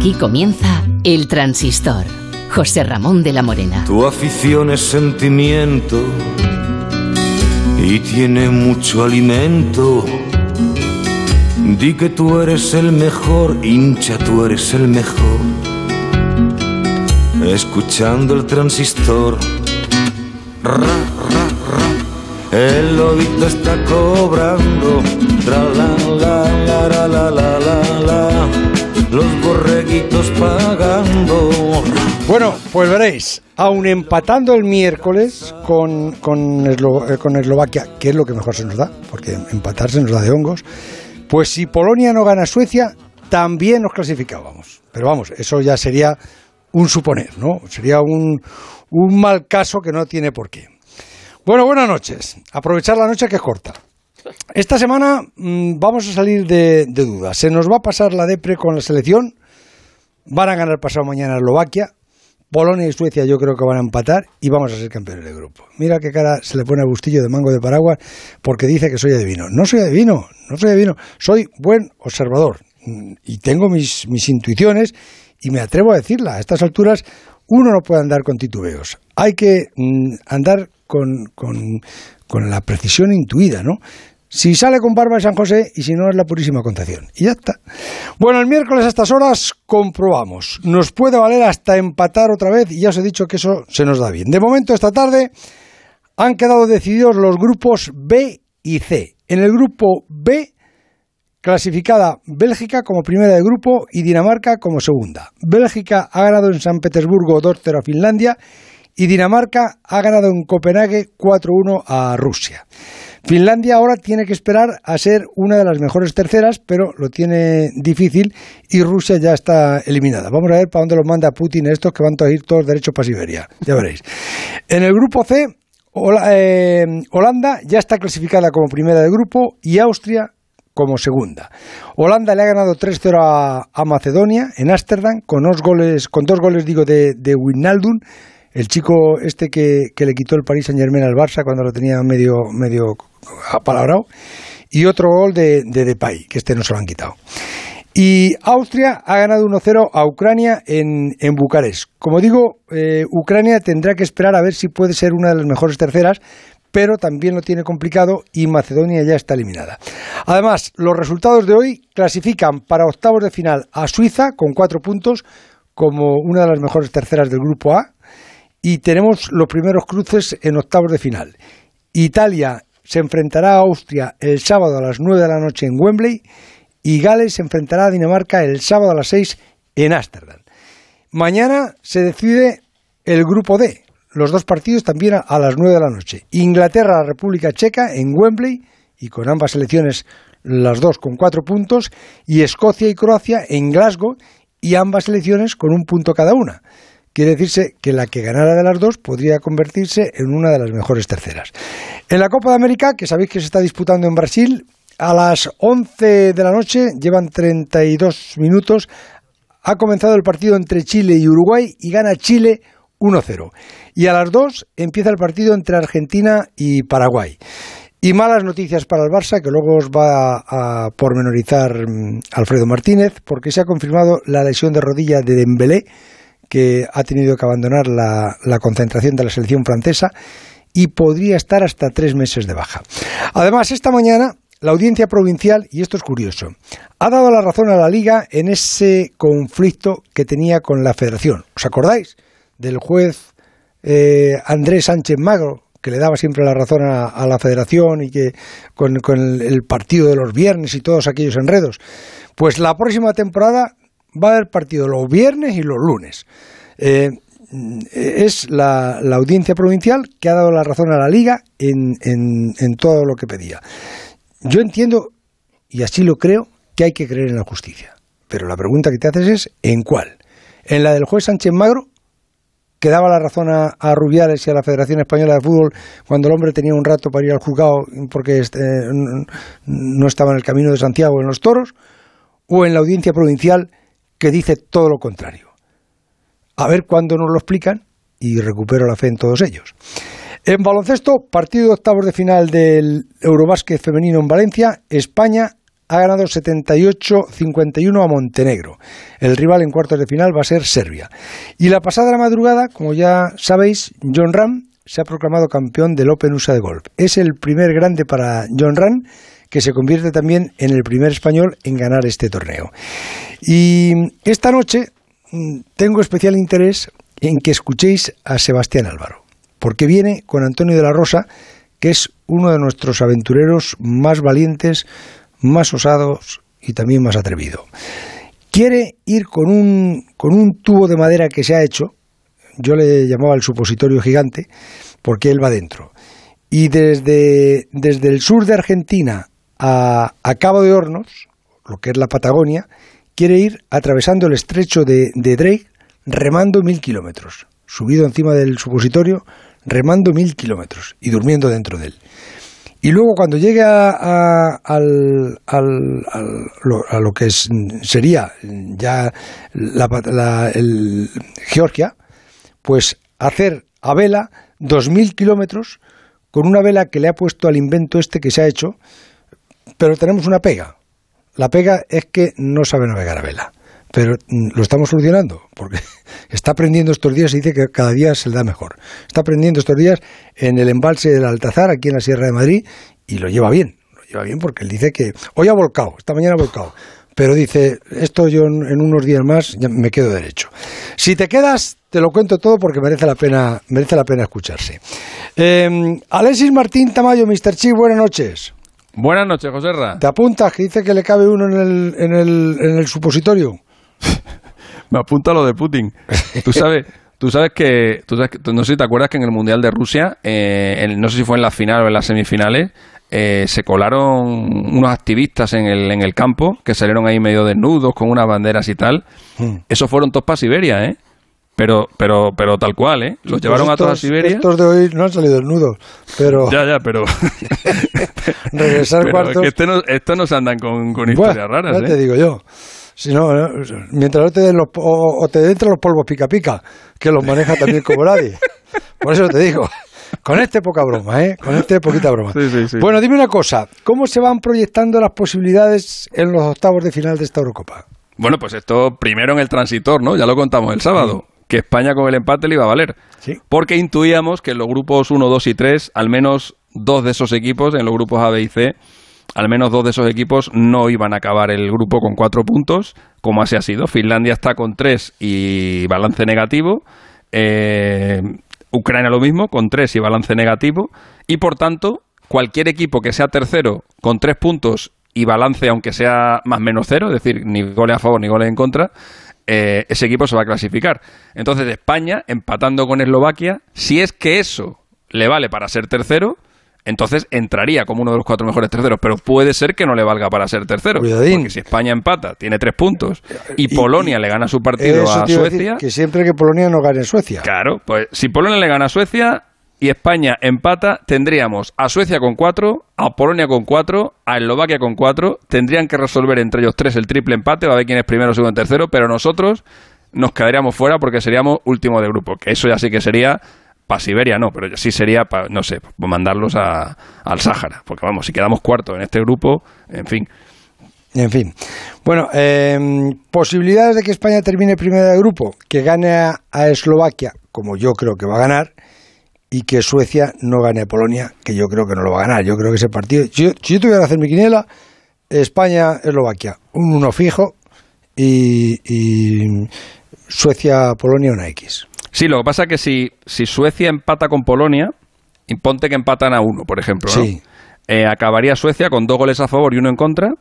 Aquí comienza El Transistor. José Ramón de la Morena. Tu afición es sentimiento y tiene mucho alimento. Di que tú eres el mejor, hincha, tú eres el mejor. Escuchando el transistor. El lobito está cobrando. Pagando. Bueno, pues veréis, aun empatando el miércoles con, eh, con Eslovaquia, que es lo que mejor se nos da, porque empatar se nos da de hongos, pues si Polonia no gana a Suecia, también nos clasificábamos. Pero vamos, eso ya sería un suponer, ¿no? Sería un, un mal caso que no tiene por qué. Bueno, buenas noches. Aprovechar la noche que es corta. Esta semana mm, vamos a salir de, de dudas. Se nos va a pasar la depre con la selección. Van a ganar pasado mañana Eslovaquia. Polonia y Suecia yo creo que van a empatar y vamos a ser campeones de grupo. Mira qué cara se le pone a Bustillo de mango de paraguas porque dice que soy adivino. No soy adivino, no soy adivino. Soy buen observador y tengo mis, mis intuiciones y me atrevo a decirla. A estas alturas uno no puede andar con titubeos. Hay que mm, andar con, con, con la precisión intuida, ¿no? Si sale con barba de San José y si no es la purísima contación. Y ya está. Bueno, el miércoles a estas horas comprobamos. Nos puede valer hasta empatar otra vez y ya os he dicho que eso se nos da bien. De momento, esta tarde han quedado decididos los grupos B y C. En el grupo B, clasificada Bélgica como primera de grupo y Dinamarca como segunda. Bélgica ha ganado en San Petersburgo 2-0 a Finlandia y Dinamarca ha ganado en Copenhague 4-1 a Rusia. Finlandia ahora tiene que esperar a ser una de las mejores terceras, pero lo tiene difícil y Rusia ya está eliminada. Vamos a ver para dónde los manda Putin estos que van a ir todos derechos para Siberia. Ya veréis. En el grupo C, eh, Holanda ya está clasificada como primera de grupo y Austria como segunda. Holanda le ha ganado 3-0 a, Macedonia en Ámsterdam con dos goles, con dos goles digo de, de Wijnaldum, el chico este que, que le quitó el Paris Saint Germain al Barça cuando lo tenía medio, medio apalabrado, y otro gol de, de Depay, que este no se lo han quitado. Y Austria ha ganado 1-0 a Ucrania en, en Bucarest. Como digo, eh, Ucrania tendrá que esperar a ver si puede ser una de las mejores terceras, pero también lo tiene complicado y Macedonia ya está eliminada. Además, los resultados de hoy clasifican para octavos de final a Suiza con cuatro puntos como una de las mejores terceras del grupo A y tenemos los primeros cruces en octavos de final. Italia se enfrentará a Austria el sábado a las 9 de la noche en Wembley y Gales se enfrentará a Dinamarca el sábado a las 6 en Ámsterdam. Mañana se decide el grupo D, los dos partidos también a, las 9 de la noche. Inglaterra, República Checa en Wembley y con ambas selecciones las dos con cuatro puntos y Escocia y Croacia en Glasgow y ambas selecciones con un punto cada una. Quiere decirse que la que ganara de las dos podría convertirse en una de las mejores terceras. En la Copa de América, que sabéis que se está disputando en Brasil, a las 11 de la noche, llevan 32 minutos, ha comenzado el partido entre Chile y Uruguay y gana Chile 1-0. Y a las 2 empieza el partido entre Argentina y Paraguay. Y malas noticias para el Barça, que luego os va a, pormenorizar mm, Alfredo Martínez, porque se ha confirmado la lesión de rodilla de Dembélé, que ha tenido que abandonar la, concentración de la selección francesa y podría estar hasta tres meses de baja. Además, esta mañana la audiencia provincial, y esto es curioso, ha dado la razón a la Liga en ese conflicto que tenía con la Federación. ¿Os acordáis del juez eh, Andrés Sánchez Magro, que le daba siempre la razón a, a la Federación y que con, con el, el partido de los viernes y todos aquellos enredos? Pues la próxima temporada va a haber partido los viernes y los lunes. Eh, es la, audiencia provincial que ha dado la razón a la liga en, en, todo lo que pedía. Yo entiendo, y así lo creo, que hay que creer en la justicia. Pero la pregunta que te haces es, ¿en cuál? ¿En la del juez Sánchez Magro, que daba la razón a, Rubiales y a la Federación Española de Fútbol cuando el hombre tenía un rato para ir al juzgado porque este, no estaba en el camino de Santiago en los toros? ¿O en la audiencia provincial que dice todo lo contrario? A ver cuándo nos lo explican y recupero la fe en todos ellos. En baloncesto, partido de octavos de final del Eurobásquet femenino en Valencia, España ha ganado 78-51 a Montenegro. El rival en cuartos de final va a ser Serbia. Y la pasada madrugada, como ya sabéis, John Ram se ha proclamado campeón del Open USA de golf. Es el primer grande para John Ram que se convierte también en el primer español en ganar este torneo. Y esta noche mm, tengo especial interés en que escuchéis a Sebastián Álvaro, porque viene con Antonio de la Rosa, que es uno de nuestros aventureros más valientes, más osados y también más atrevido. Quiere ir con un, con un tubo de madera que se ha hecho, yo le llamaba el supositorio gigante, porque él va dentro. Y desde, desde el sur de Argentina a, Cabo de Hornos, lo que es la Patagonia, quiere ir atravesando el estrecho de, Drake remando mil kilómetros, subido encima del supositorio, remando mil kilómetros y durmiendo dentro de él. Y luego cuando llegue a, al, a lo que sería ya la, Georgia, pues hacer a vela dos mil kilómetros con una vela que le ha puesto al invento este que se ha hecho, pero tenemos una pega. La pega es que no sabe navegar a vela. Pero mm, lo estamos solucionando, porque está aprendiendo estos días y dice que cada día se le da mejor. Está aprendiendo estos días en el embalse del Altazar, aquí en la Sierra de Madrid, y lo lleva bien. Lo lleva bien porque él dice que hoy ha volcado, esta mañana ha volcado. Pero dice, esto yo en unos días más me quedo derecho. Si te quedas, te lo cuento todo porque merece la pena, merece la pena escucharse. Eh, Alexis Martín Tamayo, Mr. Chi, buenas noches. Buenas noches, José ¿Te apuntas que dice que le cabe uno en el, en el, en el supositorio? Me apunta lo de Putin. Tú sabes, tú sabes que, tú sabes no sé si te acuerdas que en el Mundial de Rusia, eh, no sé si fue en la final o en las semifinales, eh, se colaron unos activistas en el, en el campo que salieron ahí medio desnudos con unas banderas y tal. Hmm. Esos fueron todos para Siberia, ¿eh? Pero, pero, pero tal cual, ¿eh? Los llevaron a toda Siberia. Estos de hoy no han salido desnudos, pero... Ya, ya, pero... regresar pero cuartos... Es que este no, se andan con, con historias raras, ¿eh? te digo yo. Si no, mientras no te den los... O, te entran los polvos pica pica, que los maneja también como nadie. Por eso te digo... Con este poca broma, ¿eh? Con este poquita broma. Sí, sí, sí. Bueno, dime una cosa. ¿Cómo se van proyectando las posibilidades en los octavos de final de esta Eurocopa? Bueno, pues esto primero en el transitor, ¿no? Ya lo contamos el sábado que España con el empate le iba a valer. Porque intuíamos que en los grupos 1, 2 y 3, al menos dos de esos equipos, en los grupos A, B y C, al menos dos de esos equipos no iban a acabar el grupo con cuatro puntos, como así ha sido. Finlandia está con tres y balance negativo. Eh, Ucrania lo mismo, con tres y balance negativo. Y por tanto, cualquier equipo que sea tercero con tres puntos y balance, aunque sea más menos cero, es decir, ni goles a favor ni goles en contra, eh, ese equipo se va a clasificar. Entonces España, empatando con Eslovaquia, si es que eso le vale para ser tercero, entonces entraría como uno de los cuatro mejores terceros, pero puede ser que no le valga para ser tercero. Porque si España empata, tiene tres puntos, y, Polonia le gana su partido a Suecia... Que siempre que Polonia no gane Suecia. Claro, pues si Polonia le gana a Suecia, y España empata, tendríamos a Suecia con cuatro, a Polonia con cuatro, a Eslovaquia con cuatro. Tendrían que resolver entre ellos tres el triple empate, va a ver quién es primero, segundo, tercero, pero nosotros nos quedaríamos fuera porque seríamos último de grupo, que eso ya sí que sería para Siberia, no, pero sí sería para, no sé, mandarlos a, al Sáhara, porque vamos, si quedamos cuarto en este grupo, en fin. En fin. Bueno, em, posibilidades de que España termine primero de grupo, que gane a Eslovaquia, como yo creo que va a ganar, y que Suecia no gane a Polonia, que yo creo que no lo va a ganar. Yo creo que ese partido, si yo, tuviera que hacer mi quiniela, España-Eslovaquia, un uno fijo y, Suecia-Polonia una X. Sí, lo que pasa es que si, si Suecia empata con Polonia, y ponte que empatan a uno, por ejemplo, sí. Eh, acabaría Suecia con dos goles a favor y uno en contra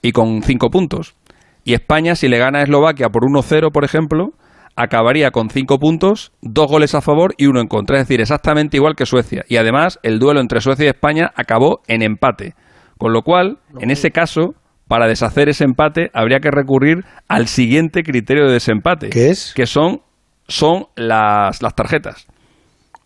y con cinco puntos. Y España, si le gana a Eslovaquia por 1-0, por ejemplo, acabaría con cinco puntos, dos goles a favor y uno en contra. Es decir, exactamente igual que Suecia. Y además, el duelo entre Suecia y España acabó en empate. Con lo cual, en ese caso, para deshacer ese empate, habría que recurrir al siguiente criterio de desempate. ¿Qué es? Que son, son las, las tarjetas.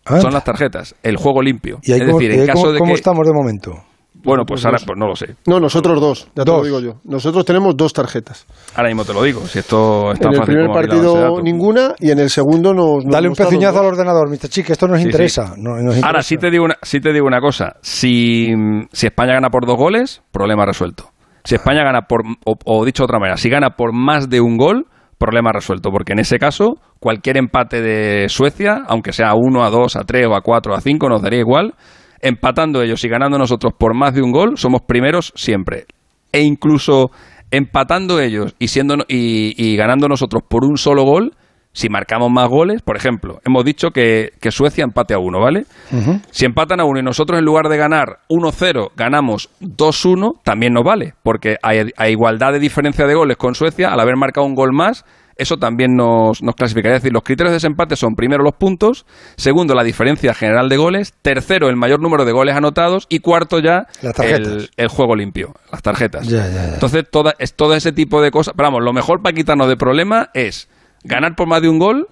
Ah. Son las tarjetas, el juego limpio. ¿Y es decir, en caso de cómo estamos de momento? Bueno, pues ahora pues no lo sé. No, nosotros dos, ya te lo digo yo. Nosotros tenemos dos tarjetas. Ahora mismo te lo digo, si esto está En el primer partido ninguna y en el segundo nos... Dale un pezuñazo al ordenador, Mr. Chick, esto nos interesa, Ahora sí te digo una, sí te digo una cosa, si, si España gana por dos goles, problema resuelto. Si España gana por, o, dicho de otra manera, si gana por más de un gol, problema resuelto, porque en ese caso cualquier empate de Suecia, aunque sea a 1, a 2, a 3 o a 4 a 5, nos daría igual, empatando ellos y ganando nosotros por más de un gol, somos primeros siempre. E incluso empatando ellos y, siendo, y, ganando nosotros por un solo gol, si marcamos más goles, por ejemplo, hemos dicho que, Suecia empate a uno, ¿vale? Si empatan a uno y nosotros en lugar de ganar 1-0 ganamos 2-1, también nos vale, porque a igualdad de diferencia de goles con Suecia, al haber marcado un gol más, eso también nos, nos clasificaría. Es decir, los criterios de desempate son primero los puntos, segundo la diferencia general de goles, tercero el mayor número de goles anotados y cuarto ya el, el, juego limpio, las tarjetas. Entonces, toda, es todo ese tipo de cosas. Pero vamos, lo mejor para quitarnos de problema es ganar por más de un gol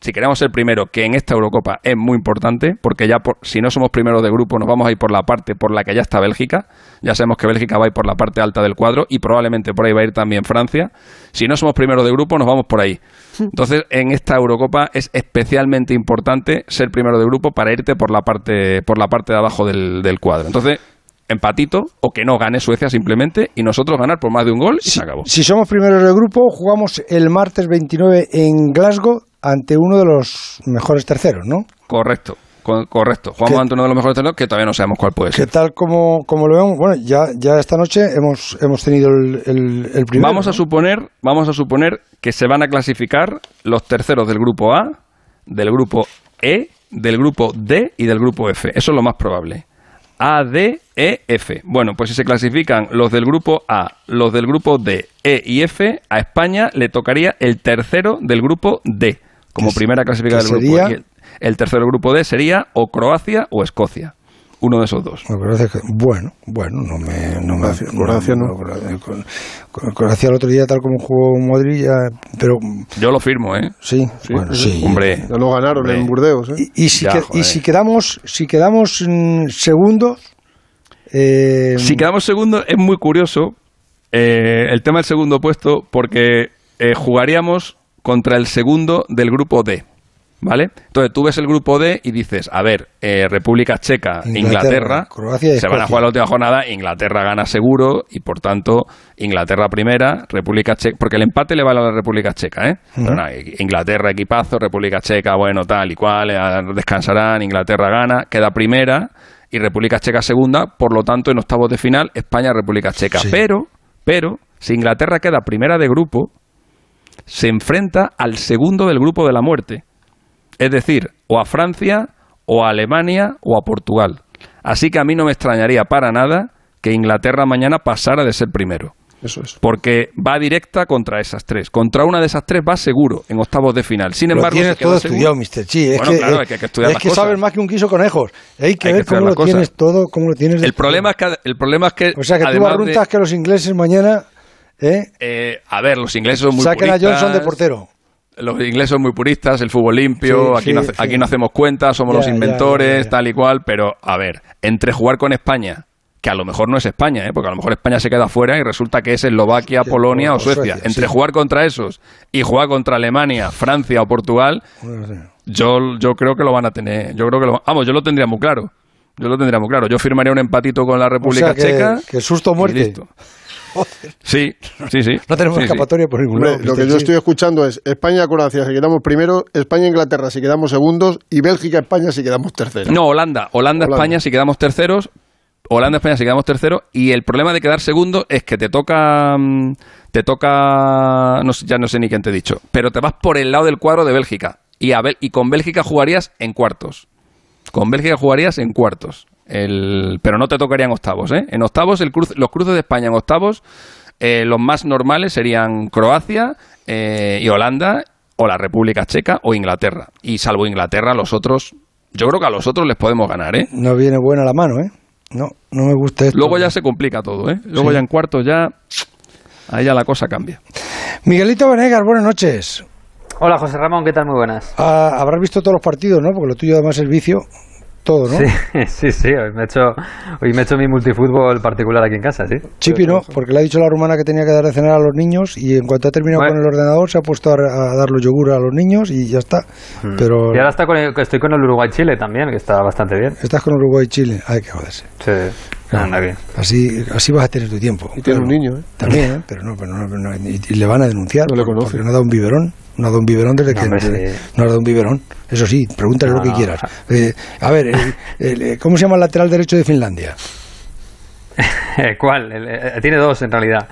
si queremos ser primero, que en esta Eurocopa es muy importante, porque ya si no somos primeros de grupo nos vamos a ir por la parte por la que ya está Bélgica, ya sabemos que Bélgica va a ir por la parte alta del cuadro y probablemente por ahí va a ir también Francia, si no somos primeros de grupo nos vamos por ahí. Entonces en esta Eurocopa es especialmente importante ser primero de grupo para irte por la parte, por la parte de abajo del, del cuadro. Entonces empatito o que no gane Suecia simplemente y nosotros ganar por más de un gol y se acabó. Si somos primeros de grupo, jugamos el martes 29 en Glasgow ante uno de los mejores terceros, ¿no? Correcto. correcto, jugamos ante uno de los mejores terceros que todavía no sabemos cuál puede ser. ¿Qué tal como, como lo vemos? Bueno, ya, ya esta noche hemos, hemos tenido el, el, primero. Vamos a, suponer, vamos a suponer que se van a clasificar los terceros del grupo A, del grupo E, del grupo D y del grupo F. Eso es lo más probable. A, D, E, F. Bueno, pues si se clasifican los del grupo A, los del grupo D, E y F, a España le tocaría el tercero del grupo D como primera clasificada del grupo. Y el, tercer grupo D sería o Croacia o Escocia. Uno de esos dos. Bueno, bueno, no me. No Croacia, Croacia no. Croacia el otro día, tal como jugó Madrid, pero. Yo lo firmo, ¿eh? Sí, bueno, sí. Hombre. Ya lo ganaron en Burdeos, ¿eh? Y, si, y si quedamos, si quedamos mm, segundos. Eh, si quedamos segundos, es muy curioso eh, el tema del segundo puesto, porque eh, jugaríamos contra el segundo del grupo D. ¿Vale? Entonces tú ves el grupo D y dices, a ver, eh, República Checa, Inglaterra, se van a jugar la última jornada, Inglaterra gana seguro y por tanto Inglaterra primera, República Checa, porque el empate le vale a la República Checa, ¿eh? Inglaterra equipazo, República Checa, bueno, tal y cual, eh, descansarán, Inglaterra gana, queda primera y República Checa segunda, por lo tanto en octavos de final España, República Checa. Pero, pero, si Inglaterra queda primera de grupo, se enfrenta al segundo del grupo de la muerte. Es decir, o a Francia, o a Alemania, o a Portugal. Así que a mí no me extrañaría para nada que Inglaterra mañana pasara de ser primero. Eso es. Porque va directa contra esas tres. Contra una de esas tres va seguro en octavos de final. Sin embargo, tienes todo estudiado, Mr. Chi. Es que, claro, que, es que sabes más que un quiso conejos. Hay que ver cómo lo tienes todo, cómo lo tienes. El problema, es que, el problema es que. O sea, que tú arruntas que los ingleses mañana ¿Eh? ¿Eh? a ver, los ingleses son muy Saquen a Johnson de portero. Los ingleses son muy puristas, el fútbol limpio, aquí, no, aquí no hacemos cuentas, somos los inventores, tal y cual, pero a ver, entre jugar con España, que a lo mejor no es España, ¿eh? porque a lo mejor España se queda fuera y resulta que es Eslovaquia, Polonia o Suecia. entre jugar contra esos y jugar contra Alemania, Francia o Portugal, yo, yo creo que lo van a tener. Yo creo que lo, vamos, yo lo tendría muy claro. Yo lo tendría muy claro. Yo firmaría un empatito con la República Checa. Que susto muerte. Sí, sí, sí. No tenemos escapatoria por ningún lado. Lo que yo estoy escuchando es España-Croacia si quedamos primero, España-Inglaterra si quedamos segundos y Bélgica-España si quedamos terceros. No, Holanda. Holanda-España si quedamos terceros. Holanda-España si quedamos terceros. Y el problema de quedar segundo es que te toca. Mm, te toca. No ya no sé ni quién te he dicho. Pero te vas por el lado del cuadro de Bélgica. Y, y con Bélgica jugarías en cuartos. Con Bélgica jugarías en cuartos. El, pero no te tocarían octavos. ¿eh? En octavos, el los cruces de España en octavos, eh, los más normales serían Croacia eh, y Holanda, o la República Checa o Inglaterra. Y salvo Inglaterra, los otros, yo creo que a los otros les podemos ganar. ¿eh? No viene buena la mano, ¿eh? No, no me gusta esto. Luego ya se complica todo, ¿eh? Luego ya en cuartos ya, ahí ya la cosa cambia. Miguelito Venegas, buenas noches. Hola José Ramón, ¿qué tal? Muy buenas. Ah, habrás visto todos los partidos, ¿no? Porque lo tuyo además es vicio todo, ¿no? Sí, sí, sí. Hoy me, he hecho, hoy me he hecho mi multifútbol particular aquí en casa, sí. Chipi no, porque le ha dicho la rumana que tenía que dar de cenar a los niños y en cuanto ha terminado con el ordenador se ha puesto a, dar los yogur a los niños y ya está. Mm. Pero... Y ahora estoy con el Uruguay-Chile también, que está bastante bien. Estás con Uruguay-Chile, hay que joderse. Sí. Así, así vas a tener tu tiempo. Y tiene un niño, ¿eh? También, ¿eh? pero no, pero no, no- y, y le van a denunciar. No le conoce. Porque no ha dado un biberón. No ha dado un biberón desde No, que. desde- no ha dado un biberón. Eso sí, pregúntale No, lo que quieras. Eh, a ver, el- el- eh, ¿cómo se llama el lateral derecho de Finlandia? ¿Cuál? El- eh, tiene dos en realidad.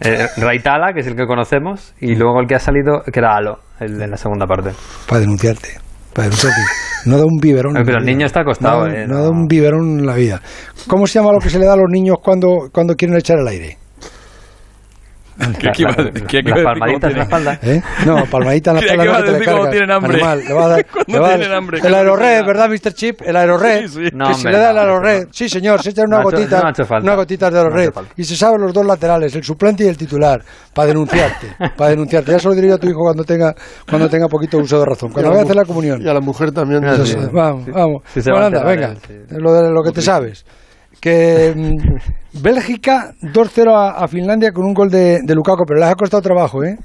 Eh, Raitala, que es el que conocemos, y luego el que ha salido, que era Alo, el de la segunda parte. Para denunciarte. Para denunciarte. No da un biberón. Pero el niño está acostado, No, eh, no no. da un biberón en la vida. ¿Cómo se llama lo que se le da a los niños cuando, cuando quieren echar el aire? ¿Qué- qué iba a- La- qué- qué a las decir palmaditas en la espalda. ¿Eh? No, palmadita en la espalda no iba a decir cuando tienen hambre. Animal, le va a dar, Cuando le va a dar- tienen hambre, El aerorred, ¿verdad, Mr. Chip? El aerorred. Sí, sí. No, que hombre, se le da el aerorred. no. Sí, señor, se echan una No ha hecho- gotita, no ha hecho falta. unas gotitas de aerorred. y se saben los dos laterales, el suplente y el titular, para denunciarte. Para denunciarte. Ya se lo diré yo a tu hijo cuando tenga, cuando tenga poquito uso de razón. Cuando vaya a la hacer la mu- comunión. Y a la mujer también. Vamos, vamos. Sí, bueno, va a anda, venga. Lo, de, lo que te sabes. Que mm, Bélgica 2-0 a, a Finlandia con un gol de, de Lukaku, pero les ha costado trabajo, ¿eh?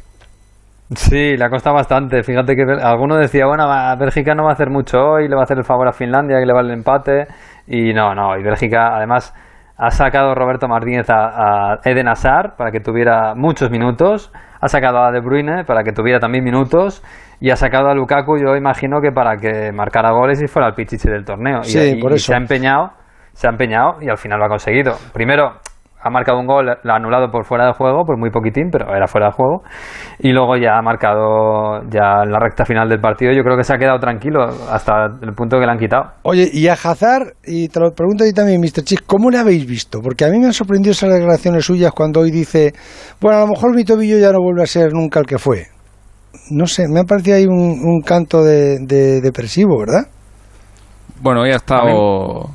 Sí, le ha costado bastante. Fíjate que alguno decía, bueno, va- Bélgica no va a hacer mucho hoy, le va a hacer el favor a Finlandia, que le vale el empate. Y no, no, y Bélgica además ha sacado Roberto Martínez a, a Eden Hazard para que tuviera muchos minutos, ha sacado a De Bruyne para que tuviera también minutos y ha sacado a Lukaku, yo imagino que para que marcara goles y fuera el pichichi del torneo. Y- Sí, y, por y eso. se ha empeñado, se ha empeñado y al final lo ha conseguido. Primero ha marcado un gol, lo ha anulado por fuera de juego, por muy poquitín, pero era fuera de juego. Y luego ya ha marcado ya en la recta final del partido. Yo creo que se ha quedado tranquilo hasta el punto que le han quitado. Oye, y a Hazard, y te lo pregunto a ti también, Mr. Chis, ¿cómo le habéis visto? Porque a mí me han sorprendido esas declaraciones suyas cuando hoy dice, bueno, a lo mejor mi tobillo ya no vuelve a ser nunca el que fue. No sé, me ha parecido ahí un, un canto de, de- depresivo, ¿verdad? Bueno, hoy ha estado.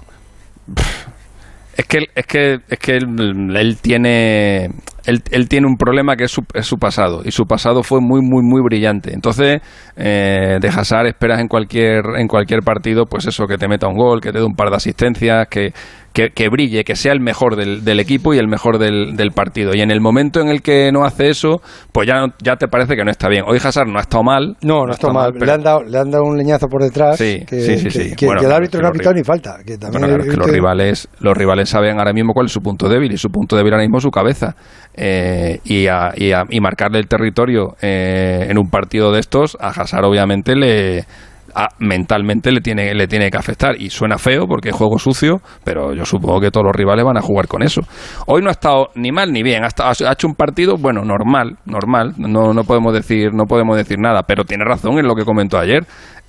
Es que, es que, es que él, él tiene. Él, él tiene un problema que es su, es su pasado. Y su pasado fue muy, muy, muy brillante. Entonces, eh, de Hazard esperas en cualquier, en cualquier partido, pues eso, que te meta un gol, que te dé un par de asistencias, que, que, que brille, que sea el mejor del, del equipo y el mejor del, del partido. Y en el momento en el que no hace eso, pues ya, no- ya te parece que no está bien. Hoy Hazard no ha estado mal. No, no está mal. pero- Le, han dado, le han dado un leñazo por detrás. Sí, que, sí, sí, que- sí. que- Bueno, el árbitro no ha pitado ni falta. Que también Bueno, claro, los rivales, los rivales saben ahora mismo cuál es su punto débil y su punto débil ahora mismo es su cabeza. Eh, y, a- y, a- y marcarle el territorio eh, en un partido de estos a Hazard obviamente le a- mentalmente le tiene le tiene que afectar. Y suena feo porque es juego sucio pero yo supongo que todos los rivales van a jugar con eso. Hoy no ha estado ni mal ni bien. Ha, estado- ha hecho un partido bueno normal normal. No no podemos decir no podemos decir nada pero tiene razón en lo que comentó ayer.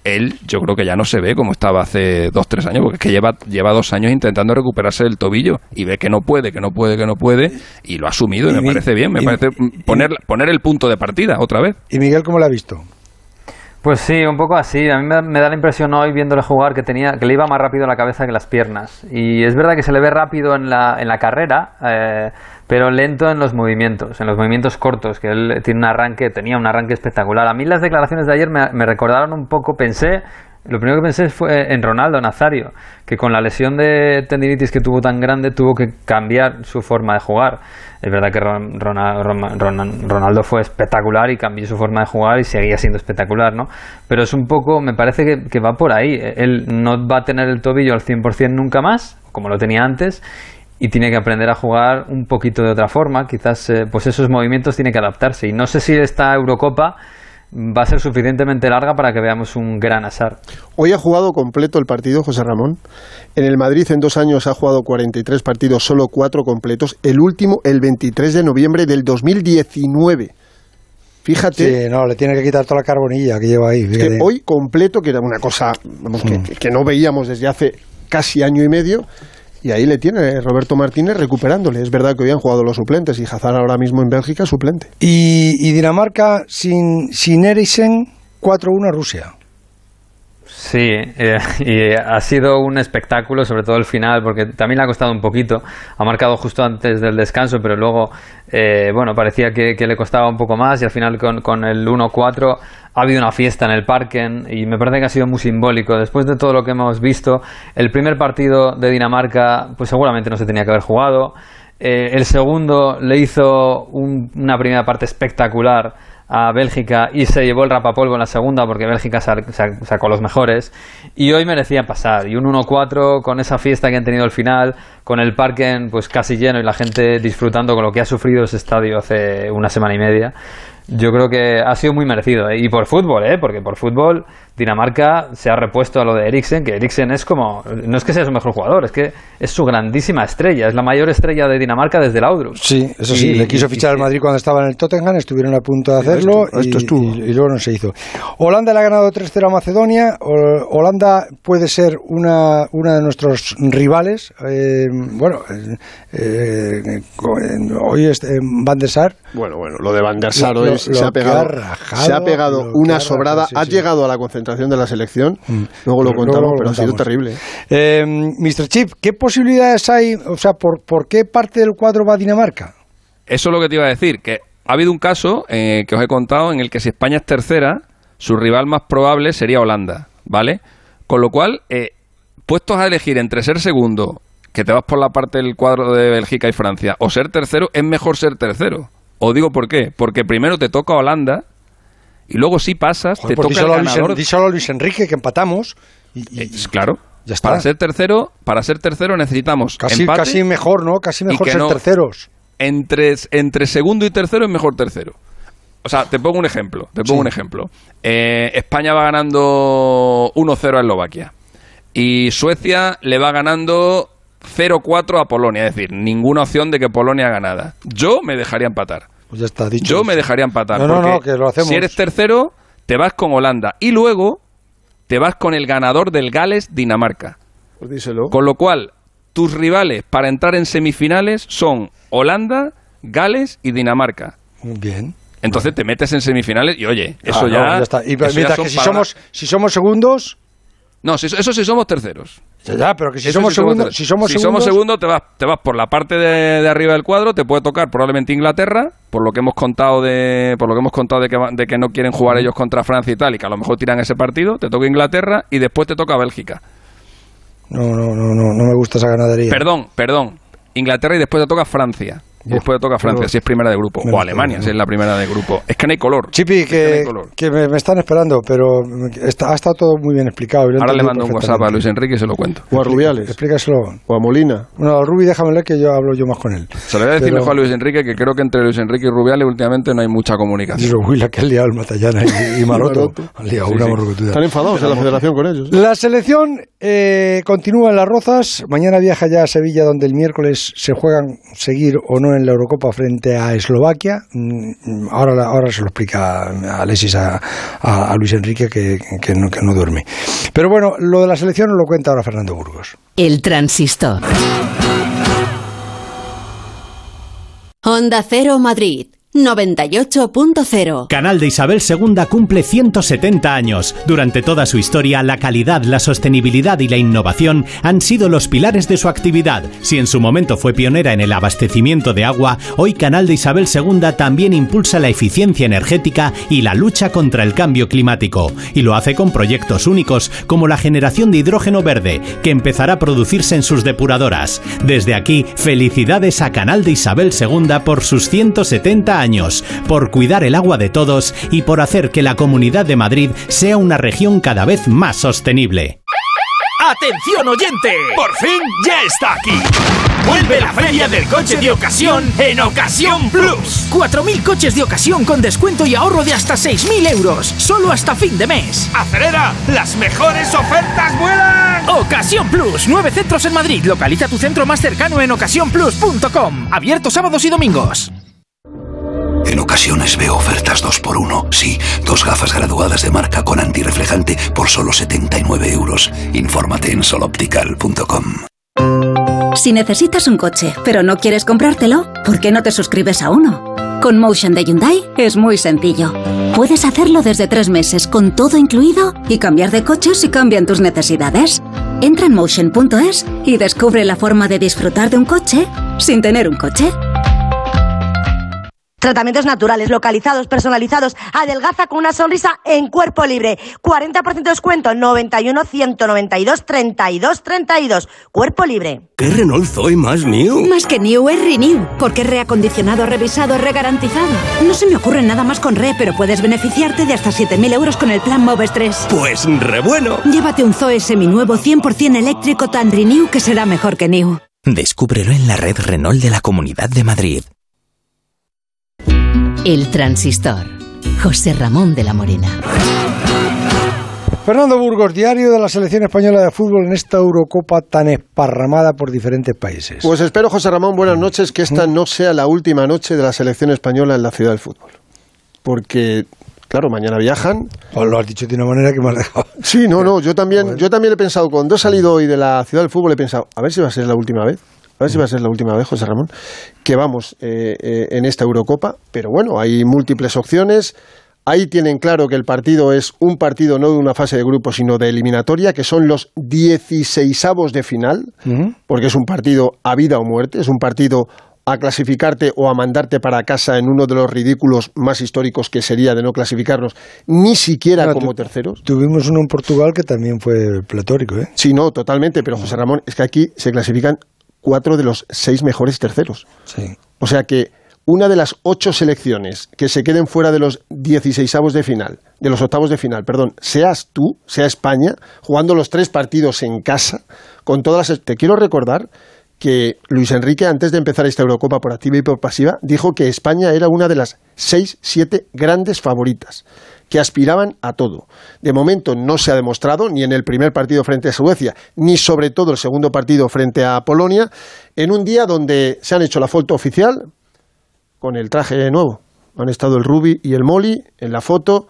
Él yo creo que ya no se ve como estaba hace dos, tres años, porque es que lleva, lleva dos años intentando recuperarse del tobillo y ve que no puede, que no puede, que no puede, y lo ha asumido y, Y me mi- parece bien, me y- parece poner, poner el punto de partida otra vez. ¿Y Miguel cómo lo ha visto? Pues sí, un poco así. A mí me, da la impresión hoy viéndole jugar que tenía que le iba más rápido la cabeza que las piernas. Y es verdad que se le ve rápido en la, en la carrera, eh, pero lento en los movimientos, en los movimientos cortos, que él tiene un arranque, tenía un arranque espectacular. A mí las declaraciones de ayer me, me recordaron un poco, pensé, lo primero que pensé fue en Ronaldo Nazario, que con la lesión de tendinitis que tuvo tan grande tuvo que cambiar su forma de jugar. Es verdad que Ron- Rona- Ron- Ron- Ronaldo fue espectacular y cambió su forma de jugar y seguía siendo espectacular, ¿no? Pero es un poco, me parece que, que va por ahí. Él no va a tener el tobillo al 100% nunca más, como lo tenía antes, y tiene que aprender a jugar un poquito de otra forma. Quizás, eh, pues esos movimientos tiene que adaptarse. Y no sé si esta Eurocopa va a ser suficientemente larga para que veamos un gran asar. Hoy ha jugado completo el partido José Ramón. En el Madrid en dos años ha jugado 43 partidos, solo cuatro completos. El último el 23 de noviembre del 2019. Fíjate Sí, no, le tiene que quitar toda la carbonilla que lleva ahí. que hoy completo, que era una cosa vamos, que- que no veíamos desde hace casi año y medio. Y ahí le tiene Roberto Martínez recuperándole. Es verdad que hoy han jugado los suplentes y Hazard ahora mismo en Bélgica suplente. Y, Dinamarca sin, sin Eriksen 4-1 a Rusia. Sí, eh, y ha sido un espectáculo, sobre todo el final, porque también le ha costado un poquito. Ha marcado justo antes del descanso, pero luego, eh, bueno, parecía que, le costaba un poco más y al final con, con el 1-4 ha habido una fiesta en el Parken y me parece que ha sido muy simbólico. Después de todo lo que hemos visto, el primer partido de Dinamarca, pues seguramente no se tenía que haber jugado. Eh, el segundo le hizo un- una primera parte espectacular a Bélgica y se llevó el rapapolvo en la segunda porque Bélgica sacó los mejores y hoy merecían pasar y un 1-4 con esa fiesta que han tenido al final con el parque pues casi lleno y la gente disfrutando con lo que ha sufrido ese estadio hace una semana y media yo creo que ha sido muy merecido. Y por fútbol, ¿eh? porque por fútbol Dinamarca se ha repuesto a lo de Eriksen, que Eriksen es como, no es que sea su mejor jugador, es que es su grandísima estrella, es la mayor estrella de Dinamarca desde el. Sí, eso sí, le quiso fichar al Madrid cuando estaba en el Tottenham, estuvieron a punto de hacerlo y, luego no se hizo. Holanda le ha ganado 3-0 a Macedonia, Holanda puede ser una, una de nuestros rivales, eh, bueno, eh, hoy es Van der Sar. Bueno, bueno, lo de Van der Sar hoy se, ha pegado, se ha pegado una sobrada, ha llegado a la concentración de la selección. Mm. Luego lo contamos, pero ha sido terrible. Eh, Mr. Chip, ¿qué posibilidades hay? O sea, ¿por, ¿por qué parte del cuadro va a Dinamarca? Eso es lo que te iba a decir, que ha habido un caso eh, que os he contado en el que si España es tercera, su rival más probable sería Holanda, ¿vale? Con lo cual, eh, puestos a elegir entre ser segundo, que te vas por la parte del cuadro de Bélgica y Francia, o ser tercero, es mejor ser tercero. Os digo por qué. Porque primero te toca Holanda, y luego si pasas, te toca el ganador. Luis, solo Luis Enrique que empatamos. Y, eh, claro. Ya está. Para ser tercero, para ser tercero necesitamos casi, casi mejor, ¿no? Casi mejor ser terceros. Entre, entre segundo y tercero es mejor tercero. O sea, te pongo un ejemplo. Te pongo un ejemplo. Eh, España va ganando 1-0 a Eslovaquia. Y Suecia le va ganando 0-4 a Polonia. Es decir, ninguna opción de que Polonia ganada. Yo me dejaría empatar. Pues ya está dicho. Yo me dejaría empatar. No, no, no, que lo hacemos. Si eres tercero, te vas con Holanda. Y luego te vas con el ganador del Gales-Dinamarca. Pues díselo. Con lo cual, tus rivales para entrar en semifinales son Holanda, Gales y Dinamarca. Bien. Entonces te metes en semifinales y oye, eso ya, ya, está. Y mientras que si somos, si somos segundos, no, eso sí somos terceros. Ya, pero que si somos, segundos, si somos segundos, te vas, te vas por la parte de, arriba del cuadro, te puede tocar probablemente Inglaterra, por lo que hemos contado de, por lo que hemos contado de que, de que no quieren jugar ellos contra Francia y tal, y que a lo mejor tiran ese partido, te toca Inglaterra y después te toca Bélgica. No, no, no, no, no me gusta esa ganadería. Perdón, perdón. Inglaterra y después te toca Francia. Y después toca Francia, si es primera de grupo. O Alemania, si es la primera de grupo. Es que no hay color. Chipi, que, que, me, están esperando, pero está, ha estado todo muy bien explicado. Ahora le mando un WhatsApp a Luis Enrique y se lo cuento. O a Rubiales. Explícaselo. O a Molina. Bueno, a Rubi déjame que yo hablo yo más con él. Se le voy a decir mejor a Luis Enrique que creo que entre Luis Enrique y Rubiales últimamente no hay mucha comunicación. Digo, uy, la que ha liado el Matallana y, y Maroto. han liado una sí. Están enfadados en la federación con ellos. La selección eh, continúa en Las Rozas. Mañana viaja ya a Sevilla, donde el miércoles se juegan seguir o no en la Eurocopa frente a Eslovaquia. Mm, ahora, ahora se lo explica Alexis a, a, Luis Enrique que, que, no, que no duerme. Pero bueno, lo de la selección lo cuenta ahora Fernando Burgos. El transistor. Honda Cero Madrid 98.0. Canal de Isabel II cumple 170 años. Durante toda su historia, la calidad, la sostenibilidad y la innovación han sido los pilares de su actividad. Si en su momento fue pionera en el abastecimiento de agua, hoy Canal de Isabel II también impulsa la eficiencia energética y la lucha contra el cambio climático. Y lo hace con proyectos únicos como la generación de hidrógeno verde, que empezará a producirse en sus depuradoras. Desde aquí, felicidades a Canal de Isabel II por sus 170 años años, por cuidar el agua de todos y por hacer que la Comunidad de Madrid sea una región cada vez más sostenible. ¡Atención oyente! ¡Por fin ya está aquí! Vuelve la feria del coche de ocasión en Ocasión Plus. 4.000 coches de ocasión con descuento y ahorro de hasta 6.000 euros. Solo hasta fin de mes. ¡Acelera! ¡Las mejores ofertas vuelan! Ocasión Plus. Nueve centros en Madrid. Localiza tu centro más cercano en ocasiónplus.com. Abierto sábados y domingos. En ocasiones veo ofertas 2x1. Sí, dos gafas graduadas de marca con antirreflejante por solo 79 euros. Infórmate en soloptical.com. Si necesitas un coche, pero no quieres comprártelo, ¿por qué no te suscribes a uno? Con Motion de Hyundai es muy sencillo. Puedes hacerlo desde tres meses con todo incluido y cambiar de coche si cambian tus necesidades. Entra en motion.es y descubre la forma de disfrutar de un coche sin tener un coche. Tratamientos naturales, localizados, personalizados. Adelgaza con una sonrisa en cuerpo libre. 40% de descuento. 91 192 32 32. Cuerpo libre. ¿Qué Renault Zoe más new? Más que new es renew. Porque es reacondicionado, revisado, regarantizado. No se me ocurre nada más con re, pero puedes beneficiarte de hasta 7.000 euros con el plan Moves 3. Pues re bueno. Llévate un Zoe seminuevo 100% eléctrico tan renew que será mejor que new. Descúbrelo en la red Renault de la Comunidad de Madrid. El transistor. José Ramón de la Morena. Fernando Burgos, diario de la selección española de fútbol en esta Eurocopa tan esparramada por diferentes países. Pues espero, José Ramón, buenas noches, que esta no sea la última noche de la selección española en la ciudad del fútbol. Porque, claro, mañana viajan. O lo has dicho de una manera que me has dejado. Sí, no, no, yo también, yo también he pensado, cuando he salido hoy de la ciudad del fútbol, he pensado, a ver si va a ser la última vez. A ver si va a ser la última vez, José Ramón, que vamos eh, eh, en esta Eurocopa. Pero bueno, hay múltiples opciones. Ahí tienen claro que el partido es un partido no de una fase de grupo, sino de eliminatoria, que son los 16 de final, porque es un partido a vida o muerte, es un partido a clasificarte o a mandarte para casa en uno de los ridículos más históricos que sería de no clasificarnos, ni siquiera como terceros. Tuvimos uno en Portugal que también fue pletórico, ¿eh? Sí, no, totalmente, pero José Ramón, es que aquí se clasifican cuatro de los seis mejores terceros. Sí. O sea que una de las ocho selecciones que se queden fuera de los 16 de final, de los octavos de final, perdón, seas tú, sea España, jugando los tres partidos en casa, con todas las... Te quiero recordar que Luis Enrique, antes de empezar esta Eurocopa por activa y por pasiva, dijo que España era una de las seis, siete grandes favoritas, que aspiraban a todo. De momento no se ha demostrado, ni en el primer partido frente a Suecia, ni sobre todo el segundo partido frente a Polonia, en un día donde se han hecho la foto oficial con el traje nuevo. Han estado el Ruby y el Molly en la foto,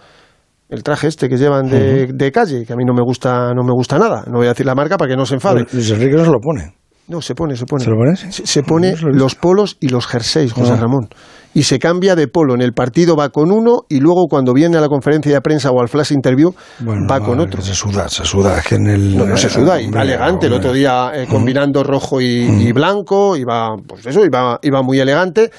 el traje este que llevan de, de calle, que a mí no me gusta, no me gusta nada. No voy a decir la marca para que no se enfade. Luis Enrique no se lo pone. No, se pone, se pone. ¿Se lo pone? Se, se pone los polos y los jerseys, José Ah. Ramón. Y se cambia de polo. En el partido va con uno y luego cuando viene a la conferencia de prensa o al flash interview Bueno, va con otro. Se suda, se suda. Es que en el, No, no se suda, y va elegante. El otro día eh, combinando rojo y, y blanco, iba, pues eso, iba, iba muy elegante.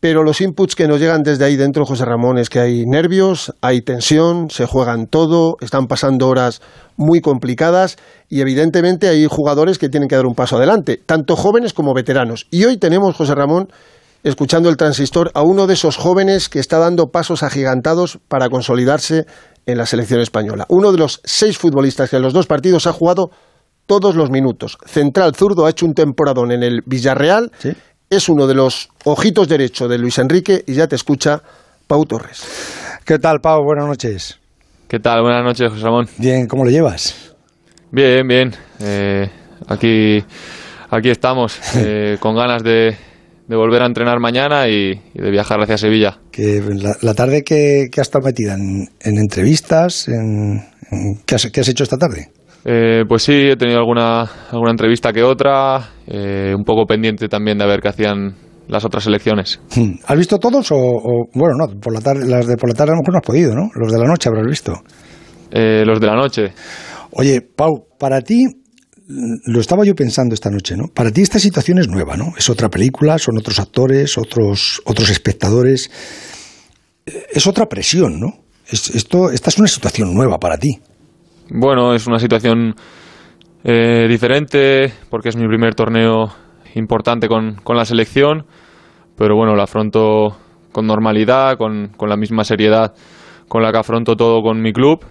Pero los inputs que nos llegan desde ahí dentro, José Ramón, es que hay nervios, hay tensión, se juegan todo, están pasando horas muy complicadas y evidentemente hay jugadores que tienen que dar un paso adelante, tanto jóvenes como veteranos. Y hoy tenemos, José Ramón, escuchando el transistor, a uno de esos jóvenes que está dando pasos agigantados para consolidarse en la selección española. Uno de los seis futbolistas que en los dos partidos ha jugado todos los minutos. Central zurdo ha hecho un temporadón en el Villarreal. Es uno de los ojitos derecho de Luis Enrique y ya te escucha Pau Torres. ¿Qué tal, Pau? Buenas noches. ¿Qué tal? Buenas noches, José Ramón. Bien, ¿cómo lo llevas? Bien, bien. Eh, aquí, aquí estamos, eh, con ganas de, de volver a entrenar mañana y, y de viajar hacia Sevilla. Que la, la tarde que, que has estado metida en, en entrevistas, en, en- ¿qué, has, qué has hecho esta tarde? Eh, pues sí, he tenido alguna, alguna entrevista que otra, eh, un poco pendiente también de ver qué hacían las otras selecciones. Hmm. ¿Has visto todos o, o- bueno, no, por la tarde, las de por la tarde a lo mejor no has podido, ¿no? Los de la noche habrás visto. Eh, los de la noche. Oye, Pau, para ti, lo estaba yo pensando esta noche, ¿no? Para ti esta situación es nueva, ¿no? Es otra película, son otros actores, otros, otros espectadores. Eh, Es otra presión, ¿no? Es- esto, esta es una situación nueva para ti. Bueno, es una situación eh, diferente porque es mi primer torneo importante con, con la selección, pero bueno, lo afronto con normalidad, con, con la misma seriedad con la que afronto todo con mi club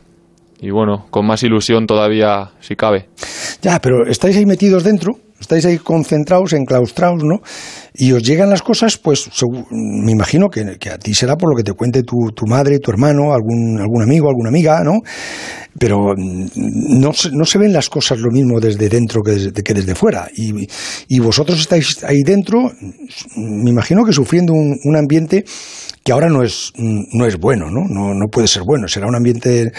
y bueno, con más ilusión todavía si cabe. Ya, pero estáis ahí metidos dentro, estáis ahí concentrados, enclaustrados, ¿no? Y os llegan las cosas, pues me imagino que, a ti será por lo que te cuente tu, tu madre, tu hermano, algún, algún amigo, alguna amiga, ¿no? Pero mm, no no se ven las cosas lo mismo desde dentro que desde, que desde fuera. Y, y vosotros estáis ahí dentro, mm, me imagino que sufriendo un, un ambiente que ahora no es, no es bueno, ¿no? ¿no? No puede ser bueno, será un ambiente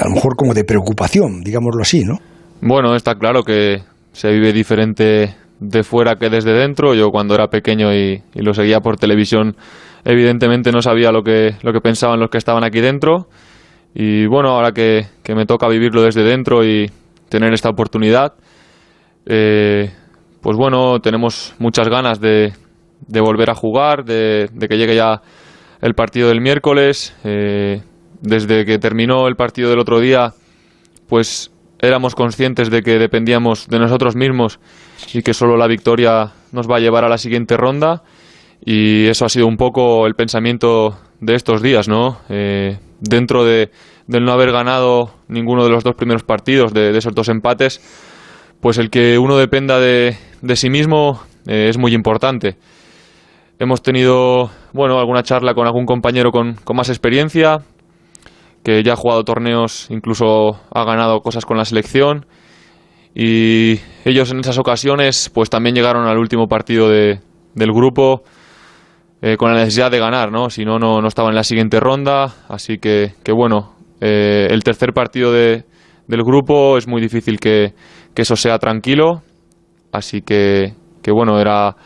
a lo mejor como de preocupación, digámoslo así, ¿no? Bueno, está claro que se vive diferente de fuera que desde dentro. Yo cuando era pequeño y, y lo seguía por televisión, evidentemente no sabía lo que, lo que pensaban los que estaban aquí dentro. Y bueno, ahora que, que me toca vivirlo desde dentro y tener esta oportunidad, eh, pues bueno, tenemos muchas ganas de, de volver a jugar, de, que llegue ya el partido del miércoles. Eh, desde que terminó el partido del otro día, pues éramos conscientes de que dependíamos de nosotros mismos y que solo la victoria nos va a llevar a la siguiente ronda. Y eso ha sido un poco el pensamiento de estos días, ¿no? Eh, dentro de, del no haber ganado ninguno de los dos primeros partidos, de, esos dos empates, pues el que uno dependa de, sí mismo eh, es muy importante. Hemos tenido, bueno, alguna charla con algún compañero con, con más experiencia, que ya ha jugado torneos, incluso ha ganado cosas con la selección. Y ellos en esas ocasiones, pues también llegaron al último partido de, del grupo eh, con la necesidad de ganar, ¿no? Si no, no, estaba en la siguiente ronda. Así que, que bueno, eh, el tercer partido de, del grupo es muy difícil que, que eso sea tranquilo. Así que bueno, era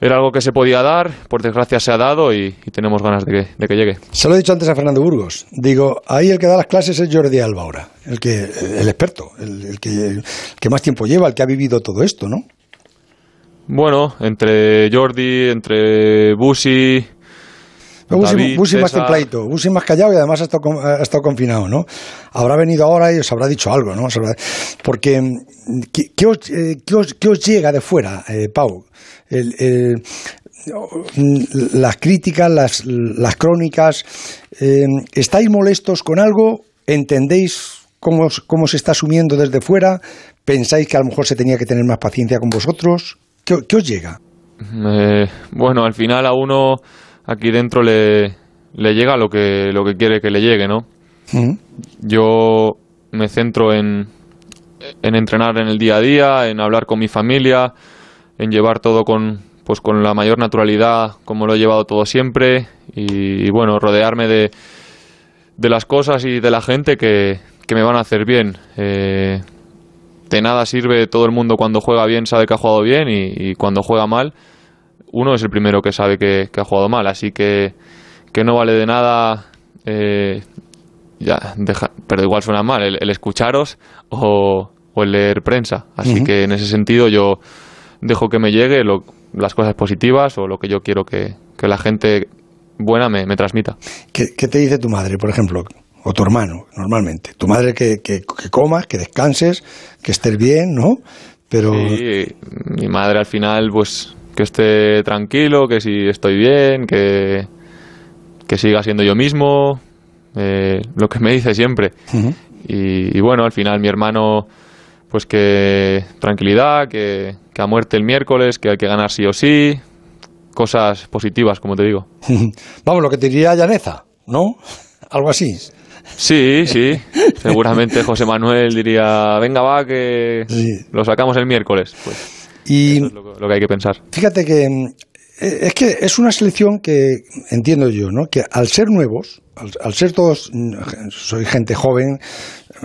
era algo que se podía dar, por desgracia se ha dado y, tenemos ganas de que, de que, llegue. Se lo he dicho antes a Fernando Burgos. Digo, ahí el que da las clases es Jordi Alba ahora, el, que, el experto, el, que, que más tiempo lleva, el que ha vivido todo esto, ¿no? Bueno, entre Jordi, entre Busi, Busi, más templadito, Busi más callado y además ha estado, ha estado, confinado, ¿no? Habrá venido ahora y os habrá dicho algo, ¿no? Porque, ¿qué, os, eh, qué os, llega de fuera, eh, Pau? Las críticas, las, las crónicas, eh, ¿estáis molestos con algo? ¿Entendéis cómo, cómo se está asumiendo desde fuera? ¿Pensáis que a lo mejor se tenía que tener más paciencia con vosotros? ¿Qué, os llega? Eh, bueno, al final a uno aquí dentro le, le llega lo que, lo que quiere que le llegue, ¿no? Yo me centro en, en entrenar en el día a día, en hablar con mi familia, en llevar todo con, pues con la mayor naturalidad como lo he llevado todo siempre. Y, bueno, rodearme de, de, las cosas y de la gente que, que me van a hacer bien. Eh, de nada sirve todo el mundo cuando juega bien sabe que ha jugado bien y, cuando juega mal uno es el primero que sabe que, ha jugado mal. Así que, que no vale de nada eh, ya pero igual suena mal el, escucharos o, o, el leer prensa. Así que en ese sentido yo dejo que me llegue las cosas positivas o lo que yo quiero que, la gente buena me, transmita. ¿Qué, te dice tu madre, por ejemplo? O tu hermano, normalmente. Tu madre que, que, comas, que descanses, que estés bien, ¿no? Pero... Sí, mi madre al final, pues, que esté tranquilo, que si estoy bien, que, que siga siendo yo mismo, eh, lo que me dice siempre. y, bueno, al final mi hermano pues que tranquilidad, que, a muerte el miércoles, que hay que ganar sí o sí, cosas positivas, como te digo. Vamos, lo que te diría Llaneza, ¿no? Algo así. Sí, sí. Seguramente José Manuel diría, venga va, que lo sacamos el miércoles. Pues y eso es lo, que hay que pensar. Fíjate que eh, es que es una selección que entiendo yo, ¿no? Que al ser nuevos, al ser todos, mm, soy gente joven,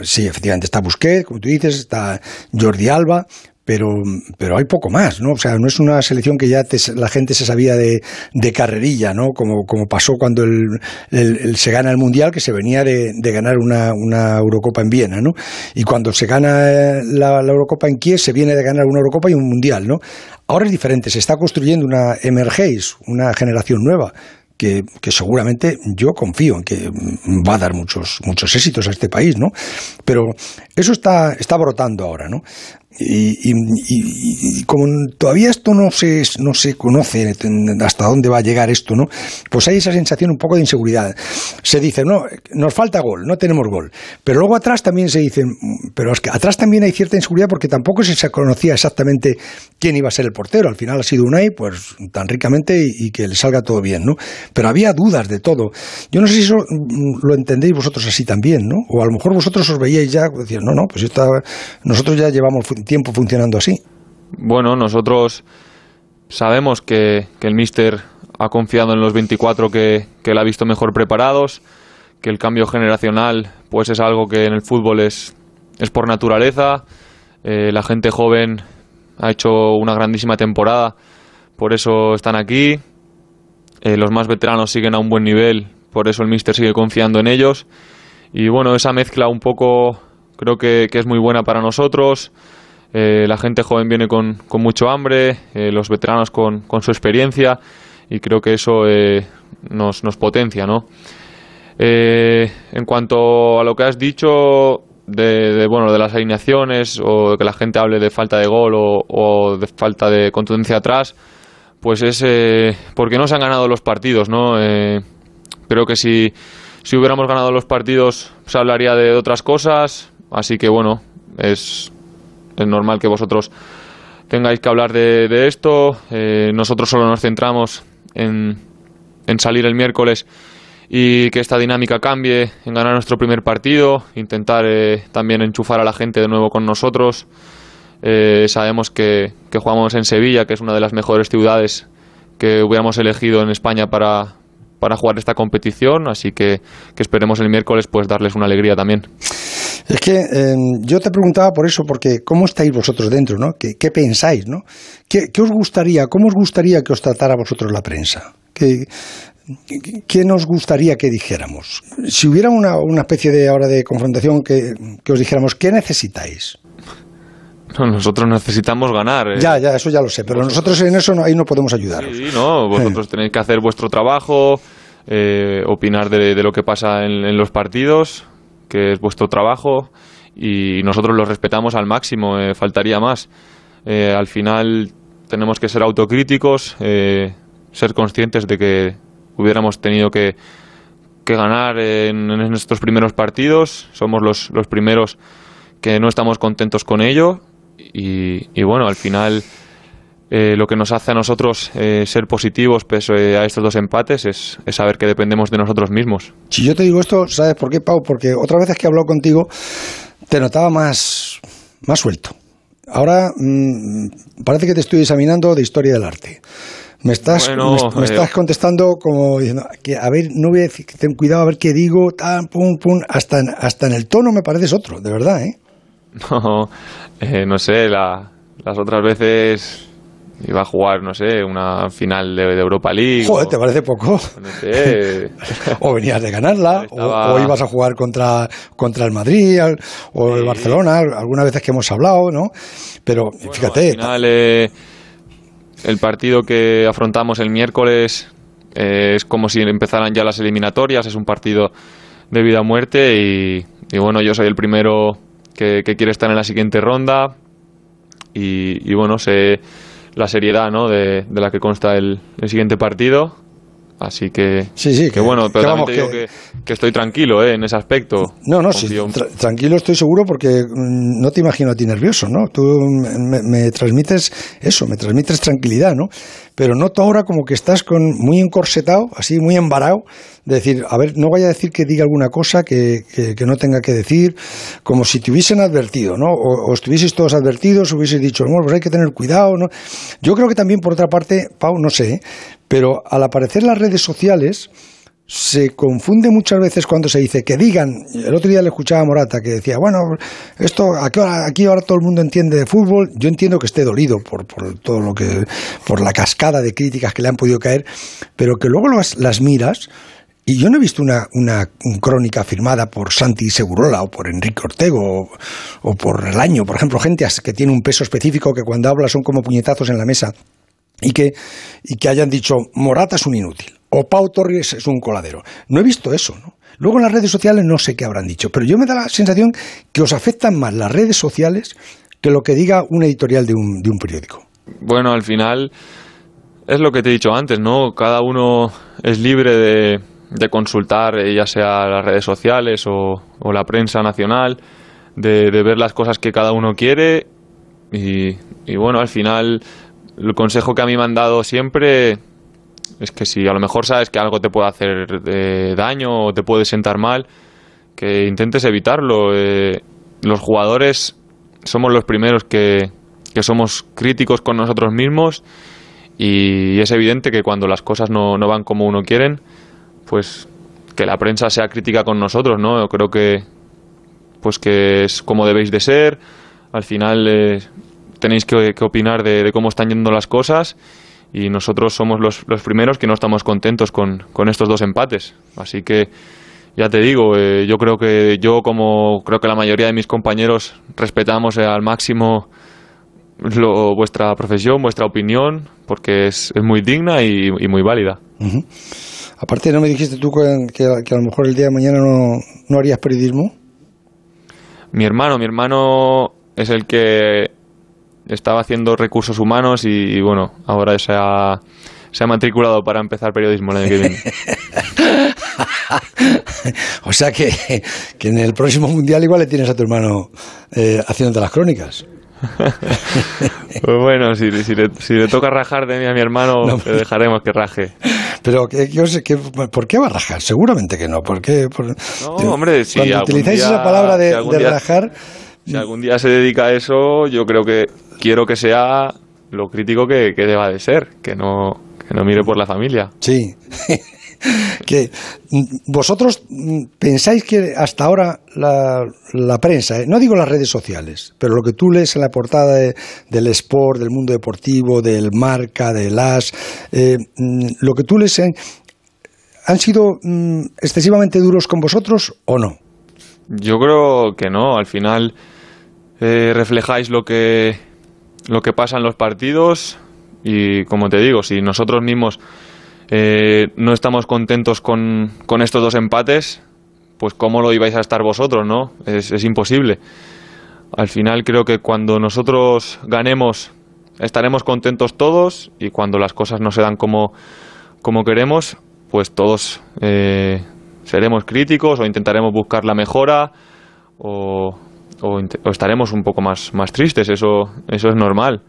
sí, efectivamente está Busquets, como tú dices, está Jordi Alba, pero, pero hay poco más, ¿no? O sea, no es una selección que ya la gente se sabía de, de carrerilla, ¿no? Como, como pasó cuando el, se gana el Mundial, que se venía de, ganar una, Eurocopa en Viena, ¿no? Y cuando se gana la, la, Eurocopa en Kiev, se viene de ganar una Eurocopa y un Mundial, ¿no? Ahora es diferente, se está construyendo una emergéis, una generación nueva que, que, seguramente yo confío en que va a dar muchos, muchos éxitos a este país, ¿no? Pero eso está, está brotando ahora, ¿no? Y, y, como todavía esto no se, no se conoce hasta dónde va a llegar esto, ¿no? Pues hay esa sensación un poco de inseguridad. Se dice, no, nos falta gol, no tenemos gol. Pero luego atrás también se dice, pero es que atrás también hay cierta inseguridad porque tampoco se conocía exactamente quién iba a ser el portero. Al final ha sido Unai, pues tan ricamente y, que le salga todo bien, ¿no? Pero había dudas de todo. Yo no sé si eso mm, lo entendéis vosotros así también, ¿no? O a lo mejor vosotros os veíais ya, decían, no, no, pues nosotros ya llevamos tiempo funcionando así. Bueno, nosotros sabemos que, el míster ha confiado en los 24 que, que él ha visto mejor preparados, que el cambio generacional pues es algo que en el fútbol es, es por naturaleza. Eh, la gente joven ha hecho una grandísima temporada, por eso están aquí. Eh, los más veteranos siguen a un buen nivel, por eso el míster sigue confiando en ellos. Y bueno, esa mezcla un poco creo que es muy buena para nosotros. Eh, la gente joven viene con, con mucho hambre, eh, los veteranos con, con, su experiencia y creo que eso eh, nos, nos, potencia, ¿no? en cuanto a lo que has dicho de, de, bueno, de las alineaciones o que la gente hable de falta de gol o, o de falta de contundencia atrás, pues es porque no se han ganado los partidos, ¿no? creo que si, si hubiéramos ganado los partidos se hablaría de otras cosas, así que bueno, es es normal que vosotros tengáis que hablar de, esto. Eh, nosotros solo nos centramos en, salir el miércoles y que esta dinámica cambie, en ganar nuestro primer partido, intentar eh, también enchufar a la gente de nuevo con nosotros. Eh, sabemos que, que, jugamos en Sevilla, que es una de las mejores ciudades que hubiéramos elegido en España para, para jugar esta competición, así que, que esperemos el miércoles pues darles una alegría también. Es que em, yo te preguntaba por eso, porque ¿cómo estáis vosotros dentro? ¿no? ¿Qué, pensáis? ¿no? ¿Qué, os gustaría, cómo os gustaría que os tratara vosotros la prensa? ¿Qué, qué nos gustaría que dijéramos? Si hubiera una, una especie de ahora de confrontación que, que os dijéramos, ¿qué necesitáis? nosotros necesitamos ganar. ¿eh? Ya, ya, eso ya lo sé, pero nosotros en eso no, ahí no podemos ayudar. Sí, no, vosotros tenéis que hacer vuestro trabajo, eh, opinar de, lo que pasa en, los partidos, que es vuestro trabajo, y nosotros lo respetamos al máximo, eh, faltaría más. al final tenemos que ser autocríticos, ser conscientes de que hubiéramos tenido que, que ganar en, en, estos primeros partidos, somos los, los primeros que no estamos contentos con ello y, bueno, al final eh, lo que nos hace a nosotros eh, ser positivos pese a estos dos empates es, saber que dependemos de nosotros mismos. Si yo te digo esto, ¿sabes por qué, Pau? Porque otras veces que he hablado contigo te notaba más, más suelto. Ahora mm, parece que te estoy examinando de historia del arte. Me estás, me, eh, estás contestando como diciendo, que, a ver, no voy a decir, ten cuidado a ver qué digo, tan, pum, pum, hasta, hasta en el tono me pareces otro, de verdad, ¿eh? No, eh, no sé, la, las otras veces iba a jugar, no sé, una final de, Europa League. Joder, ¿te parece poco? No sé. o venías de ganarla, o, ibas a jugar contra, contra el Madrid o el Barcelona, algunas veces que hemos hablado, ¿no? Pero fíjate. Al final, eh, el partido que afrontamos el miércoles eh, es como si empezaran ya las eliminatorias, es un partido de vida o muerte y, y bueno, yo soy el primero que, quiere estar en la siguiente ronda y, bueno, sé la seriedad ¿no? de, la que consta el, siguiente partido. Así que, sí, sí, que, bueno, pero también te digo que, estoy tranquilo ¿eh? en ese aspecto. No, no, sí, tranquilo estoy seguro porque mm, no te imagino a ti nervioso, ¿no? Tú me, me, transmites eso, me transmites tranquilidad, ¿no? Pero noto ahora como que estás con muy encorsetado, así muy embarado, de decir, a ver, no vaya a decir que diga alguna cosa que, que, no tenga que decir, como si te hubiesen advertido, ¿no? O, estuvieseis todos advertidos, hubieseis dicho, bueno, pues hay que tener cuidado, ¿no? Yo creo que también, por otra parte, Pau, no sé, pero al aparecer las redes sociales, se confunde muchas veces cuando se dice que digan, el otro día le escuchaba a Morata que decía, bueno, esto aquí ahora todo el mundo entiende de fútbol, yo entiendo que esté dolido por, por todo lo que, por la cascada de críticas que le han podido caer, pero que luego las, las miras y yo no he visto una, una, crónica firmada por Santi Segurola o por Enrique Ortego o, por El Año, por ejemplo, gente que tiene un peso específico que cuando habla son como puñetazos en la mesa y que, y que hayan dicho Morata es un inútil o Pau Torres es un coladero. No he visto eso, ¿no? Luego en las redes sociales no sé qué habrán dicho, pero yo me da la sensación que os afectan más las redes sociales que lo que diga un editorial de un, de un periódico. Bueno, al final es lo que te he dicho antes, ¿no? Cada uno es libre de, de consultar, eh, ya sea las redes sociales o, la prensa nacional, de, ver las cosas que cada uno quiere y, y, bueno, al final el consejo que a mí me han dado siempre es que si a lo mejor sabes que algo te puede hacer eh, daño o te puede sentar mal, que intentes evitarlo. Eh, los jugadores somos los primeros que, que somos críticos con nosotros mismos y es evidente que cuando las cosas no, no van como uno quieren, pues que la prensa sea crítica con nosotros, ¿no? Yo creo que pues que es como debéis de ser. Al final eh, tenéis que, opinar de, cómo están yendo las cosas y nosotros somos los, los primeros que no estamos contentos con, con, estos dos empates. Así que ya te digo, eh, yo creo que yo como creo que la mayoría de mis compañeros respetamos al máximo lo, vuestra profesión, vuestra opinión, porque es, es muy digna y, y muy válida. Aparte, ¿no me dijiste tú que, que a lo mejor el día de mañana no, no harías periodismo? Mi hermano, mi hermano es el que estaba haciendo recursos humanos y, bueno, ahora se ha, se ha matriculado para empezar periodismo el año que viene. o sea que, que, en el próximo mundial igual le tienes a tu hermano eh, haciéndote las crónicas. pues bueno, si, si, le, si, le, toca rajar de mí a mi hermano, no, le dejaremos que raje. Pero sé que, ¿por qué va a rajar? Seguramente que no. ¿Por qué? Por, no, hombre, si cuando utilizáis día, esa palabra de, si de día, rajar. Si algún día se dedica a eso, yo creo que quiero que sea lo crítico que, que deba de ser, que no, que no mire por la familia. Sí. que vosotros pensáis que hasta ahora la, la prensa, ¿eh? no digo las redes sociales, pero lo que tú lees en la portada de, del Sport, del mundo deportivo, del Marca, del AS, eh, lo que tú lees, en, ¿han sido mm, excesivamente duros con vosotros o no? Yo creo que no, al final eh, reflejáis lo que, lo que pasa en los partidos y como te digo, si nosotros mismos eh, no estamos contentos con, con, estos dos empates, pues cómo lo ibais a estar vosotros, ¿no? Es, es, imposible. Al final creo que cuando nosotros ganemos estaremos contentos todos y cuando las cosas no se dan como, como queremos, pues todos eh, seremos críticos o intentaremos buscar la mejora o, o, o estaremos un poco más, más tristes, eso, eso es normal.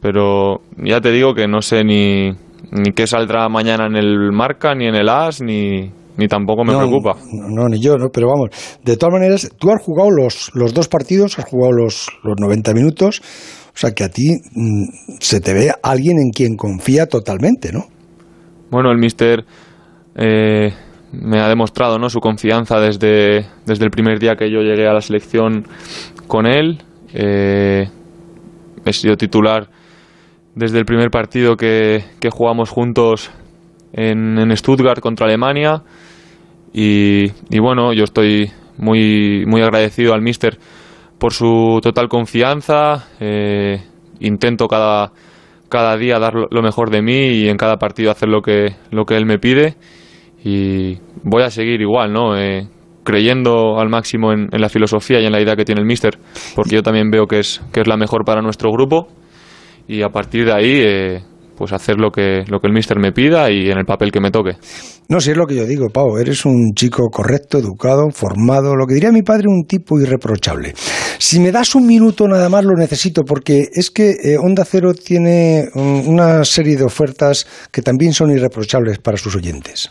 Pero ya te digo que no sé ni, ni qué saldrá mañana en el marca, ni en el as, ni, ni tampoco me no, preocupa. No, no, ni yo, ¿no? pero vamos, de todas maneras, tú has jugado los, los dos partidos, has jugado los, los 90 minutos, o sea que a ti mmm, se te ve alguien en quien confía totalmente, ¿no? Bueno, el mister eh, me ha demostrado ¿no? su confianza desde, desde el primer día que yo llegué a la selección con él. Eh, he sido titular desde el primer partido que, que jugamos juntos en, en, Stuttgart contra Alemania y, bueno, yo estoy muy, muy agradecido al míster por su total confianza, eh, intento cada, cada día dar lo mejor de mí y en cada partido hacer lo que, lo que él me pide y voy a seguir igual, ¿no? Eh, creyendo al máximo en, la filosofía y en la idea que tiene el míster, porque yo también veo que es, que es la mejor para nuestro grupo y a partir de ahí eh, pues hacer lo que, lo que el míster me pida y en el papel que me toque. No, si es lo que yo digo, Pau, eres un chico correcto, educado, formado, lo que diría mi padre, un tipo irreprochable. Si me das un minuto nada más lo necesito, porque es que eh, Onda Cero tiene um, una serie de ofertas que también son irreprochables para sus oyentes.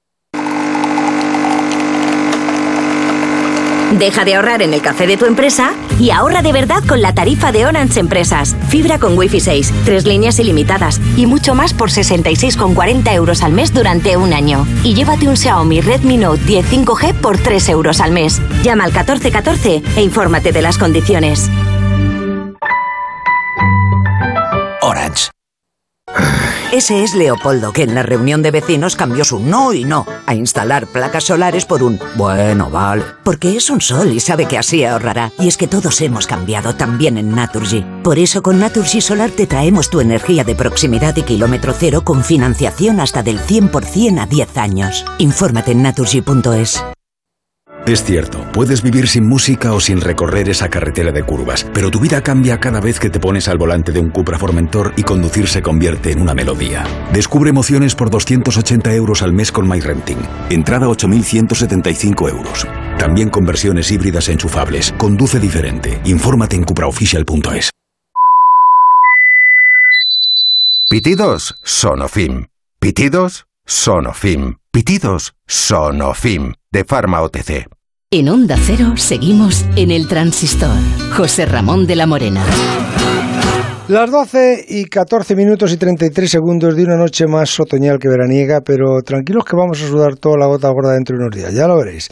Deja de ahorrar en el café de tu empresa y ahorra de verdad con la tarifa de Orange Empresas. Fibra con Wi-Fi 6, tres líneas ilimitadas y mucho más por 66,40 euros al mes durante un año. Y llévate un Xiaomi Redmi Note 10 5G por 3 euros al mes. Llama al 1414 e infórmate de las condiciones. Orange. Ese es Leopoldo, que en la reunión de vecinos cambió su no y no a instalar placas solares por un bueno, vale. Porque es un sol y sabe que así ahorrará. Y es que todos hemos cambiado también en Naturgy. Por eso con Naturgy Solar te traemos tu energía de proximidad y kilómetro cero con financiación hasta del 100% a 10 años. Infórmate en naturgy.es. Es cierto, puedes vivir sin música o sin recorrer esa carretera de curvas, pero tu vida cambia cada vez que te pones al volante de un Cupra Formentor y conducir se convierte en una melodía. Descubre emociones por 280 euros al mes con MyRenting. Entrada 8.175 euros. También con versiones híbridas enchufables. Conduce diferente. Infórmate en cupraofficial.es. Pitidos Sonofim. Pitidos Sonofim. Pitidos Sonofim. De Pharma OTC. En Onda Cero seguimos en el transistor. José Ramón de la Morena. Las 12 y 14 minutos y 33 segundos de una noche más otoñal que veraniega, pero tranquilos que vamos a sudar toda la gota gorda dentro de unos días, ya lo veréis.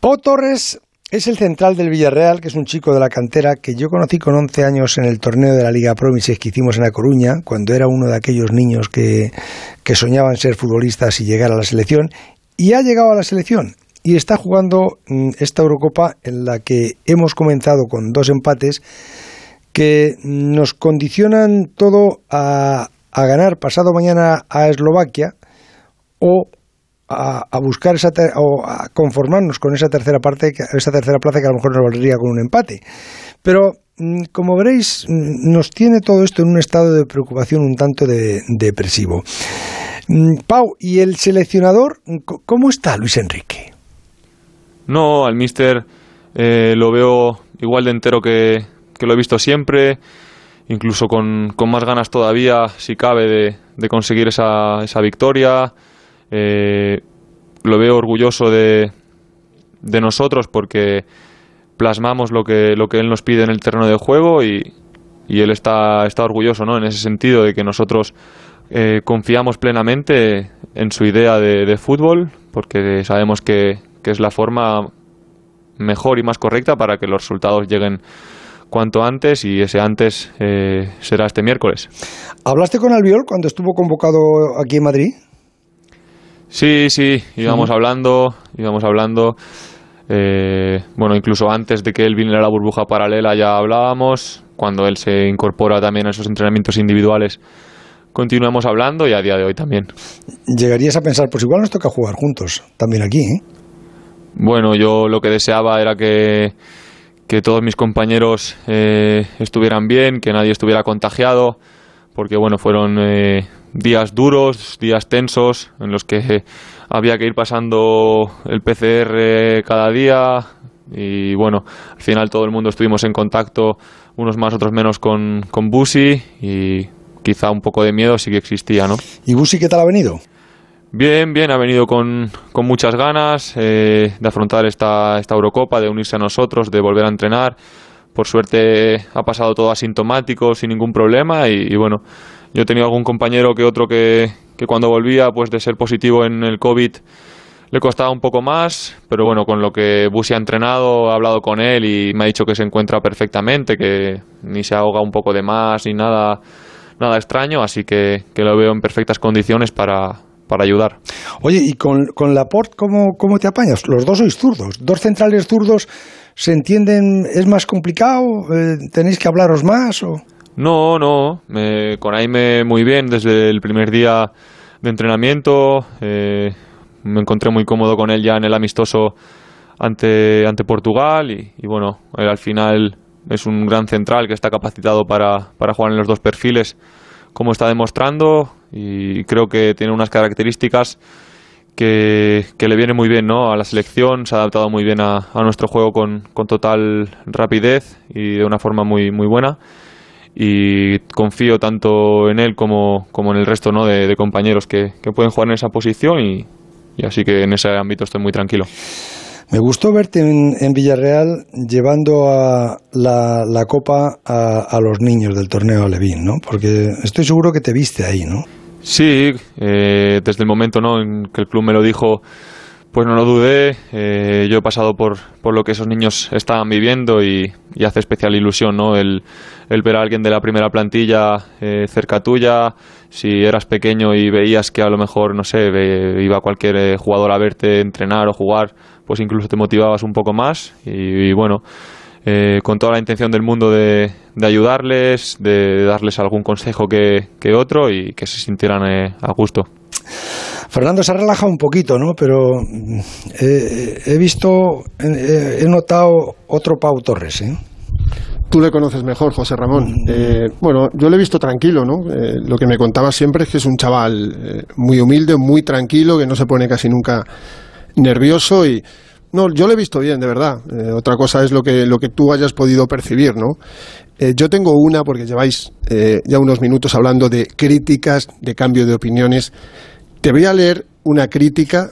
Pau Torres es el central del Villarreal, que es un chico de la cantera que yo conocí con 11 años en el torneo de la Liga Promises que hicimos en La Coruña, cuando era uno de aquellos niños que, que soñaban ser futbolistas y llegar a la selección, y ha llegado a la selección y está jugando mm, esta Eurocopa en la que hemos comenzado con dos empates que nos condicionan todo a, a ganar pasado mañana a Eslovaquia o a, buscar esa o a conformarnos con esa tercera parte, esa tercera plaza que a lo mejor nos valdría con un empate. Pero mm, como veréis, mm, nos tiene todo esto en un estado de preocupación un tanto depresivo. Mm, Pau, ¿y el seleccionador cómo está Luis Enrique? No, al míster eh, lo veo igual de entero que, lo he visto siempre, incluso con, más ganas todavía, si cabe, de, de conseguir esa, esa victoria. Eh, lo veo orgulloso de, de nosotros porque plasmamos lo que, lo que él nos pide en el terreno de juego y, y él está, está orgulloso ¿no? en ese sentido de que nosotros eh, confiamos plenamente en su idea de, fútbol porque sabemos que, que, es la forma mejor y más correcta para que los resultados lleguen cuanto antes y ese antes eh, será este miércoles. ¿Hablaste con Albiol cuando estuvo convocado aquí en Madrid? Sí, sí, íbamos hablando, íbamos hablando. Eh, bueno, incluso antes de que él viniera a la burbuja paralela ya hablábamos. Cuando él se incorpora también a esos entrenamientos individuales, continuamos hablando y a día de hoy también. Llegarías a pensar, pues igual nos toca jugar juntos, también aquí, ¿eh? Bueno, yo lo que deseaba era que, que todos mis compañeros eh, estuvieran bien, que nadie estuviera contagiado, porque bueno, fueron eh, días duros, días tensos, en los que había que ir pasando el PCR cada día y bueno, al final todo el mundo estuvimos en contacto, unos más, otros menos, con, con Busi y quizá un poco de miedo sí que existía, ¿no? ¿Y Busi qué tal ha venido? Bien, bien, ha venido con, muchas ganas eh, de afrontar esta, Eurocopa, de unirse a nosotros, de volver a entrenar. Por suerte ha pasado todo asintomático, sin ningún problema y bueno, yo he tenido algún compañero que otro que, que cuando volvía, pues de ser positivo en el COVID, le costaba un poco más, pero bueno, con lo que Busi ha entrenado, he hablado con él y me ha dicho que se encuentra perfectamente, que ni se ahoga un poco de más ni nada, nada extraño, así que, que lo veo en perfectas condiciones para, para ayudar. Oye, ¿y con, con Laporte ¿cómo, cómo te apañas? Los dos sois zurdos, dos centrales zurdos, ¿se entienden? ¿Es más complicado? Eh, ¿Tenéis que hablaros más? O? No, no, me, con Aime muy bien desde el primer día de entrenamiento. Eh, me encontré muy cómodo con él ya en el amistoso ante, ante Portugal y, bueno, al final es un gran central que está capacitado para, para jugar en los dos perfiles como está demostrando y creo que tiene unas características que, que, le viene muy bien ¿no? a la selección, se ha adaptado muy bien a, nuestro juego con, con, total rapidez y de una forma muy, muy buena y confío tanto en él como, como en el resto ¿no? de, compañeros que, pueden jugar en esa posición y, así que en ese ámbito estoy muy tranquilo. Me gustó verte en, Villarreal llevando a la, copa a, los niños del torneo Alevín, ¿no? Porque estoy seguro que te viste ahí, ¿no? Sí, eh, desde el momento ¿no? en que el club me lo dijo, pues no lo dudé. Eh, yo he pasado por, por, lo que esos niños estaban viviendo y, y hace especial ilusión, ¿no? El, el ver a alguien de la primera plantilla eh, cerca tuya, si eras pequeño y veías que a lo mejor, no sé, iba cualquier eh, jugador a verte entrenar o jugar, pues incluso te motivabas un poco más y, bueno, eh, con toda la intención del mundo de, ayudarles, de darles algún consejo que, otro y que se sintieran a gusto. Fernando se ha relajado un poquito, ¿no? Pero he visto, he notado otro Pau Torres, ¿eh? Tú le conoces mejor, José Ramón. Mm. Eh, bueno, yo le he visto tranquilo, ¿no? Eh, lo que me contaba siempre es que es un chaval eh, muy humilde, muy tranquilo, que no se pone casi nunca nervioso y No, yo lo he visto bien, de verdad. Eh, otra cosa es lo que, lo que tú hayas podido percibir, ¿no? Eh, yo tengo una, porque lleváis eh, ya unos minutos hablando de críticas, de cambio de opiniones. Te voy a leer una crítica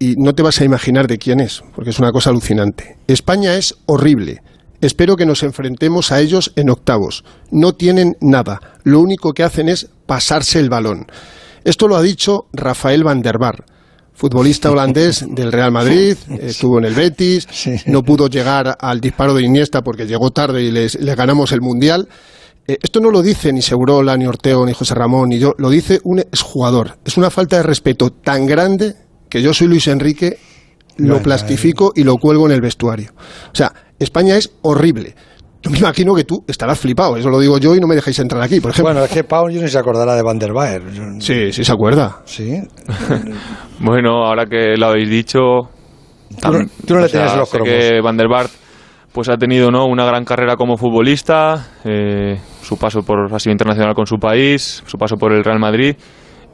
y no te vas a imaginar de quién es, porque es una cosa alucinante. España es horrible. Espero que nos enfrentemos a ellos en octavos. No tienen nada. Lo único que hacen es pasarse el balón. Esto lo ha dicho Rafael van der Bar, futbolista holandés del Real Madrid, estuvo en el Betis, no pudo llegar al disparo de Iniesta porque llegó tarde y les, le ganamos el Mundial. Eh, esto no lo dice ni Segurola, ni Orteo, ni José Ramón, ni yo, lo dice un exjugador. Es una falta de respeto tan grande que yo soy Luis Enrique, lo plastifico y lo cuelgo en el vestuario. O sea, España es horrible. Yo me imagino que tú estarás flipado, eso lo digo yo y no me dejáis entrar aquí, por ejemplo. Bueno, es que Pau yo ni se acordará de Van der Baer. Sí, sí se acuerda. Sí. bueno, ahora que lo habéis dicho... Tú no, le tienes los cromos. que Van der Baer pues ha tenido ¿no? una gran carrera como futbolista, eh, su paso por ha sido internacional con su país, su paso por el Real Madrid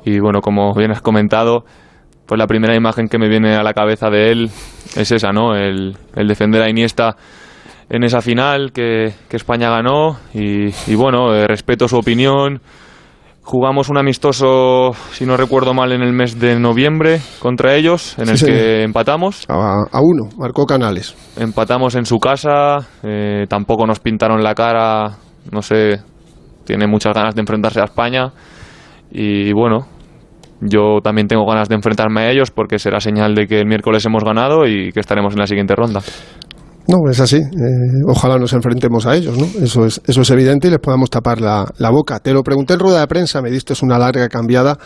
y bueno, como bien has comentado, pues la primera imagen que me viene a la cabeza de él es esa, ¿no? El, el defender a Iniesta en esa final que, España ganó y, bueno, eh, respeto su opinión. Jugamos un amistoso, si no recuerdo mal, en el mes de noviembre contra ellos, en el que empatamos. A, uno, marcó Canales. Empatamos en su casa, eh, tampoco nos pintaron la cara, no sé, tiene muchas ganas de enfrentarse a España. Y bueno, yo también tengo ganas de enfrentarme a ellos porque será señal de que el miércoles hemos ganado y que estaremos en la siguiente ronda. No, es así. Eh, ojalá nos enfrentemos a ellos, ¿no? Eso es, eso es evidente y les podamos tapar la, la, boca. Te lo pregunté en rueda de prensa, me diste una larga cambiada.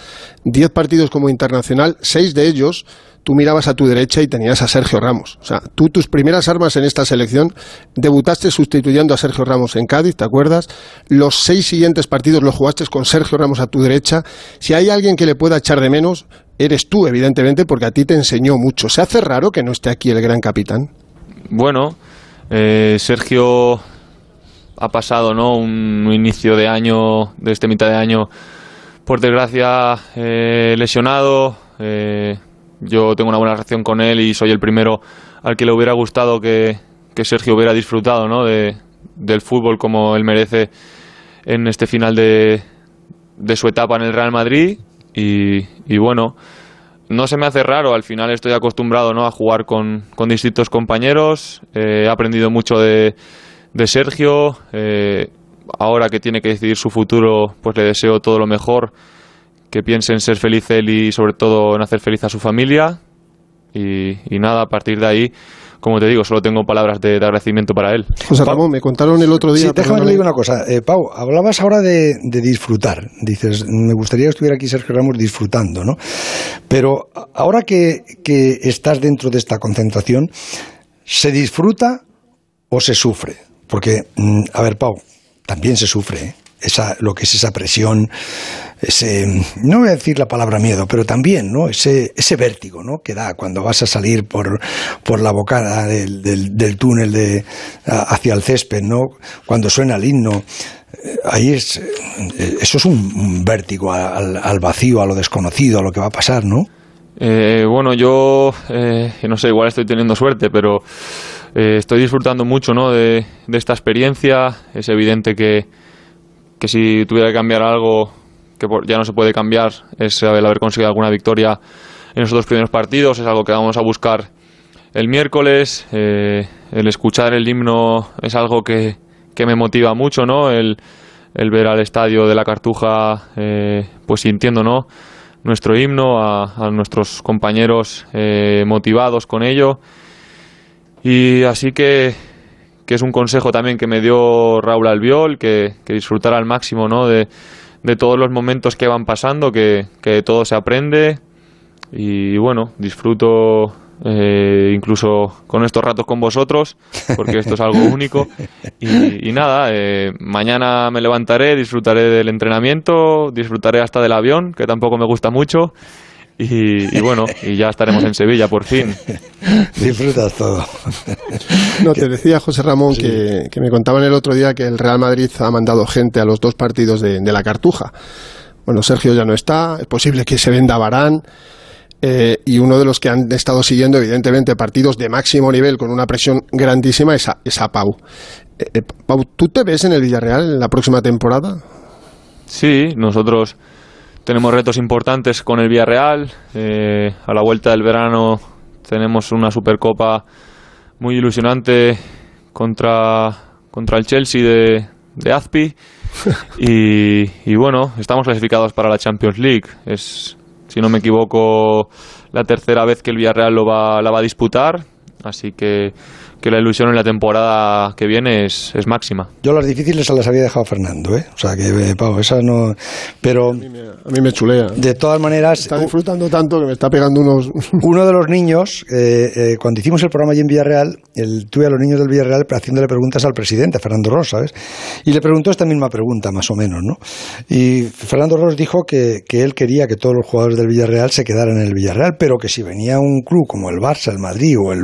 Diez partidos como internacional, seis de ellos tú mirabas a tu derecha y tenías a Sergio Ramos. O sea, tú tus primeras armas en esta selección debutaste sustituyendo a Sergio Ramos en Cádiz, ¿te acuerdas? Los seis siguientes partidos los jugaste con Sergio Ramos a tu derecha. Si hay alguien que le pueda echar de menos, eres tú, evidentemente, porque a ti te enseñó mucho. ¿Se hace raro que no esté aquí el gran capitán? Bueno, eh, Sergio ha pasado ¿no? un inicio de año, de este mitad de año, por desgracia, eh, lesionado. Eh, yo tengo una buena relación con él y soy el primero al que le hubiera gustado que, Sergio hubiera disfrutado ¿no? de, del fútbol como él merece en este final de, de su etapa en el Real Madrid. Y, y bueno, no se me hace raro, al final estoy acostumbrado ¿no? a jugar con, con distintos compañeros, eh, he aprendido mucho de, de Sergio, eh, ahora que tiene que decidir su futuro, pues le deseo todo lo mejor, que piense en ser feliz él y sobre todo en hacer feliz a su familia. Y, y nada, a partir de ahí como te digo, solo tengo palabras de, agradecimiento para él. José Ramón, me contaron el otro día. Sí, déjame que le diga una cosa. Eh, Pau, hablabas ahora de, disfrutar. Dices, me gustaría que estuviera aquí Sergio Ramos disfrutando, ¿no? Pero ahora que, que estás dentro de esta concentración, ¿se disfruta o se sufre? Porque, mm, a ver, Pau, también se sufre, ¿eh? Esa, lo que es esa presión, ese, no voy a decir la palabra miedo, pero también, ¿no? Ese, ese vértigo, ¿no? Que da cuando vas a salir por, por la bocada del, del, túnel de, hacia el césped, ¿no? Cuando suena el himno. Eh, ahí es, eh, eso es un, vértigo al, al, vacío, a lo desconocido, a lo que va a pasar, ¿no? Eh, bueno, yo no sé, igual estoy teniendo suerte, pero estoy disfrutando mucho ¿no? de, de esta experiencia. Es evidente que, que si tuviera que cambiar algo que ya no se puede cambiar es el haber conseguido alguna victoria en esos dos primeros partidos, es algo que vamos a buscar el miércoles, eh, el escuchar el himno es algo que, que me motiva mucho, ¿no? El, el, ver al estadio de la Cartuja eh, pues sintiendo, ¿no? nuestro himno, a, nuestros compañeros eh, motivados con ello. Y así que que es un consejo también que me dio Raúl Albiol, que, que disfrutar al máximo ¿no? de, de, todos los momentos que van pasando, que, que todo se aprende y bueno, disfruto eh, incluso con estos ratos con vosotros, porque esto es algo único. Y, nada, eh, mañana me levantaré, disfrutaré del entrenamiento, disfrutaré hasta del avión, que tampoco me gusta mucho. Y, bueno, y ya estaremos en Sevilla por fin. Disfrutas todo. No, te decía José Ramón que, me contaban el otro día que el Real Madrid ha mandado gente a los dos partidos de, la Cartuja. Bueno, Sergio ya no está, es posible que se venda Barán. eh, y uno de los que han estado siguiendo, evidentemente, partidos de máximo nivel con una presión grandísima es a, Pau. Eh, eh, Pau, ¿tú te ves en el Villarreal en la próxima temporada? Sí, nosotros tenemos retos importantes con el Villarreal. a la vuelta del verano tenemos una Supercopa muy ilusionante contra, contra el Chelsea de, de Azpi. y, y, bueno, estamos clasificados para la Champions League. Es, si no me equivoco, la tercera vez que el Villarreal lo va, la va a disputar. Así que que la ilusión en la temporada que viene es, es máxima. Yo las difíciles se las había dejado Fernando, ¿eh? O sea, que, eh, Pau, esa no... Pero... A mí, me, chulea. De todas maneras... Está disfrutando tanto que me está pegando unos... uno de los niños, eh, eh, cuando hicimos el programa allí en Villarreal, el, tuve a los niños del Villarreal haciéndole preguntas al presidente, a Fernando Ross, ¿sabes? Y le preguntó esta misma pregunta, más o menos, ¿no? Y Fernando Ross dijo que, que él quería que todos los jugadores del Villarreal se quedaran en el Villarreal, pero que si venía un club como el Barça, el Madrid o el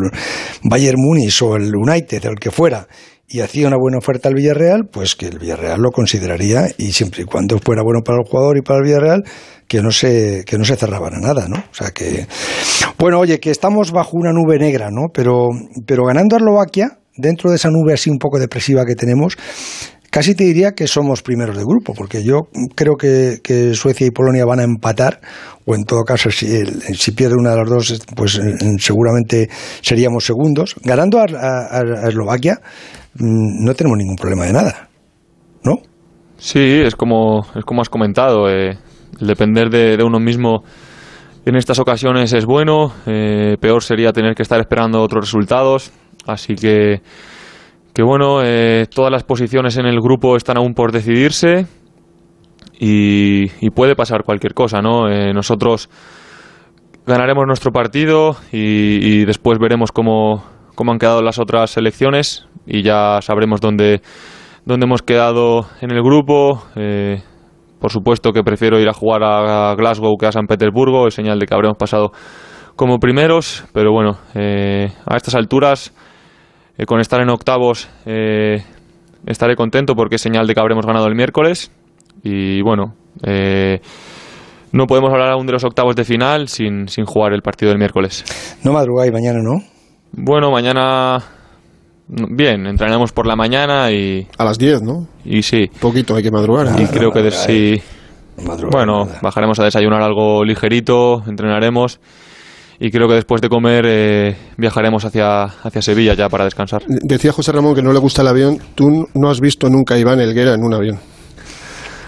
Bayern Múnich el United el que fuera, y hacía una buena oferta al Villarreal, pues que el Villarreal lo consideraría y siempre y cuando fuera bueno para el jugador y para el Villarreal, que no se que no se cerraban a nada, ¿no? O sea que bueno, oye, que estamos bajo una nube negra, ¿no? Pero pero ganando a Eslovaquia, dentro de esa nube así un poco depresiva que tenemos, Casi te diría que somos primeros de grupo, porque yo creo que, Suecia y Polonia van a empatar, o en todo caso, si, si pierde una de las dos, pues eh, seguramente seríamos segundos. Ganando a, Eslovaquia, mm, no tenemos ningún problema de nada, ¿no? Sí, es como, es como has comentado, eh, el depender de, uno mismo en estas ocasiones es bueno, eh, peor sería tener que estar esperando otros resultados, así que que bueno, eh, todas las posiciones en el grupo están aún por decidirse y, puede pasar cualquier cosa, ¿no? Eh, nosotros ganaremos nuestro partido y, después veremos cómo, cómo, han quedado las otras selecciones y ya sabremos dónde, dónde hemos quedado en el grupo. Eh, por supuesto que prefiero ir a jugar a Glasgow que a San Petersburgo, es señal de que habremos pasado como primeros, pero bueno, a estas alturas eh, con estar en octavos eh, estaré contento porque es señal de que habremos ganado el miércoles. Y bueno, eh, no podemos hablar aún de los octavos de final sin, sin jugar el partido del miércoles. No madrugáis mañana, ¿no? Bueno, mañana Bien, entrenaremos por la mañana y... A las 10, ¿no? Y sí. Poquito hay que madrugar. Y creo que sí... Bueno, bajaremos a desayunar algo ligerito, entrenaremos y creo que después de comer eh, viajaremos hacia, hacia Sevilla ya para descansar. Decía José Ramón que no le gusta el avión. Tú no has visto nunca a Iván Elguera en un avión.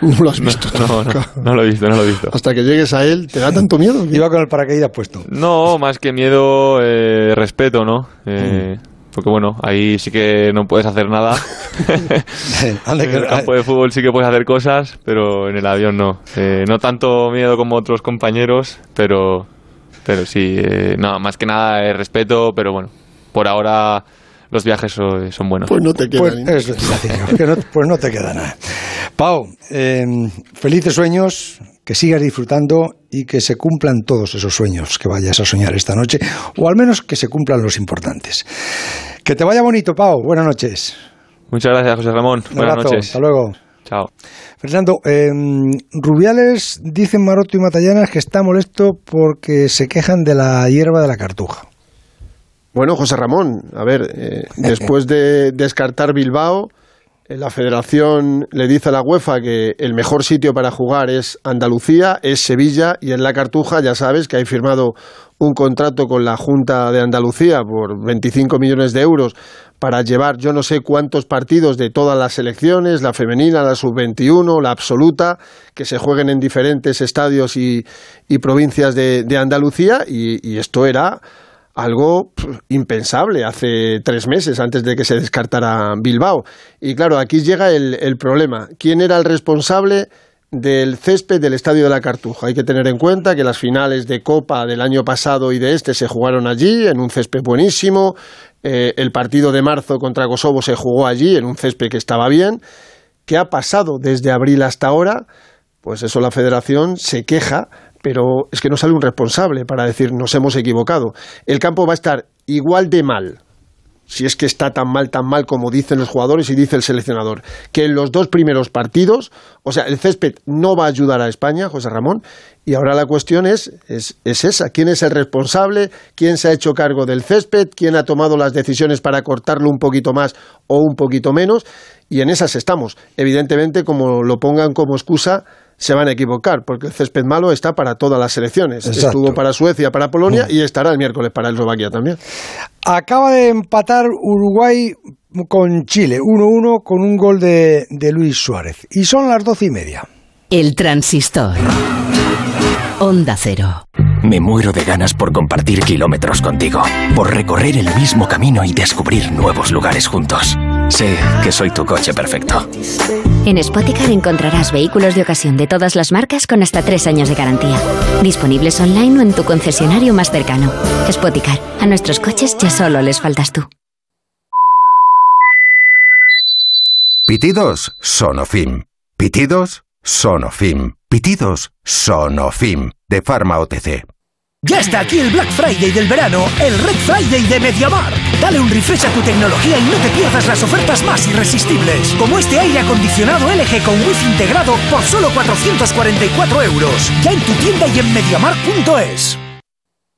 No lo has visto. No, no, lo he visto, no lo he visto. Hasta que llegues a él, ¿te da tanto miedo? Iba con el paracaídas puesto. No, más que miedo, eh, respeto, ¿no? Eh, mm. Porque bueno, ahí sí que no puedes hacer nada. en el campo de fútbol sí que puedes hacer cosas, pero en el avión no. no tanto miedo como otros compañeros, pero pero sí, eh, no, más que nada es respeto, pero bueno, por ahora los viajes son, buenos. Pues no te queda pues, no, pues no te queda nada. Pau, em, felices sueños, que sigas disfrutando y que se cumplan todos esos sueños que vayas a soñar esta noche, o al menos que se cumplan los importantes. Que te vaya bonito, Pau. Buenas noches. Muchas gracias, José Ramón. Buenas noches. Hasta luego. Chao. Fernando, eh, Rubiales dicen Maroto y Matallanas que está molesto porque se quejan de la hierba de la cartuja. Bueno, José Ramón, a ver, eh, después de descartar Bilbao, eh, la federación le dice a la UEFA que el mejor sitio para jugar es Andalucía, es Sevilla y en la Cartuja ya sabes que hay firmado un contrato con la Junta de Andalucía por 25 millones de euros para llevar yo no sé cuántos partidos de todas las selecciones, la femenina, la sub-21, la absoluta, que se jueguen en diferentes estadios y, provincias de, Andalucía y, esto era algo impensable hace tres meses antes de que se descartara Bilbao. Y claro, aquí llega el, problema. ¿Quién era el responsable? del césped del Estadio de la Cartuja. Hay que tener en cuenta que las finales de Copa del año pasado y de este se jugaron allí, en un césped buenísimo. Eh, el partido de marzo contra Kosovo se jugó allí, en un césped que estaba bien. ¿Qué ha pasado desde abril hasta ahora? Pues eso la federación se queja, pero es que no sale un responsable para decir nos hemos equivocado. El campo va a estar igual de mal si es que está tan mal, tan mal como dicen los jugadores y dice el seleccionador, que en los dos primeros partidos, o sea, el césped no va a ayudar a España, José Ramón, y ahora la cuestión es, es, es esa, ¿quién es el responsable? ¿Quién se ha hecho cargo del césped? ¿Quién ha tomado las decisiones para cortarlo un poquito más o un poquito menos? Y en esas estamos. Evidentemente, como lo pongan como excusa, se van a equivocar, porque el césped malo está para todas las selecciones. Exacto. Estuvo para Suecia, para Polonia y estará el miércoles para Eslovaquia también. Acaba de empatar Uruguay con Chile, 1-1 con un gol de, de Luis Suárez. Y son las doce y media. El transistor. Onda Cero. Me muero de ganas por compartir kilómetros contigo, por recorrer el mismo camino y descubrir nuevos lugares juntos. Sé que soy tu coche perfecto. En Spoticar encontrarás vehículos de ocasión de todas las marcas con hasta tres años de garantía. Disponibles online o en tu concesionario más cercano. Spoticar, a nuestros coches ya solo les faltas tú. Pitidos Sonofim. Pitidos Sonofim. Pitidos Sonofim. De Pharma OTC. Ya está aquí el Black Friday del verano, el Red Friday de MediaMark. Dale un refresh a tu tecnología y no te pierdas las ofertas más irresistibles, como este aire acondicionado LG con Wi-Fi integrado por solo 444 euros. Ya en tu tienda y en MediaMark.es.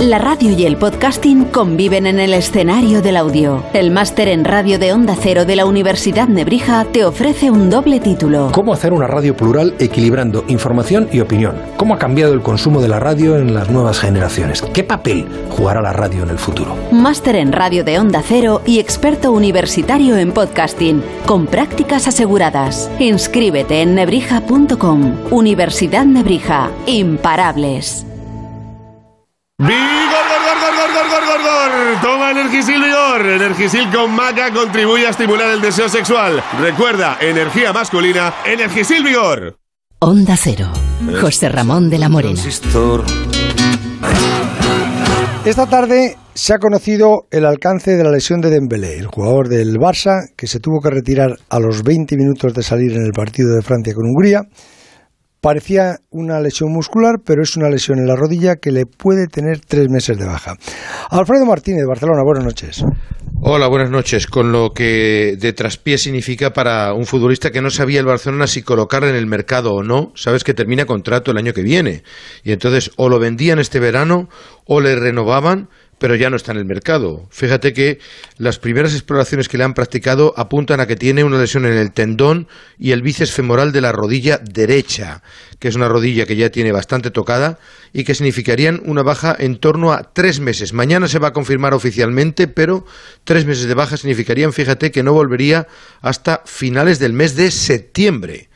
La radio y el podcasting conviven en el escenario del audio. El máster en radio de Onda Cero de la Universidad Nebrija te ofrece un doble título. ¿Cómo hacer una radio plural equilibrando información y opinión? ¿Cómo ha cambiado el consumo de la radio en las nuevas generaciones? ¿Qué papel jugará la radio en el futuro? Máster en radio de Onda Cero y experto universitario en podcasting, con prácticas aseguradas. Inscríbete en nebrija.com. Universidad Nebrija. Imparables. ¡Vigor, gor, gor, gor, gor, gor, gor, gor! Toma Energisil Vigor. Energisil con maca contribuye a estimular el deseo sexual. Recuerda, energía masculina, Energisil Vigor. Onda Cero. José Ramón de la Morena. Esta tarde se ha conocido el alcance de la lesión de Dembélé, el jugador del Barça, que se tuvo que retirar a los 20 minutos de salir en el partido de Francia con Hungría. Parecía una lesión muscular, pero es una lesión en la rodilla que le puede tener tres meses de baja. Alfredo Martínez, Barcelona, buenas noches. Hola, buenas noches. Con lo que de traspié significa para un futbolista que no sabía el Barcelona si colocarle en el mercado o no, sabes que termina contrato el año que viene. Y entonces o lo vendían este verano o le renovaban pero ya no está en el mercado. Fíjate que las primeras exploraciones que le han practicado apuntan a que tiene una lesión en el tendón y el bíceps femoral de la rodilla derecha, que es una rodilla que ya tiene bastante tocada y que significarían una baja en torno a tres meses. Mañana se va a confirmar oficialmente, pero tres meses de baja significarían, fíjate, que no volvería hasta finales del mes de septiembre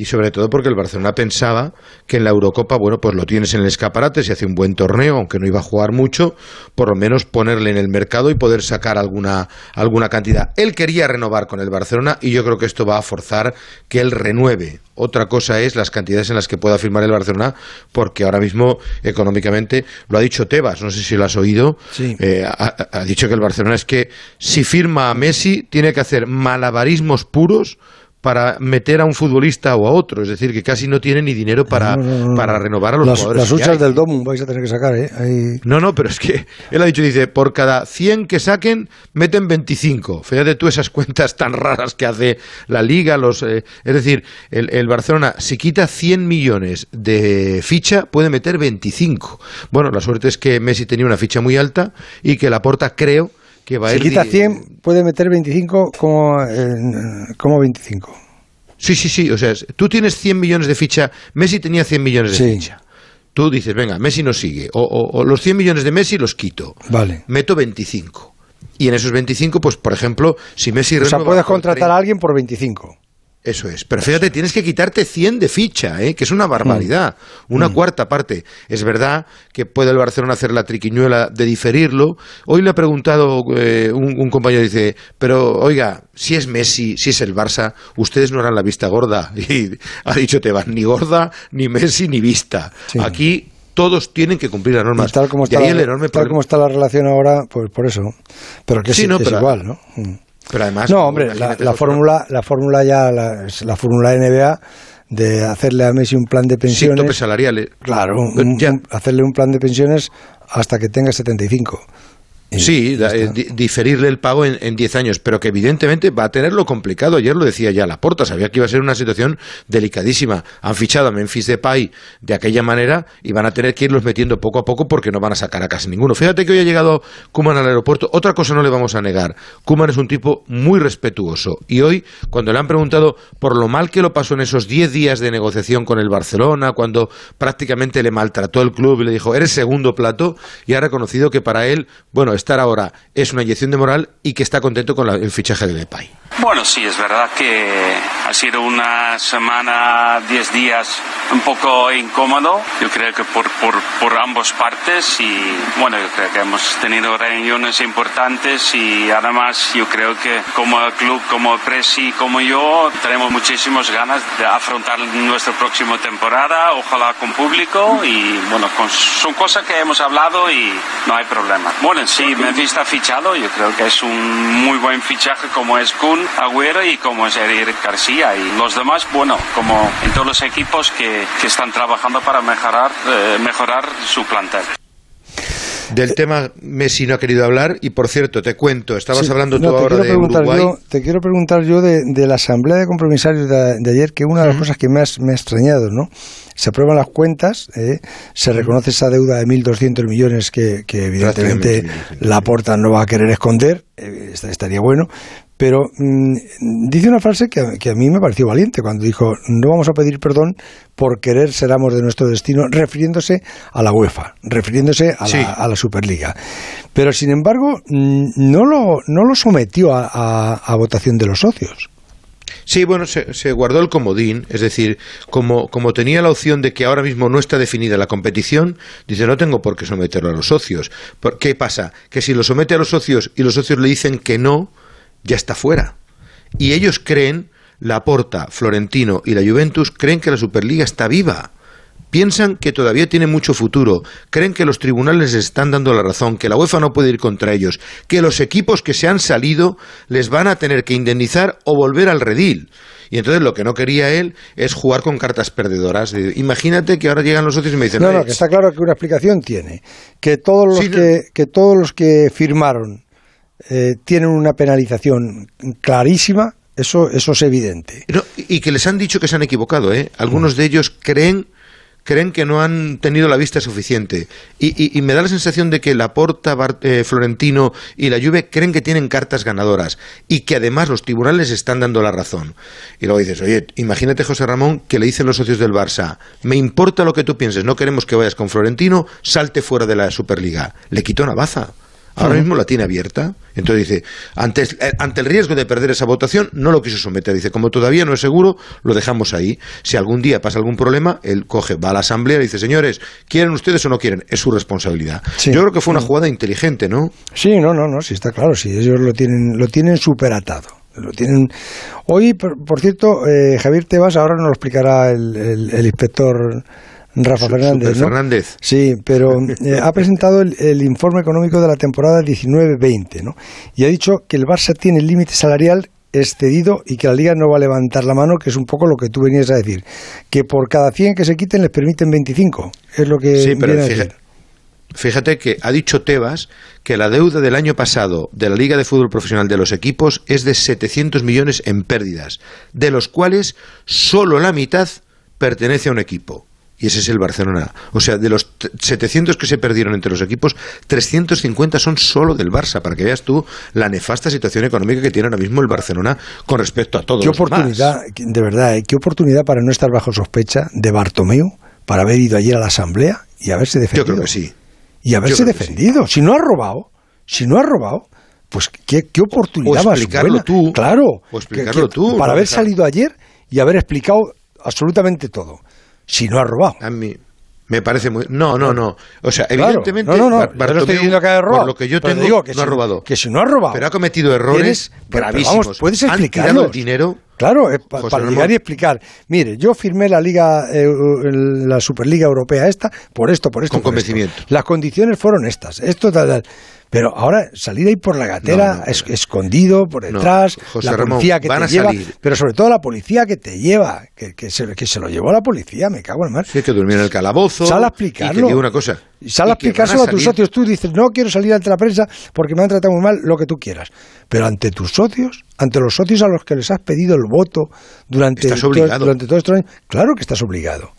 y sobre todo porque el Barcelona pensaba que en la Eurocopa, bueno, pues lo tienes en el escaparate, si hace un buen torneo, aunque no iba a jugar mucho, por lo menos ponerle en el mercado y poder sacar alguna, alguna cantidad. Él quería renovar con el Barcelona y yo creo que esto va a forzar que él renueve. Otra cosa es las cantidades en las que pueda firmar el Barcelona, porque ahora mismo económicamente lo ha dicho Tebas, no sé si lo has oído, eh, ha, ha dicho que el Barcelona es que si firma a Messi tiene que hacer malabarismos puros para meter a un futbolista o a otro, es decir, que casi no tiene ni dinero para, No, no, no. para renovar a los las, jugadores. Las huchas del Domu vais a tener que sacar, ¿eh? Ahí- No, no, pero es que él ha dicho, dice, por cada 100 que saquen, meten 25. Fíjate tú esas cuentas tan raras que hace la liga, los, eh, es decir, el, el Barcelona, si quita 100 millones de ficha, puede meter 25. Bueno, la suerte es que Messi tenía una ficha muy alta y que la porta creo que va a Si ir quita di- 100, puede meter 25 como, eh, como 25. Sí, sí, sí. O sea, tú tienes 100 millones de ficha. Messi tenía 100 millones de Sí. ficha. Tú dices, venga, Messi no sigue. O, o- o los 100 millones de Messi los quito. Vale. Meto 25. Y en esos 25, pues, por ejemplo, si Messi O sea, puedes contratar a alguien por 25. Eso es. Pero fíjate, tienes que quitarte 100 de ficha, ¿eh? que es una barbaridad. Mm. Una cuarta parte. Es verdad que puede el Barcelona hacer la triquiñuela de diferirlo. Hoy le ha preguntado eh, un, un compañero, dice, pero oiga, si es Messi, si es el Barça, ustedes no harán la vista gorda. Y ha dicho Tebas, ni gorda, ni Messi, ni vista. Aquí todos tienen que cumplir las normas. Y tal como está, ahí el la, enorme tal como está la relación ahora, pues por eso. Pero que Sí, sí, no, que es pero- igual, ¿no? Pero además, No, hombre, la, la fórmula, la fórmula ya, la, la fórmula NBA de hacerle a Messi un plan de pensiones. Sí, topes salariales. Claro, un- un- hacerle un plan de pensiones hasta que tenga 75. Sí, da- eh, di- diferirle el pago en en 10 años, pero que evidentemente va a tenerlo complicado. Ayer lo decía ya Laporta, sabía que iba a ser una situación delicadísima. Han fichado a Memphis Depay de aquella manera y van a tener que irlos metiendo poco a poco porque no van a sacar a casi ninguno. Fíjate que hoy ha llegado Kuman al aeropuerto. Otra cosa no le vamos a negar. Kuman es un tipo muy respetuoso y hoy, cuando le han preguntado por lo mal que lo pasó en esos 10 días de negociación con el Barcelona, cuando prácticamente le maltrató el club y le dijo, eres segundo plato, y ha reconocido que para él, bueno, estar ahora es una inyección de moral y que está contento con la- el fichaje de Depay. Bueno, sí, es verdad que ha sido una semana, 10 días un poco incómodo. Yo creo que por, por, por ambas partes y bueno, yo creo que hemos tenido reuniones importantes y además yo creo que como club, como Presi, como yo, tenemos muchísimas ganas de afrontar nuestra próxima temporada, ojalá con público y bueno, con- son cosas que hemos hablado y no hay problema. Bueno, sí, Memphis está fichado, yo creo que es un muy buen fichaje como es Kun, Agüero y como es Eric García y los demás, bueno, como en todos los equipos que, que están trabajando para mejorar, eh, mejorar su plantel. Del tema Messi no ha querido hablar y por cierto, te cuento, estabas Sí, hablando no, tú ahora de Uruguay. yo- te quiero preguntar yo de, de la asamblea de compromisarios de, de ayer, que una de las cosas que me, ha extrañado, ¿no? Se aprueban las cuentas, ¿eh? se reconoce esa deuda de 1.200 millones que, que evidentemente la porta no va a querer esconder, eh, esta- estaría bueno, pero mm, dice una frase que, a- que a mí me pareció valiente cuando dijo, no vamos a pedir perdón por querer ser amos de nuestro destino, refiriéndose a la UEFA, refiriéndose a, Sí. la, a la Superliga. Pero sin embargo, mm, no lo, no lo sometió a votación de los socios. Sí, bueno, se, se guardó el comodín, es decir, como, como tenía la opción de que ahora mismo no está definida la competición, dice, no tengo por qué someterlo a los socios. ¿Por ¿Qué pasa? Que si lo somete a los socios y los socios le dicen que no, ya está fuera. Y ellos creen, la Porta, Florentino y la Juventus, creen que la Superliga está viva. Piensan que todavía tiene mucho futuro, creen que los tribunales les están dando la razón, que la UEFA no puede ir contra ellos, que los equipos que se han salido les van a tener que indemnizar o volver al redil. Y entonces lo que no quería él es jugar con cartas perdedoras. De- Imagínate que ahora llegan los socios y me dicen, No, "Oye, no, que está claro que una explicación tiene. Que todos los, Sí, no. que, que, todos los que firmaron eh, tienen una penalización clarísima, eso, eso es evidente. Y que les han dicho que se han equivocado, ¿eh? Algunos de ellos creen creen que no han tenido la vista suficiente. Y, y- me da la sensación de que Laporta, Bar- eh, Florentino y la Juve creen que tienen cartas ganadoras y que además los tribunales están dando la razón. Y luego dices, oye, imagínate José Ramón que le dicen los socios del Barça, me importa lo que tú pienses, no queremos que vayas con Florentino, salte fuera de la Superliga. Le quitó una baza. Ahora mismo la tiene abierta. Entonces dice, ante, eh, ante el riesgo de perder esa votación, no lo quiso someter. Dice, como todavía no es seguro, lo dejamos ahí. Si algún día pasa algún problema, él coge, va a la asamblea y dice, señores, ¿quieren ustedes o no quieren? Es su responsabilidad. Yo creo que fue una jugada inteligente, ¿no? Sí, no, no, no, sí está claro, sí, ellos lo tienen, lo tienen superatado. Lo tienen. Hoy, por, por cierto, eh, Javier Tebas, ahora nos lo explicará el, el- el inspector Rafa Fernández. ¿no? Fernández. Sí, pero eh, ha presentado el, el informe económico de la temporada 19-20, ¿no? Y ha dicho que el Barça tiene el límite salarial excedido y que la Liga no va a levantar la mano, que es un poco lo que tú venías a decir. Que por cada 100 que se quiten les permiten 25. Es lo que Sí, pero viene a fíjate, decir. fíjate que ha dicho Tebas que la deuda del año pasado de la Liga de Fútbol Profesional de los equipos es de 700 millones en pérdidas, de los cuales solo la mitad pertenece a un equipo. Y ese es el Barcelona. O sea, de los t- 700 que se perdieron entre los equipos, 350 son solo del Barça, para que veas tú la nefasta situación económica que tiene ahora mismo el Barcelona con respecto a todos Qué los demás. oportunidad, de verdad, ¿eh? qué oportunidad para no estar bajo sospecha de Bartomeu, para haber ido ayer a la asamblea y haberse defendido. Yo creo que sí. Y haberse que defendido. Si no ha robado, si no ha robado, pues qué, qué oportunidad O más explicarlo buena. tú. Claro. O explicarlo tú, Para no haber salido ayer y haber explicado absolutamente todo. Si no ha robado. A mí me parece muy... No, no, no. O sea, Claro. evidentemente... No, no, no. Bar- Yo no estoy Bartomeu, diciendo que haya robado, Por lo que yo tengo, digo que no ha robado. que si no ha robado, Pero ha cometido errores gravísimos. vamos, puedes el dinero... Claro, eh, pa- para llegar y explicar. Mire, yo firmé la Liga, eh, la Superliga Europea esta, por esto, por esto. Con por esto. convencimiento. Las condiciones fueron estas, esto, tal, tal. Pero ahora salir ahí por la gatera, No, no, es- escondido, por detrás, José la Ramón, policía que van te a lleva, salir. pero sobre todo la policía que te lleva, que, que se, que se lo llevó la policía, me cago en el mar. Sí, que durmió en el calabozo. Sal a Y explicarlo. digo una cosa. Y sal a explicárselo a, tus socios. Tú dices, no quiero salir ante la prensa porque me han tratado muy mal, lo que tú quieras. Pero ante tus socios, ante los socios a los que les has pedido el voto durante, Estás todo- obligado. durante todos estos años, claro que estás obligado.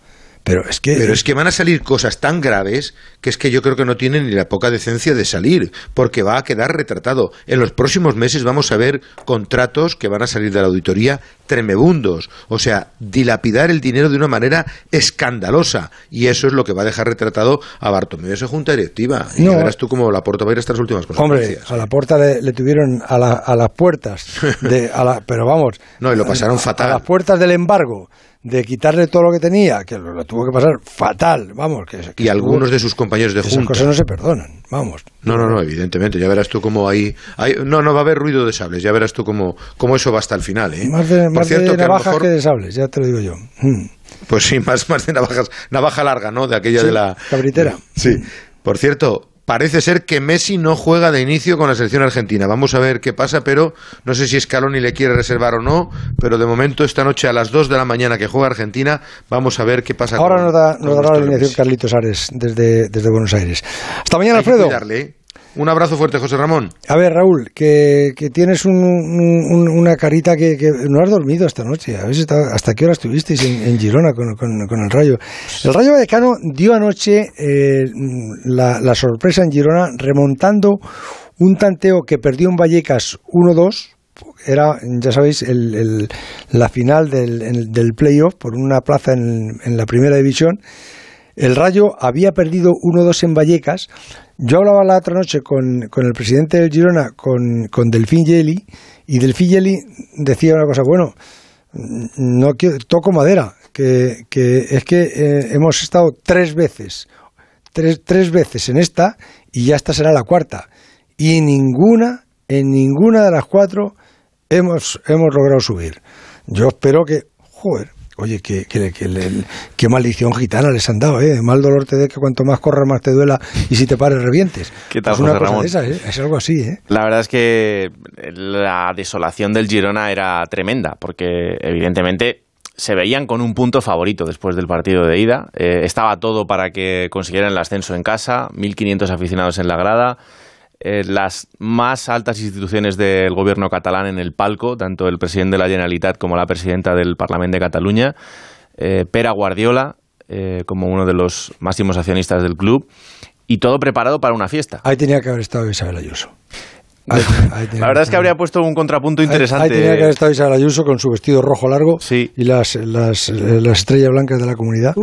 Pero es que... Pero es que van a salir cosas tan graves que es que yo creo que no tienen ni la poca decencia de salir, porque va a quedar retratado. En los próximos meses vamos a ver contratos que van a salir de la auditoría tremebundos, o sea, dilapidar el dinero de una manera escandalosa, y eso es lo que va a dejar retratado a Bartomeu esa junta directiva. Y No. ya verás tú cómo la porta va a ir hasta las últimas Hombre, a la puerta le, le tuvieron a, la- a las puertas, de, a la- pero vamos. No, y lo pasaron a- fatal. A las puertas del embargo, de quitarle todo lo que tenía, que lo, lo tuvo que pasar fatal, vamos. Que, que y estuvo- algunos de sus compañeros de Esas junta. cosas no se perdonan, vamos. No, no, no, evidentemente. Ya verás tú cómo hay, hay- No, no va a haber ruido de sables. Ya verás tú cómo, cómo eso va hasta el final. ¿eh? Más de, más cierto, de que navajas mejor- que de sables, ya te lo digo yo. Mm. Pues sí, más, más de navajas. Navaja larga, ¿no? De aquella Sí, de la. cabritera. Sí. Por cierto, parece ser que Messi no juega de inicio con la selección argentina. Vamos a ver qué pasa, pero no sé si Scaloni le quiere reservar o no. Pero de momento, esta noche a las 2 de la mañana que juega Argentina, vamos a ver qué pasa Ahora con nos, da, nos dará la alineación. Carlitos Ares desde, desde Buenos Aires. Hasta mañana, Hay que Alfredo. cuidarle, ¿eh? Un abrazo fuerte, José Ramón. A ver, Raúl, que, que tienes un- un- un- una carita que, no has dormido esta noche. ¿Habéis estado- ¿Hasta qué hora estuvisteis en, Girona con, el Rayo? El Rayo Vallecano dio anoche eh, la, sorpresa en Girona remontando un tanteo que perdió en Vallecas 1-2. Era, ya sabéis, el- la final del, el- del playoff por una plaza en la primera división. El Rayo había perdido 1-2 en Vallecas. Yo hablaba la otra noche con, con el presidente del Girona, con, con Delfín Yeli, y Delfín Yeli decía una cosa, bueno, no quiero, toco madera, que, que es que eh, hemos estado tres veces, tres, tres veces en esta, y ya esta será la cuarta. Y en ninguna, en ninguna de las cuatro hemos, hemos logrado subir. Yo espero que, joder, oye, que le- qué maldición gitana les han dado, ¿eh? Mal dolor te dé que cuanto más corras más te duela y si te pares revientes. ¿Qué tal, es una José cosa Ramón? de esas, ¿eh? Es algo así, ¿eh? La verdad es que la desolación del Girona era tremenda, porque evidentemente se veían con un punto favorito después del partido de ida. Eh, estaba todo para que consiguieran el ascenso en casa, 1.500 aficionados en la grada, eh, las más altas instituciones del gobierno catalán en el palco, tanto el presidente de la Generalitat como la presidenta del Parlamento de Cataluña, eh, Pera Guardiola eh, como uno de los máximos accionistas del club, y todo preparado para una fiesta. Ahí tenía que haber estado Isabel Ayuso. La verdad es que habría puesto un contrapunto interesante. Ahí tenía que haber estado Isabel Ayuso con su vestido rojo largo y las, las, las estrellas blancas de la comunidad.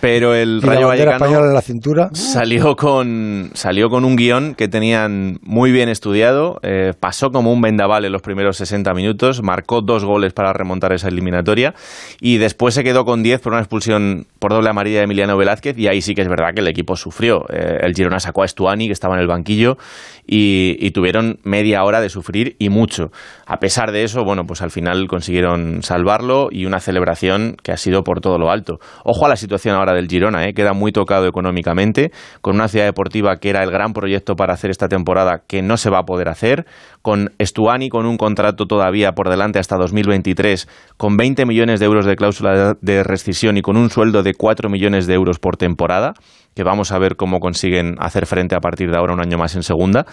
Pero el y Rayo Vallecano española la cintura. salió con, salió con un guion que tenían muy bien estudiado, eh, pasó como un vendaval en los primeros 60 minutos, marcó dos goles para remontar esa eliminatoria y después se quedó con 10 por una expulsión por doble amarilla de Emiliano Velázquez y ahí sí que es verdad que el equipo sufrió. Eh, el Girona sacó a Estuani, que estaba en el banquillo, y, y tuvieron media hora de sufrir y mucho. A pesar de eso, bueno, pues al final consiguieron salvarlo y una celebración que ha sido por todo lo alto. Ojo a la situación ahora del Girona, ¿eh? queda muy tocado económicamente, con una ciudad deportiva que era el gran proyecto para hacer esta temporada que no se va a poder hacer, con Estuani con un contrato todavía por delante hasta 2023, con 20 millones de euros de cláusula de rescisión y con un sueldo de 4 millones de euros por temporada, que vamos a ver cómo consiguen hacer frente a partir de ahora un año más en segunda.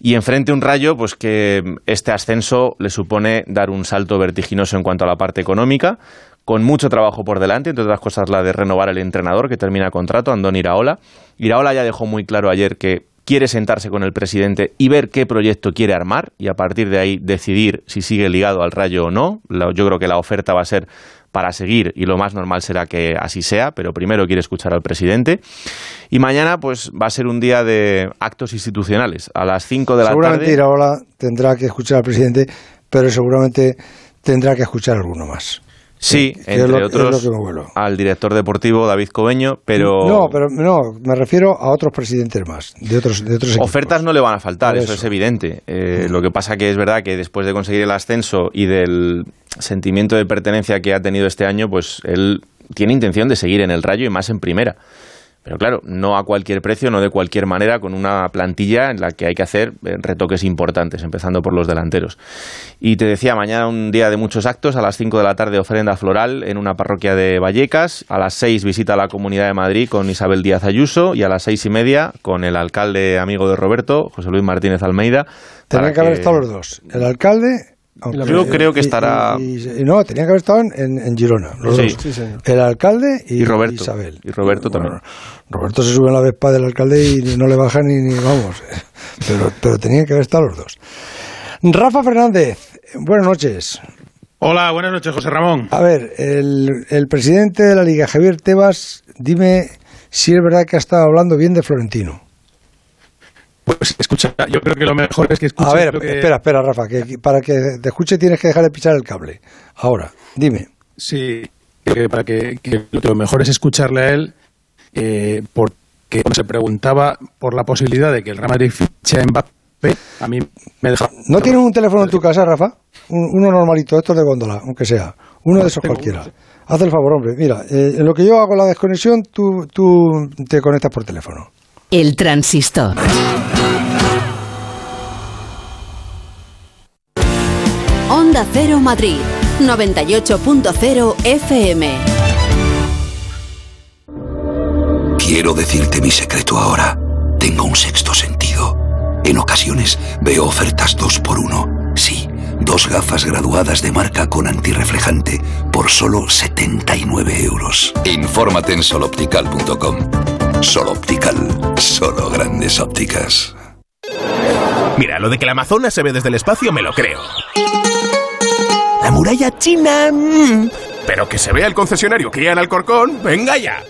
Y enfrente un rayo, pues que este ascenso le supone dar un salto vertiginoso en cuanto a la parte económica, con mucho trabajo por delante, entre otras cosas la de renovar el entrenador que termina contrato, Andón Iraola. Iraola ya dejó muy claro ayer que quiere sentarse con el presidente y ver qué proyecto quiere armar y a partir de ahí decidir si sigue ligado al rayo o no. Yo creo que la oferta va a ser para seguir y lo más normal será que así sea, pero primero quiere escuchar al presidente. Y mañana pues va a ser un día de actos institucionales. A las 5 de la seguramente tarde Iraola tendrá que escuchar al presidente, pero seguramente tendrá que escuchar alguno más. Sí, Que entre lo- otros al director deportivo David Cobeño, pero No, pero no, me refiero a otros presidentes más, de otros, de otros equipos. ofertas no le van a faltar, eso. eso. es evidente. Eh, lo que pasa que es verdad que después de conseguir el ascenso y del sentimiento de pertenencia que ha tenido este año, pues él tiene intención de seguir en el Rayo y más en primera. Pero claro, no a cualquier precio, no de cualquier manera, con una plantilla en la que hay que hacer eh, retoques importantes, empezando por los delanteros. Y te decía, mañana un día de muchos actos, a las 5 de la tarde ofrenda floral en una parroquia de Vallecas, a las 6 visita a la Comunidad de Madrid con Isabel Díaz Ayuso y a las seis y media con el alcalde amigo de Roberto, José Luis Martínez Almeida. Para que haber estado los dos. El alcalde. Yo creo que estará- Y, y- y no, tenían que haber estado en, en Girona. Los Sí. dos. Sí, señor. El alcalde y, Y Roberto. Isabel. Y Roberto también. Roberto se sube en la Vespa del alcalde y no le baja ni, ni vamos. Pero, pero tenían que haber estado los dos. Rafa Fernández, buenas noches. Hola, buenas noches, José Ramón. A ver, el, el presidente de la Liga, Javier Tebas, dime si es verdad que ha estado hablando bien de Florentino. Pues escucha, yo creo que lo mejor es que escuche A ver, que- espera, espera, Rafa, que para que te escuche tienes que dejar de pisar el cable. Ahora, dime. Sí, que para que, que lo mejor es escucharle a él, eh, porque se preguntaba por la posibilidad de que el Real Madrid fiche a Mbappé, a mí me deja... ¿No tienes un teléfono en tu casa, Rafa? Un- uno normalito, estos de góndola, aunque sea. Uno de esos cualquiera. Haz el favor, hombre. Mira, eh, en lo que yo hago la desconexión, tú, tú te conectas por teléfono. El transistor. Onda Cero Madrid, 98.0 FM. Quiero decirte mi secreto ahora. Tengo un sexto sentido. En ocasiones veo ofertas dos por uno. Sí, dos gafas graduadas de marca con antirreflejante por solo 79 euros. Infórmate en soloptical.com. Soloptical, solo grandes ópticas. Mira, lo de que la Amazona se ve desde el espacio me lo creo. La muralla china... mm, Pero que se vea el concesionario Kia en Alcorcón, venga ya.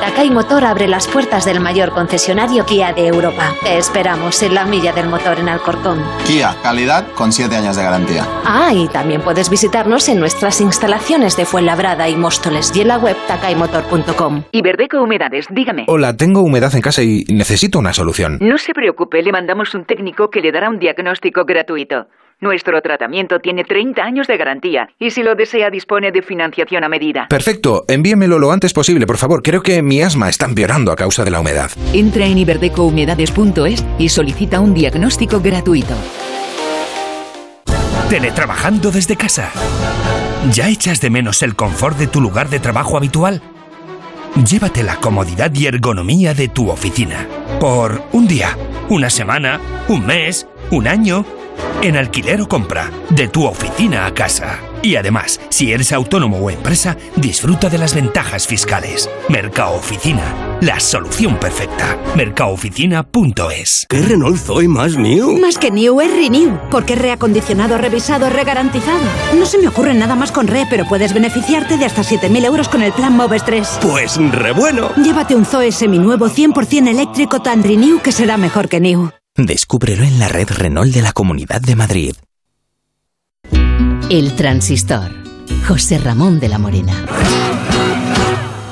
Takai Motor abre las puertas del mayor concesionario Kia de Europa. Te esperamos en la milla del motor en Alcorcón. Kia, calidad con 7 años de garantía. Ah, y también puedes visitarnos en nuestras instalaciones de Fuenlabrada y Móstoles y en la web takaimotor.com. Iberdeco Humedades, dígame. Hola, tengo humedad en casa y necesito una solución. No se preocupe, le mandamos un técnico que le dará un diagnóstico gratuito. Nuestro tratamiento tiene 30 años de garantía y si lo desea dispone de financiación a medida. Perfecto, envíemelo lo antes posible, por favor. Creo que mi asma está empeorando a causa de la humedad. Entra en iberdecohumedades.es y solicita un diagnóstico gratuito. Teletrabajando desde casa. ¿Ya echas de menos el confort de tu lugar de trabajo habitual? Llévate la comodidad y ergonomía de tu oficina. Por un día, una semana, un mes, un año. En alquiler o compra, de tu oficina a casa. Y además, si eres autónomo o empresa, disfruta de las ventajas fiscales. Mercado Oficina, la solución perfecta. Mercaoficina.es. ¿Qué Renault Zoe más new? Más que New es Renew, porque es reacondicionado, revisado, regarantizado. No se me ocurre nada más con Re, pero puedes beneficiarte de hasta 7.000 euros con el plan Moves 3. Pues re bueno. Llévate un Zoe seminuevo 100% eléctrico tan Renew que será mejor que New. Descúbrelo en la red Renault de la Comunidad de Madrid. El transistor. José Ramón de la Morena.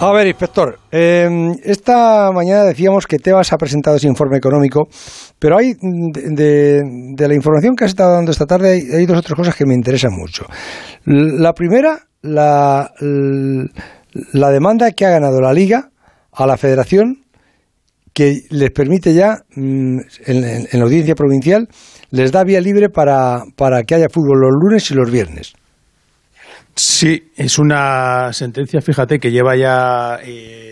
A ver, inspector, eh, esta mañana decíamos que Tebas ha presentado ese informe económico, pero hay de, de- de la información que has estado dando esta tarde hay, hay dos o tres cosas que me interesan mucho. La primera, la, la demanda que ha ganado la Liga a la Federación que les permite ya, mm, en, la audiencia provincial, les da vía libre para, para que haya fútbol los lunes y los viernes. Sí, es una sentencia, fíjate, que lleva ya eh,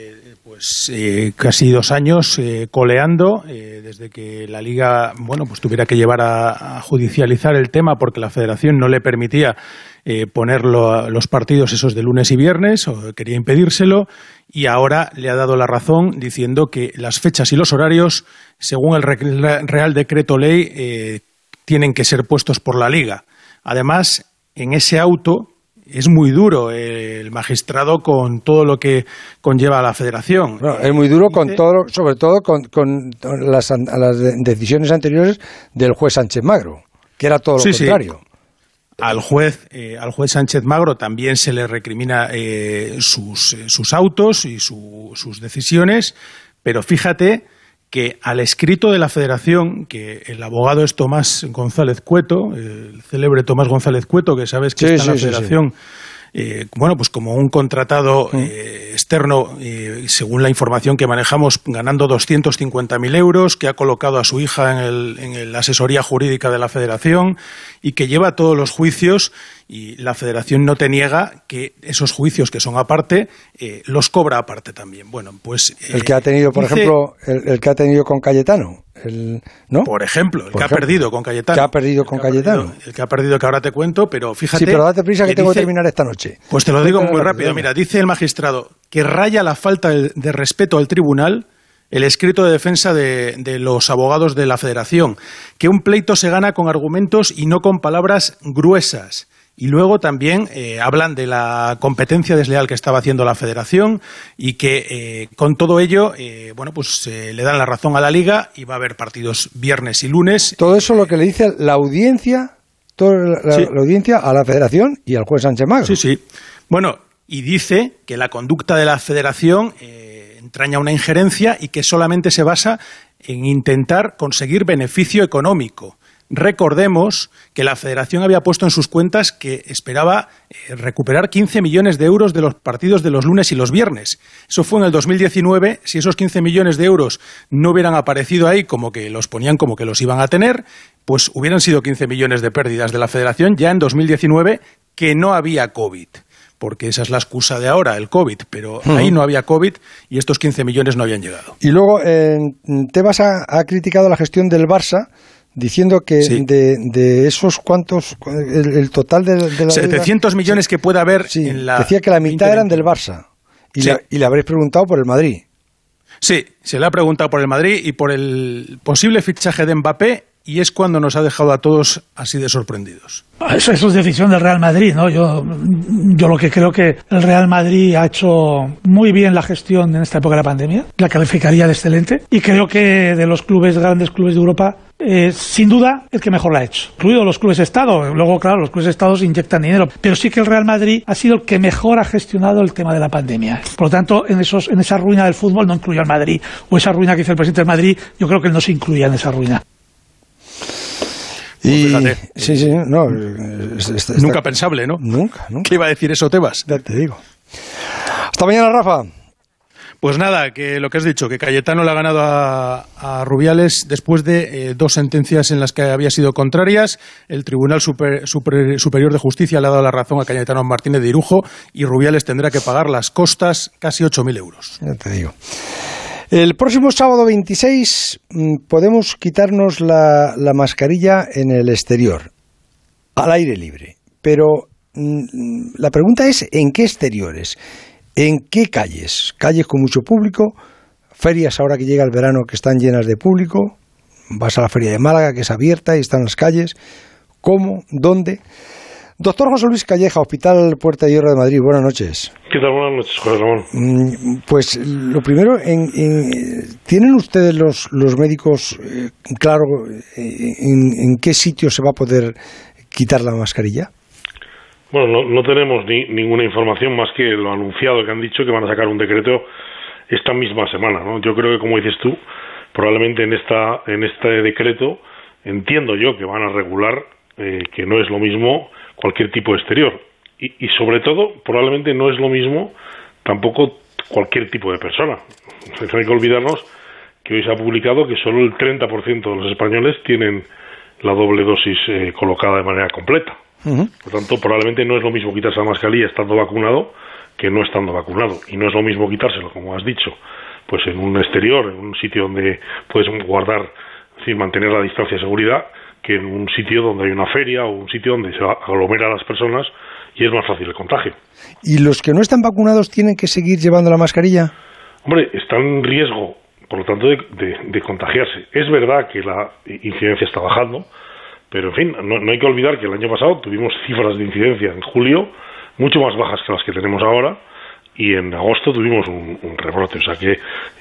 pues eh, casi dos años eh, coleando eh, desde que la liga, bueno, pues tuviera que llevar a, judicializar el tema porque la Federación no le permitía eh, ponerlo a los partidos esos de lunes y viernes o quería impedírselo y ahora le ha dado la razón diciendo que las fechas y los horarios, según el re- Real Decreto Ley, eh, tienen que ser puestos por la liga. Además, en ese auto es muy duro el magistrado con todo lo que conlleva la federación. No, es muy duro con todo, sobre todo con, con las, las de- decisiones anteriores del juez Sánchez Magro, que era todo lo Sí, sí. Al juez, eh, al juez Sánchez Magro también se le recrimina eh, sus, eh, sus autos y su- sus decisiones, pero fíjate que al escrito de la Federación, que el abogado es Tomás González Cueto, el célebre Tomás González Cueto, que sabes que Sí, está en la sí. Federación, eh, bueno, pues como un contratado eh, externo, eh, según la información que manejamos, ganando 250.000 euros, que ha colocado a su hija en, el- en la asesoría jurídica de la Federación y que lleva todos los juicios y la Federación no te niega que esos juicios que son aparte, los cobra aparte también. Bueno, pues... El que ha tenido, por dice- ejemplo, el, el que ha tenido con Cayetano. El, ¿no? Por ejemplo, el Por que ha perdido con Cayetano. Que ha perdido con Cayetano. El que ha perdido que ahora te cuento, pero fíjate... Sí, pero date prisa que, que tengo que terminar esta noche. Pues te lo digo muy rápido. Mira, dice el magistrado que raya la falta de, de respeto al tribunal el escrito de defensa de, de los abogados de la Federación, que un pleito se gana con argumentos y no con palabras gruesas. Y luego también eh, hablan de la competencia desleal que estaba haciendo la Federación y que eh, con todo ello, eh, bueno, pues le dan la razón a la Liga y va a haber partidos viernes y lunes. Todo eso lo que le dice la audiencia, toda la, la- Sí. la audiencia a la Federación y al juez Sánchez Magro. Sí, sí. Bueno, y dice que la conducta de la federación eh, entraña una injerencia y que solamente se basa en intentar conseguir beneficio económico. Recordemos que la federación había puesto en sus cuentas que esperaba eh, recuperar 15 millones de euros de los partidos de los lunes y los viernes. Eso fue en el 2019. Si esos 15 millones de euros no hubieran aparecido ahí como que los ponían como que los iban a tener, pues hubieran sido 15 millones de pérdidas de la federación ya en 2019 que no había COVID porque esa es la excusa de ahora, el COVID, pero ahí no había COVID y estos 15 millones no habían llegado. Y luego eh, Tebas ha, ha criticado la gestión del Barça diciendo que Sí. de, de esos cuantos, el, el total de, de la deuda- 700 millones que puede haber en la... decía que la mitad eran del Barça. Y, Sí. le, y le habréis preguntado por el Madrid. Sí, se le ha preguntado por el Madrid y por el posible fichaje de Mbappé y es cuando nos ha dejado a todos así de sorprendidos. Eso, eso es decisión del Real Madrid, ¿no? Yo, yo lo que creo que el Real Madrid ha hecho muy bien la gestión en esta época de la pandemia, la calificaría de excelente, y creo que de los clubes, grandes clubes de Europa, eh, sin duda el que mejor la ha hecho, incluido los clubes Estado. Luego, claro, los clubes Estados inyectan dinero, pero sí que el Real Madrid ha sido el que mejor ha gestionado el tema de la pandemia. Por lo tanto, en, esos, en esa ruina del fútbol no incluye al Madrid, o esa ruina que hizo el presidente del Madrid, yo creo que él no se incluía en esa ruina. Y, fíjate. sí, sí, no. es- es- está- Nunca pensable, ¿no? Nunca, nunca. ¿Qué iba a decir eso, Tebas? Ya te digo. Hasta mañana, Rafa. Pues nada, que lo que has dicho, que Cayetano le ha ganado a, Rubiales después de eh, dos sentencias en las que había sido contrarias. El Tribunal Super- Super- Superior de Justicia le ha dado la razón a Cayetano Martínez de Irujo y Rubiales tendrá que pagar las costas casi 8.000 euros. Ya te digo. El próximo sábado 26 mm, podemos quitarnos la, la mascarilla en el exterior, al aire libre. Pero mm, la pregunta es, ¿en qué exteriores? ¿En qué calles? Calles con mucho público, ferias ahora que llega el verano que están llenas de público, vas a la feria de Málaga que es abierta y están las calles. ¿Cómo? ¿Dónde? Doctor José Luis Calleja, Hospital Puerta de Hierro de Madrid, buenas noches. ¿Qué tal? Buenas noches, José Ramón. Mm, Pues lo primero, en, en- ¿tienen ustedes los, los médicos eh, claro eh, en, en qué sitio se va a poder quitar la mascarilla? Bueno, no, no tenemos ni, ninguna información más que lo anunciado que han dicho que van a sacar un decreto esta misma semana. ¿no? Yo creo que, como dices tú, probablemente en, esta, en este decreto entiendo yo que van a regular eh, que no es lo mismo cualquier tipo de exterior. Y, y sobre todo, probablemente no es lo mismo tampoco cualquier tipo de persona. No hay que olvidarnos que hoy se ha publicado que solo el 30% de los españoles tienen la doble dosis eh, colocada de manera completa. Por tanto, probablemente no es lo mismo quitarse la mascarilla estando vacunado que no estando vacunado. Y no es lo mismo quitárselo, como has dicho, pues en un exterior, en un sitio donde puedes guardar, es decir, mantener la distancia de seguridad, que en un sitio donde hay una feria o un sitio donde se aglomera a las personas y es más fácil el contagio. ¿Y los que no están vacunados tienen que seguir llevando la mascarilla? Hombre, está en riesgo, por lo tanto, de, de- de contagiarse. Es verdad que la incidencia está bajando, pero en fin, no, no hay que olvidar que el año pasado tuvimos cifras de incidencia en julio mucho más bajas que las que tenemos ahora y en agosto tuvimos un, un rebrote. O sea que,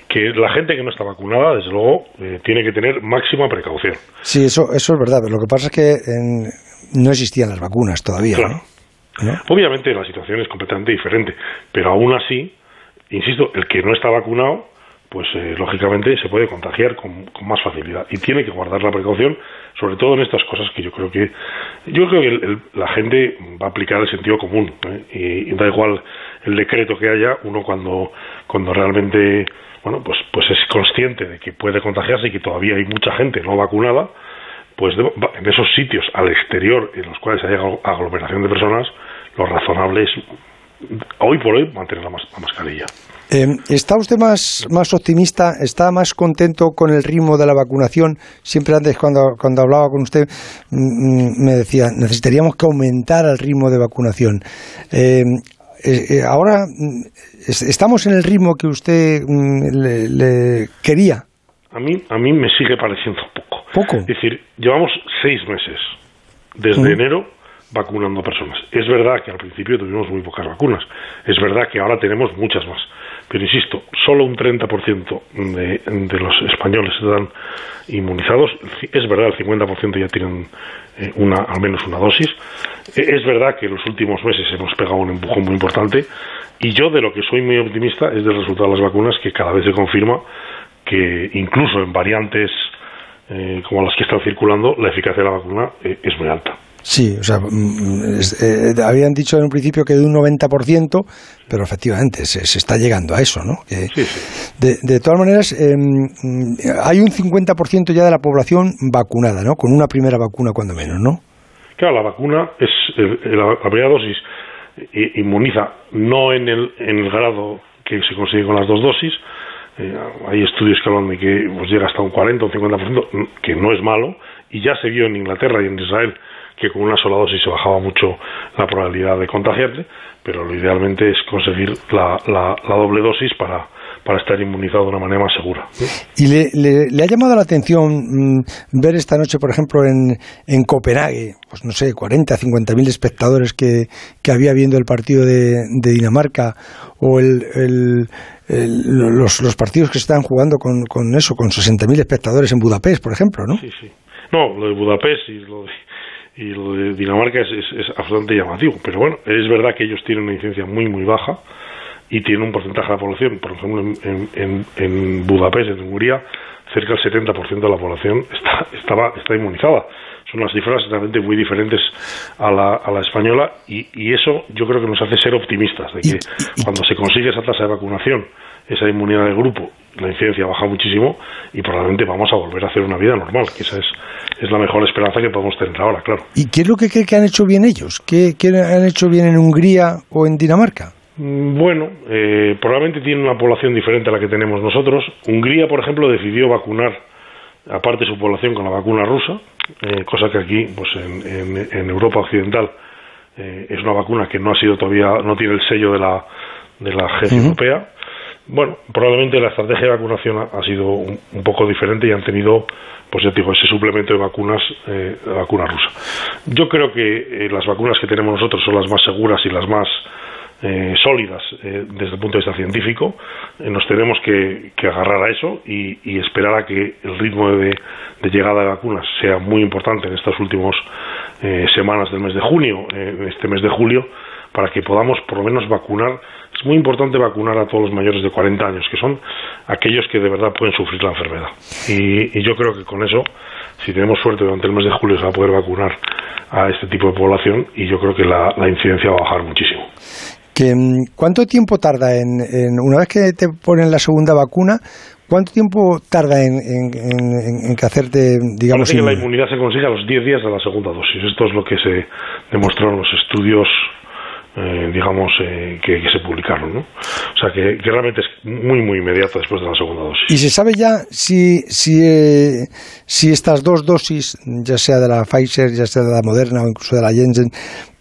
que la gente que no está vacunada, desde luego, eh, tiene que tener máxima precaución. Sí, eso, eso es verdad. Pero lo que pasa es que en no existían las vacunas todavía, Claro. ¿no? Obviamente la situación es completamente diferente, pero aún así, insisto, el que no está vacunado, pues eh, lógicamente se puede contagiar con, con más facilidad y tiene que guardar la precaución, sobre todo en estas cosas que yo creo que yo creo que el- la gente va a aplicar el sentido común ¿eh? y, da igual el decreto que haya, uno cuando cuando realmente bueno pues pues es consciente de que puede contagiarse y que todavía hay mucha gente no vacunada, pues de- en esos sitios al exterior en los cuales hay aglo- aglomeración de personas, lo razonable es hoy por hoy mantener la, la mascarilla. Eh, ¿Está usted más, más optimista? ¿Está más contento con el ritmo de la vacunación? Siempre antes, cuando, cuando hablaba con usted, mm, mm, me decía, necesitaríamos que aumentar el ritmo de vacunación. Eh, eh, eh, ahora, mm, es- ¿estamos en el ritmo que usted le, le quería? A mí, a mí me sigue pareciendo poco. Poco. Es decir, llevamos seis meses, desde enero, vacunando a personas. Es verdad que al principio tuvimos muy pocas vacunas. Es verdad que ahora tenemos muchas más. Pero insisto, solo un 30% de, de los españoles están inmunizados. Es verdad, el 50% ya tienen eh, una, al menos una dosis. Eh, Es verdad que en los últimos meses hemos pegado un empujón muy importante. Y yo de lo que soy muy optimista es del resultado de las vacunas, que cada vez se confirma que incluso en variantes eh, como las que están circulando, la eficacia de la vacuna eh, es muy alta. Sí, o sea, mm, es- eh, habían dicho en un principio que de un 90%, pero efectivamente se, se está llegando a eso, ¿no? Que- de, de todas maneras, eh, mm, hay un 50% ya de la población vacunada, ¿no? Con una primera vacuna, cuando menos, ¿no? Claro, la vacuna es eh, la, la primera dosis eh, inmuniza no en el, en el grado que se consigue con las dos dosis. Eh, hay estudios que hablan de que pues, llega hasta un 40 o un 50%, que no es malo, y ya se vio en Inglaterra y en Israel que con una sola dosis se bajaba mucho la probabilidad de contagiarte, pero lo idealmente es conseguir la, la, la doble dosis para, para estar inmunizado de una manera más segura. ¿Y le, le- le ha llamado la atención mm, ver esta noche, por ejemplo, en, en Copenhague, pues no sé, 40, 50 mil espectadores que, que había viendo el partido de, de Dinamarca o el, el- el- los, los partidos que se están jugando con, con eso, con 60 mil espectadores en Budapest, por ejemplo, ¿no? Sí, sí. No, lo de Budapest y lo de, y lo de Dinamarca es, es, es absolutamente llamativo. Pero bueno, es verdad que ellos tienen una incidencia muy, muy baja y tienen un porcentaje de la población. Por ejemplo, en, en, en, en Budapest, en Hungría, cerca del 70% de la población está, estaba, está inmunizada. Son unas cifras realmente muy diferentes a la, a la española y, y eso yo creo que nos hace ser optimistas de que cuando se consigue esa tasa de vacunación, esa inmunidad de grupo, la incidencia baja muchísimo y probablemente vamos a volver a hacer una vida normal, que esa es, es la mejor esperanza que podemos tener ahora, claro. ¿Y qué es lo que cree que han hecho bien ellos? ¿Qué, qué han hecho bien en Hungría o en Dinamarca? Mm, Bueno, eh, probablemente tiene una población diferente a la que tenemos nosotros. Hungría, por ejemplo, decidió vacunar aparte su población con la vacuna rusa, eh, cosa que aquí, pues en, en- en Europa occidental, eh, es una vacuna que no ha sido todavía, no tiene el sello de la, de la agencia Ujú. europea. Bueno, probablemente la estrategia de vacunación ha, sido un, un poco diferente y han tenido, pues ya te digo, ese suplemento de vacunas, eh, vacuna rusa. Yo creo que eh, las vacunas que tenemos nosotros son las más seguras y las más eh, sólidas eh, desde el punto de vista científico. Eh, nos tenemos que, que agarrar a eso y, esperar a que el ritmo de, de llegada de vacunas sea muy importante en estas últimas semanas del mes de junio, en este mes de julio, para que podamos por lo menos vacunar. Es muy importante vacunar a todos los mayores de 40 años, que son aquellos que de verdad pueden sufrir la enfermedad. Y, y yo creo que con eso, si tenemos suerte durante el mes de julio, se va a poder vacunar a este tipo de población y yo creo que la, la incidencia va a bajar muchísimo. Mm, ¿Cuánto tiempo tarda en, en- una vez que te ponen la segunda vacuna, cuánto tiempo tarda en, en, en- que hacerte, digamos, Parece que la inmunidad se consigue a los 10 días de la segunda dosis. Esto es lo que se demostró en los estudios, eh, digamos, eh, que, que se publicaron. ¿no? O sea, que, que realmente es muy, muy inmediato después de la segunda dosis. ¿Y se sabe ya si, si, eh, si estas dos dosis, ya sea de la Pfizer, ya sea de la Moderna o incluso de la Janssen,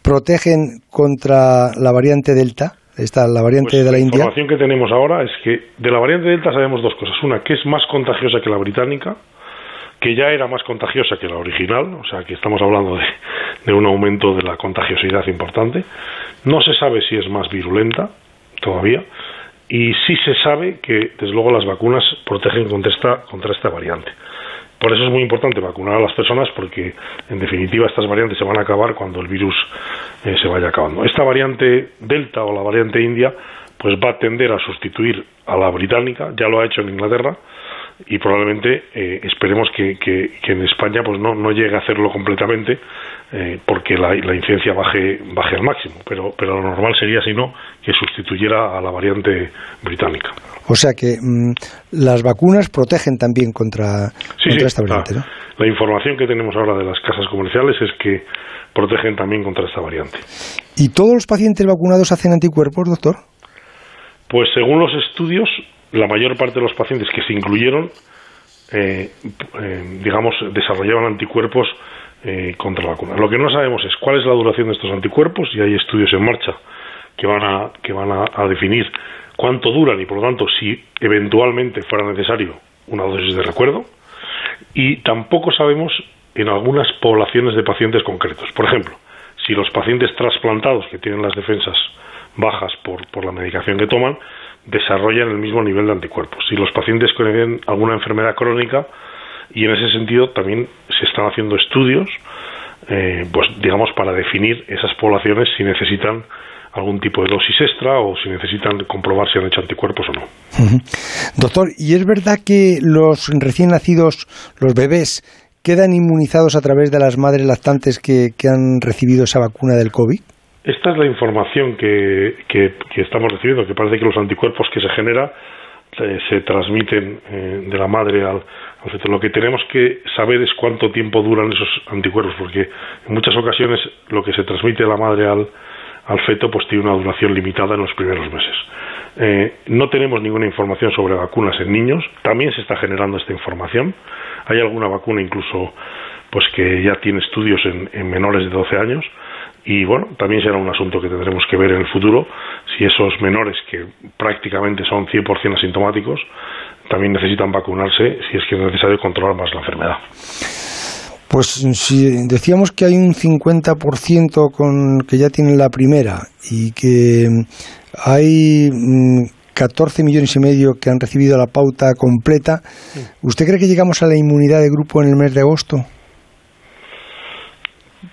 protegen contra la variante Delta? Esta, la variante de la La India. información que tenemos ahora es que de la variante Delta sabemos dos cosas. Una, que es más contagiosa que la británica, que ya era más contagiosa que la original, o sea que estamos hablando de, de un aumento de la contagiosidad importante. No se sabe si es más virulenta todavía y sí se sabe que desde luego las vacunas protegen contra esta, contra esta variante. Por eso es muy importante vacunar a las personas porque, en definitiva, estas variantes se van a acabar cuando el virus eh, se vaya acabando. Esta variante Delta o la variante India pues va a tender a sustituir a la británica, ya lo ha hecho en Inglaterra, y probablemente eh, esperemos que, en España pues no, no llegue a hacerlo completamente eh, porque la, incidencia baje baje al máximo. Pero pero lo normal sería si no que sustituyera a la variante británica. O sea que mm, las vacunas protegen también contra, esta variante la, la información que tenemos ahora de las casas comerciales es que protegen también contra esta variante. Y todos los pacientes vacunados hacen anticuerpos doctor pues según los estudios la mayor parte de los pacientes que se incluyeron, eh, eh, digamos, desarrollaban anticuerpos eh, contra la vacuna. Lo que no sabemos es cuál es la duración de estos anticuerpos y hay estudios en marcha que van a, que van a, definir cuánto duran y, por lo tanto, si eventualmente fuera necesario una dosis de recuerdo. Y tampoco sabemos en algunas poblaciones de pacientes concretos. Por ejemplo, si los pacientes trasplantados que tienen las defensas bajas por, por la medicación que toman, desarrollan el mismo nivel de anticuerpos. Si los pacientes tienen alguna enfermedad crónica, y en ese sentido también se están haciendo estudios, eh, pues digamos, para definir esas poblaciones si necesitan algún tipo de dosis extra o si necesitan comprobar si han hecho anticuerpos o no. Doctor, ¿y es verdad que los recién nacidos, los bebés, quedan inmunizados a través de las madres lactantes que, que han recibido esa vacuna del COVID? Esta es la información que, que, estamos recibiendo, que parece que los anticuerpos que se generan eh, se transmiten eh, de la madre al, feto. Lo que tenemos que saber es cuánto tiempo duran esos anticuerpos, porque en muchas ocasiones lo que se transmite de la madre al, al feto pues tiene una duración limitada en los primeros meses. Eh, no tenemos ninguna información sobre vacunas en niños, también se está generando esta información. Hay alguna vacuna incluso pues que ya tiene estudios en, en menores de 12 años y bueno, también será un asunto que tendremos que ver en el futuro si esos menores que prácticamente son 100% asintomáticos también necesitan vacunarse si es que es necesario controlar más la enfermedad. Pues si decíamos que hay un 50% con que ya tienen la primera y que hay 14 mm, millones y medio que han recibido la pauta completa, ¿usted cree que llegamos a la inmunidad de grupo en el mes de agosto?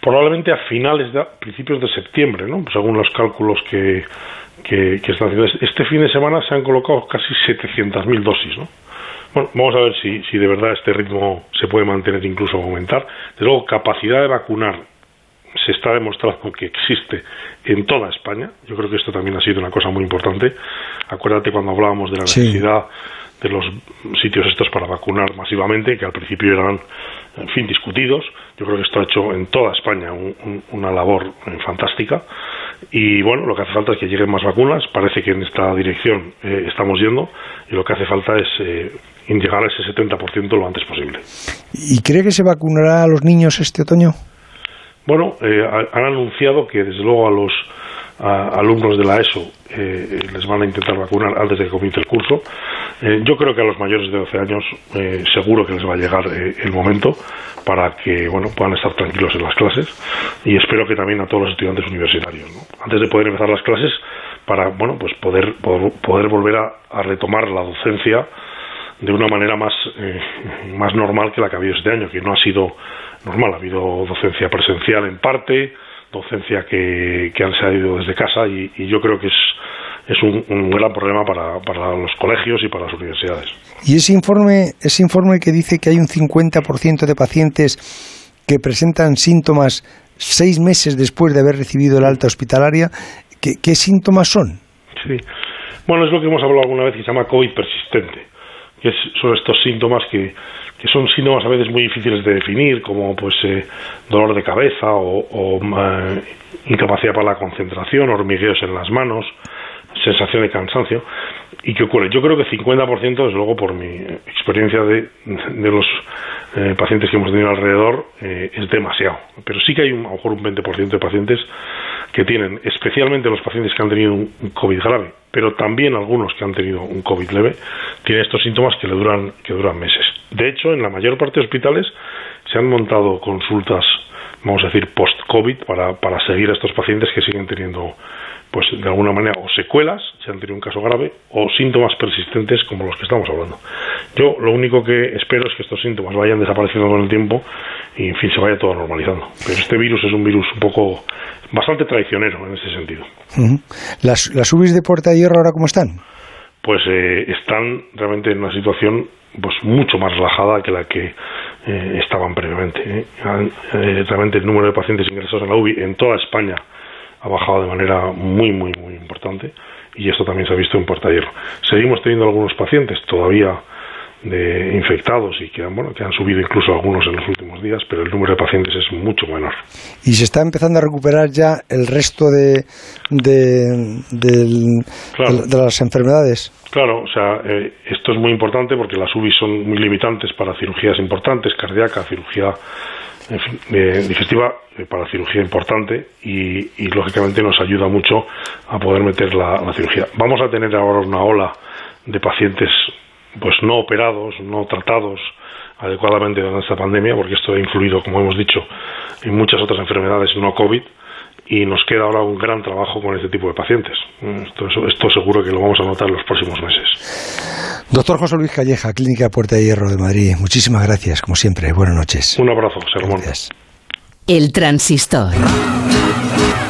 Probablemente a finales de principios de septiembre, ¿no? según los cálculos que, que, están haciendo. Este fin de semana se han colocado casi 700.000 dosis, ¿no? Bueno, vamos a ver si, si de verdad este ritmo se puede mantener, incluso aumentar. De luego, capacidad de vacunar se está demostrando que existe en toda España. Yo creo que esto también ha sido una cosa muy importante. Acuérdate cuando hablábamos de la necesidad de los sitios estos para vacunar masivamente, que al principio eran, en fin, discutidos. Yo creo que esto ha hecho en toda España una labor eh, fantástica. Y bueno, lo que hace falta es que lleguen más vacunas. Parece que en esta dirección eh, estamos yendo. Y lo que hace falta es eh, llegar a ese 70% lo antes posible. ¿Y cree que se vacunará a los niños este otoño? Bueno, han anunciado que desde luego a los alumnos de la ESO eh, les van a intentar vacunar antes de que comience el curso. Eh, yo creo que a los mayores de 12 años eh, seguro que les va a llegar el momento para que bueno puedan estar tranquilos en las clases y espero que también a todos los estudiantes universitarios antes de poder empezar las clases para bueno pues poder poder, volver a, retomar la docencia de una manera más más normal que la que ha habido este año que no ha sido normal ha habido docencia presencial en parte docencia que, que han salido desde casa y, yo creo que es, es un, gran problema para, para, los colegios y para las universidades. Y ese informe, ese informe que dice que hay un 50% de pacientes que presentan síntomas seis meses después de haber recibido el alta hospitalaria, ¿qué, qué síntomas son? Sí, bueno, es lo que hemos hablado alguna vez que se llama COVID persistente, que son estos síntomas que son síntomas a veces muy difíciles de definir, como pues eh, dolor de cabeza o, eh, incapacidad para la concentración, hormigueos en las manos, sensación de cansancio. ¿Y qué ocurre? Yo creo que 50%, desde luego por mi experiencia de, de los eh, pacientes que hemos tenido alrededor, es demasiado. Pero sí que hay un, a lo mejor un 20% de pacientes que tienen, especialmente los pacientes que han tenido un COVID grave, pero también algunos que han tenido un COVID leve, tienen estos síntomas que le duran, que duran meses. De hecho, en la mayor parte de hospitales se han montado consultas, vamos a decir, post-COVID para, para seguir a estos pacientes que siguen teniendo pues de alguna manera o secuelas, si han tenido un caso grave, o síntomas persistentes como los que estamos hablando. Yo lo único que espero es que estos síntomas vayan desapareciendo con el tiempo y en fin se vaya todo normalizando. Pero este virus es un virus un poco bastante traicionero en ese sentido. ¿Las, ¿Las UBIs de Puerta de Hierro ahora cómo están? Pues eh, están realmente en una situación pues mucho más relajada que la que eh, estaban previamente. ¿eh? Eh, realmente el número de pacientes ingresados en la UBI en toda España ha bajado de manera muy, muy, muy importante y esto también se ha visto en Puerta Hierro. Seguimos teniendo algunos pacientes todavía de infectados y que han, bueno, que han subido incluso algunos en los últimos días, pero el número de pacientes es mucho menor. Y se está empezando a recuperar ya el resto de, de, del- de- de las enfermedades. Claro, o sea, eh, esto es muy importante porque las UBI son muy limitantes para cirugías importantes, cardíaca, cirugía digestiva, eh, para cirugía importante y, y, lógicamente nos ayuda mucho a poder meter la, la cirugía. Vamos a tener ahora una ola de pacientes pues no operados, no tratados adecuadamente durante esta pandemia, porque esto ha influido, como hemos dicho, en muchas otras enfermedades no COVID y nos queda ahora un gran trabajo con este tipo de pacientes. Esto, esto seguro que lo vamos a notar en los próximos meses. Doctor José Luis Calleja, Clínica Puerta de Hierro de Madrid. Muchísimas gracias, como siempre. Buenas noches. Un abrazo, Ramón. El transistor.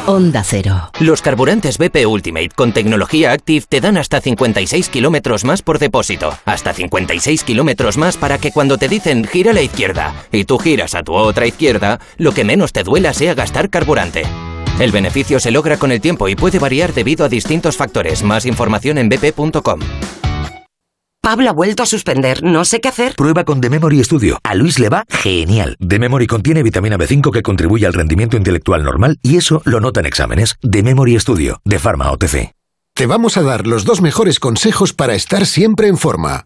Onda Cero. Los carburantes BP Ultimate con tecnología Active te dan hasta 56 kilómetros más por depósito. Hasta 56 kilómetros más para que cuando te dicen gira a la izquierda y tú giras a tu otra izquierda, lo que menos te duela sea gastar carburante. El beneficio se logra con el tiempo y puede variar debido a distintos factores. Más información en bp.com. Pablo ha vuelto a suspender. No sé qué hacer. Prueba con The Memory Studio. A Luis le va genial. The Memory contiene vitamina B5 que contribuye al rendimiento intelectual normal y eso lo nota en exámenes. The Memory Studio, de Pharma OTC. Te vamos a dar los dos mejores consejos para estar siempre en forma.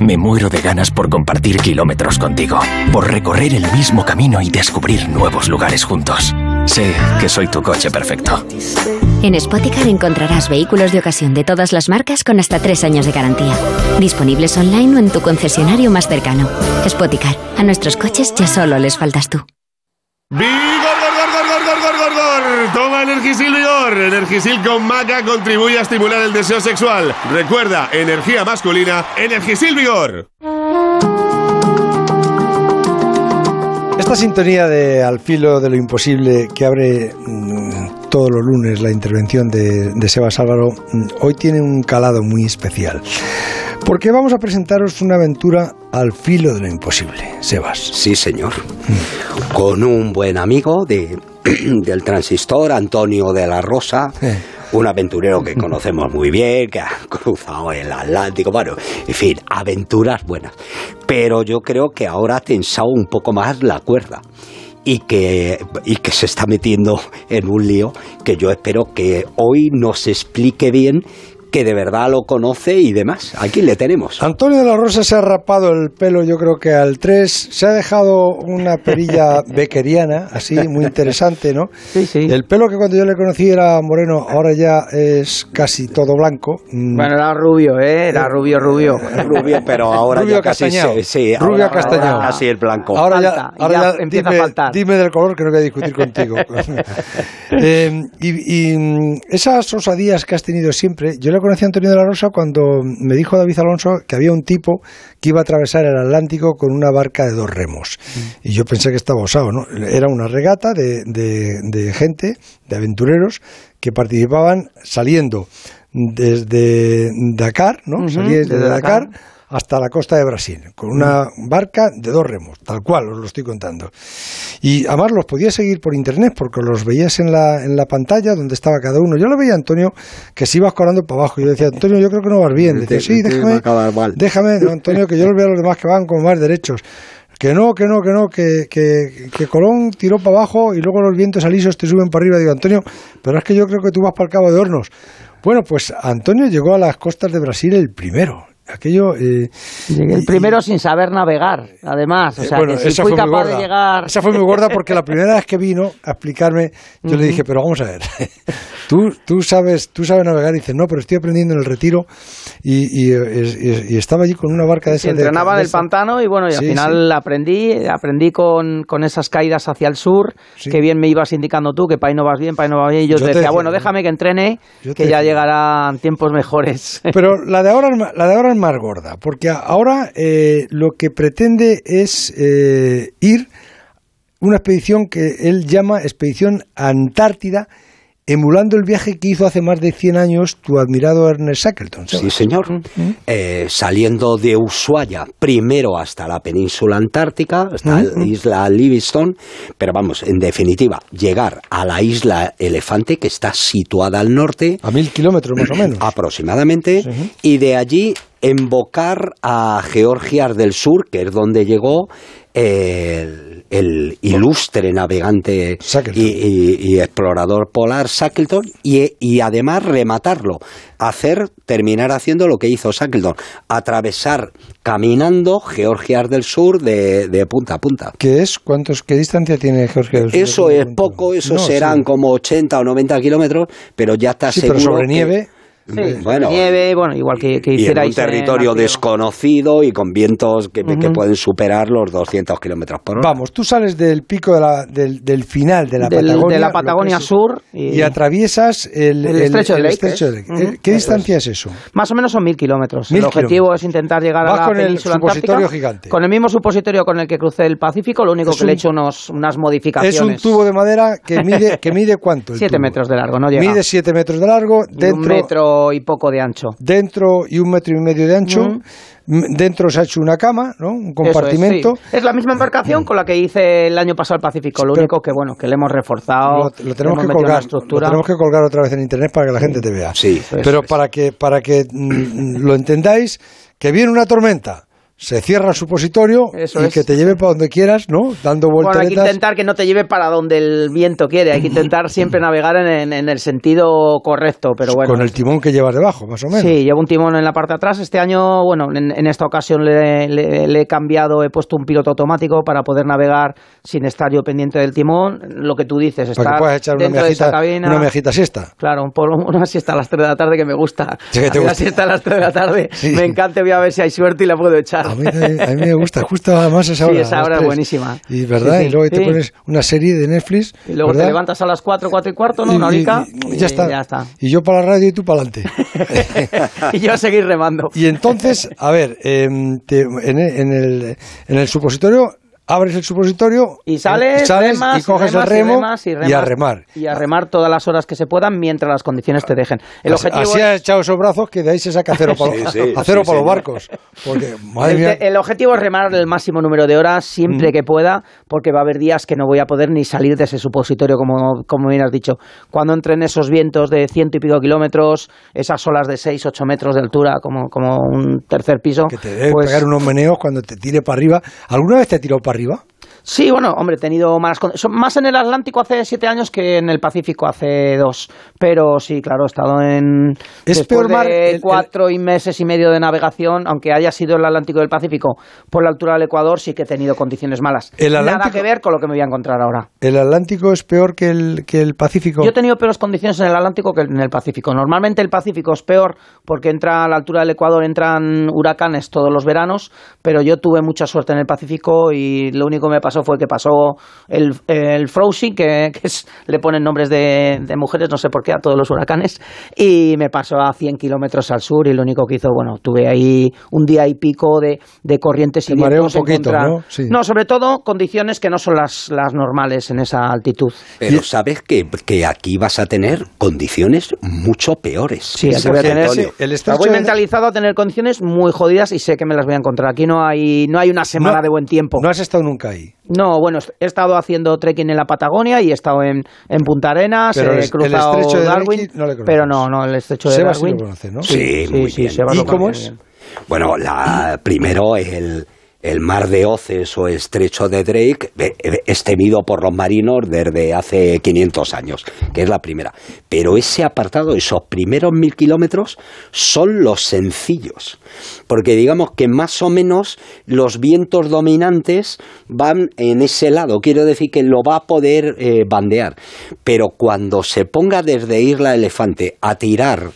Me muero de ganas por compartir kilómetros contigo, por recorrer el mismo camino y descubrir nuevos lugares juntos. Sé que soy tu coche perfecto. En Spoticar encontrarás vehículos de ocasión de todas las marcas con hasta tres años de garantía. Disponibles online o en tu concesionario más cercano. Spoticar, a nuestros coches ya solo les faltas tú. ¡Vigor, gor, gor, gor, gor, gor, gor, gor! Toma Energisil Vigor. Energisil con maca contribuye a estimular el deseo sexual. Recuerda, energía masculina, Energisil Vigor. Esta sintonía de Al filo de lo imposible que abre mm, todos los lunes la intervención de, de Sebas Álvaro, mm, hoy tiene un calado muy especial. Porque vamos a presentaros una aventura al filo de lo imposible, Sebas. Sí, señor. Con un buen amigo de, del transistor, Antonio de la Rosa. Un aventurero que conocemos muy bien, que ha cruzado el Atlántico, bueno, en fin, aventuras buenas. Pero yo creo que ahora ha tensado un poco más la cuerda y que, y que se está metiendo en un lío que yo espero que hoy nos explique bien que de verdad lo conoce y demás. Aquí le tenemos. Antonio de la Rosa se ha rapado el pelo, yo creo que al 3, se ha dejado una perilla bequeriana, así, muy interesante, ¿no? Sí, sí. El pelo que cuando yo le conocí era moreno, ahora ya es casi todo blanco. Mm, Bueno, era rubio, ¿eh? Era rubio, rubio. Rubio, pero ahora Rubio ya casi se- sí, Rubio ahora- castañado. ahora casi el blanco. Ahora ya, Falta, y ahora ya ya empieza a dime, faltar. dime del color que no voy a discutir contigo. Eh, y, y, mm, esas osadías que has tenido siempre, yo le conocí a Antonio de la Rosa cuando me dijo David Alonso que había un tipo que iba a atravesar el Atlántico con una barca de dos remos. Y yo pensé que estaba osado, ¿no? Era una regata de, de- de gente, de aventureros, que participaban saliendo desde Dakar, ¿no? Salíais desde desde Dakar, Dakar. Hasta la costa de Brasil, con una barca de dos remos, tal cual, os lo estoy contando. Y además los podías seguir por internet, porque los veías en la, en la pantalla donde estaba cada uno. Yo lo veía a Antonio que se iba colando para abajo. Y yo decía, Antonio, yo creo que no vas bien. Decía, sí, déjame, déjame, Antonio, que yo los veo a los demás que van como más derechos. Que no, que no, que no, que, que, que Colón tiró para abajo y luego los vientos alisos te suben para arriba. Digo, Antonio, pero es que yo creo que tú vas para el Cabo de Hornos. Bueno, pues Antonio llegó a las costas de Brasil el primero. Aquello... Eh, Llegué el primero sin saber navegar, además. O sea, bueno, que si esa fui fue muy capaz de gorda. llegar... Esa fue muy gorda porque la primera vez que vino a explicarme, yo le dije, pero vamos a ver, tú, tú, sabes, tú sabes navegar, y dice, no, pero estoy aprendiendo en el retiro y, y, y- y estaba allí con una barca de Sí, esas de- entrenaba en de el esa- pantano y bueno, y al Sí, final aprendí, aprendí con, con esas caídas hacia el sur, que bien me ibas indicando tú, que para ahí no vas bien, para ahí no vas bien, y yo, Yo te decía, decía, bueno, déjame que entrene, que ya llegarán tiempos mejores. Pero la de ahora, la de ahora más gorda, porque ahora eh, lo que pretende es eh, ir una expedición que él llama Expedición Antártida, emulando el viaje que hizo hace más de 100 años tu admirado Ernest Shackleton. Sí, Sebas. señor. Eh, saliendo de Ushuaia, primero hasta la península antártica, hasta la isla Livingstone, pero vamos, en definitiva, llegar a la isla Elefante, que está situada al norte. A mil kilómetros más o menos. Aproximadamente. Y de allí embocar a Georgias del Sur, que es donde llegó el, el ilustre navegante y, y- y explorador polar Shackleton, y, y además rematarlo, hacer, terminar haciendo lo que hizo Shackleton, atravesar caminando Georgias del Sur de, de punta a punta. ¿Qué es? ¿Cuántos, ¿Qué distancia tiene Georgia del Sur? Eso es poco, eso No, serán sí. como 80 o 90 kilómetros, pero ya está Sí, seguro pero sobre que- nieve. Sí, bueno, nieve, bueno, igual que, que y en un territorio en desconocido y con vientos que, que Ujú. pueden superar los 200 kilómetros por hora. Vamos, tú sales del pico de la, del, del final de la Del- Patagonia. de la que Patagonia es- sur Y, y- atraviesas el, El estrecho de Lake, estrecho ¿eh? de Lake. Ujú. Eh, ¿Qué Eso distancia es. eso? Más o menos son mil kilómetros. Mil el objetivo kilómetros. es intentar llegar Vas a la con el península supositorio antártica gigante. con el mismo supositorio con el que crucé el Pacífico, lo único Es que le he un- hecho unos, unas Es modificaciones. un tubo de madera que mide, que mide cuánto. el Siete tubo? metros de largo, no llega. Mide 7 metros de largo, Y un dentro, metro y poco de ancho. dentro y un metro y medio de ancho. Dentro se ha hecho una cama, ¿no? Un es, compartimento. sí. Es la misma embarcación con la que hice el año pasado el Pacífico, lo Pero- único que bueno, que le hemos reforzado, Lo, lo le tenemos hemos que colgar. Lo tenemos que colgar otra vez en internet para que la gente te vea. Sí. Pero para que para que mm, lo entendáis, que viene una tormenta, se cierra el supositorio Eso y es. que te lleve para donde quieras, ¿no? Dando Bueno, hay que intentar que no te lleve para donde el viento quiere, hay que intentar siempre navegar en, en- en el sentido correcto, pero bueno. con el timón que llevas debajo, más o menos. Sí, llevo un timón en la parte de atrás. Este año, bueno, en, en esta ocasión le, le- le he cambiado, he puesto un piloto automático para poder navegar sin estar yo pendiente del timón. Lo que tú dices, para estar que puedas echar una dentro de esa mejita, cabina. una mejita siesta. Claro, un una siesta a las 3 de la tarde que me gusta. Sí, que te A mí la gusta. siesta a las 3 de la tarde Sí. me encanta, voy a ver si hay suerte y la puedo echar. A mí, a mí me gusta justo además esa Sí, hora. esa a las hora es buenísima. Y verdad, Sí, sí, y luego te sí. pones una serie de Netflix. Y luego ¿verdad? te levantas a las 4, 4 y cuarto, ¿no? Y- Una horica. y ya está. ya está. Y yo para la radio y tú para adelante. y yo a seguir remando. Y entonces, a ver, em, te- en, en el- en el supositorio, abres el supositorio Y sales, sales remas, y coges remas, el remo remas, y, remas, a remar. Y a remar todas las horas que se puedan mientras las condiciones te dejen. El Así- objetivo Así es- has echado esos brazos que de ahí se saca cero para, Sí, los- sí, sí, barcos. Porque, madre el, mía, el objetivo es remar el máximo número de horas siempre que pueda, porque va a haber días que no voy a poder ni salir de ese supositorio, como, como bien has dicho. Cuando entren esos vientos de ciento y pico kilómetros, esas olas de 6, 8 metros de altura, como, como un tercer piso, que te debe pues pegar unos meneos cuando te tire para arriba. ¿Alguna vez te tirado para arriba? Sí, bueno, hombre, he tenido malas con- son Más en el Atlántico hace siete años que en el Pacífico hace dos. Pero sí, claro, he estado en. Es después peor mar de el- el- cuatro y meses y medio de navegación, aunque haya sido el Atlántico y el Pacífico, por la altura del Ecuador, sí que he tenido condiciones malas. El Nada Atlántico- que ver con lo que me voy a encontrar ahora. ¿El Atlántico es peor que el, que el Pacífico? Yo he tenido peores condiciones en el Atlántico que en el Pacífico. Normalmente el Pacífico es peor porque entra a la altura del Ecuador, entran huracanes todos los veranos, pero yo tuve mucha suerte en el Pacífico y lo único que me pasó fue que pasó el, el Frozen, que, que es- le ponen nombres de, de mujeres, no sé por qué, a todos los huracanes, y me pasó a 100 kilómetros al sur y lo único que hizo, bueno, tuve ahí un día y pico de, de corrientes y un vientos en poquito, contra- ¿no? Sí. No, sobre todo condiciones que no son las, las normales en esa altitud. Pero sabes que, que aquí vas a tener condiciones mucho peores. Sí, aquí voy a tener. El voy mentalizado a tener condiciones muy jodidas y sé que me las voy a encontrar. Aquí no hay, no hay una semana No- de buen tiempo. No has estado nunca ahí. No, bueno, he estado haciendo trekking en la Patagonia y he estado en, en Punta Arenas, Pero el- he el cruzado estrecho de Darwin, Drake no le conoces. pero no, no, el estrecho de Sebas sí Darwin. lo conoce, ¿no? Sí, sí, muy sí, bien. Sebas ¿Y lo cómo conoce es? bien. Bueno, la, primero el, el mar de Oces o estrecho de Drake eh, eh, es temido por los marinos desde hace 500 años, que es la primera. Pero ese apartado, esos primeros mil kilómetros, son los sencillos. Porque digamos que más o menos los vientos dominantes van en ese lado. Quiero decir que lo va a poder eh, bandear. Pero cuando se ponga desde Isla Elefante a tirar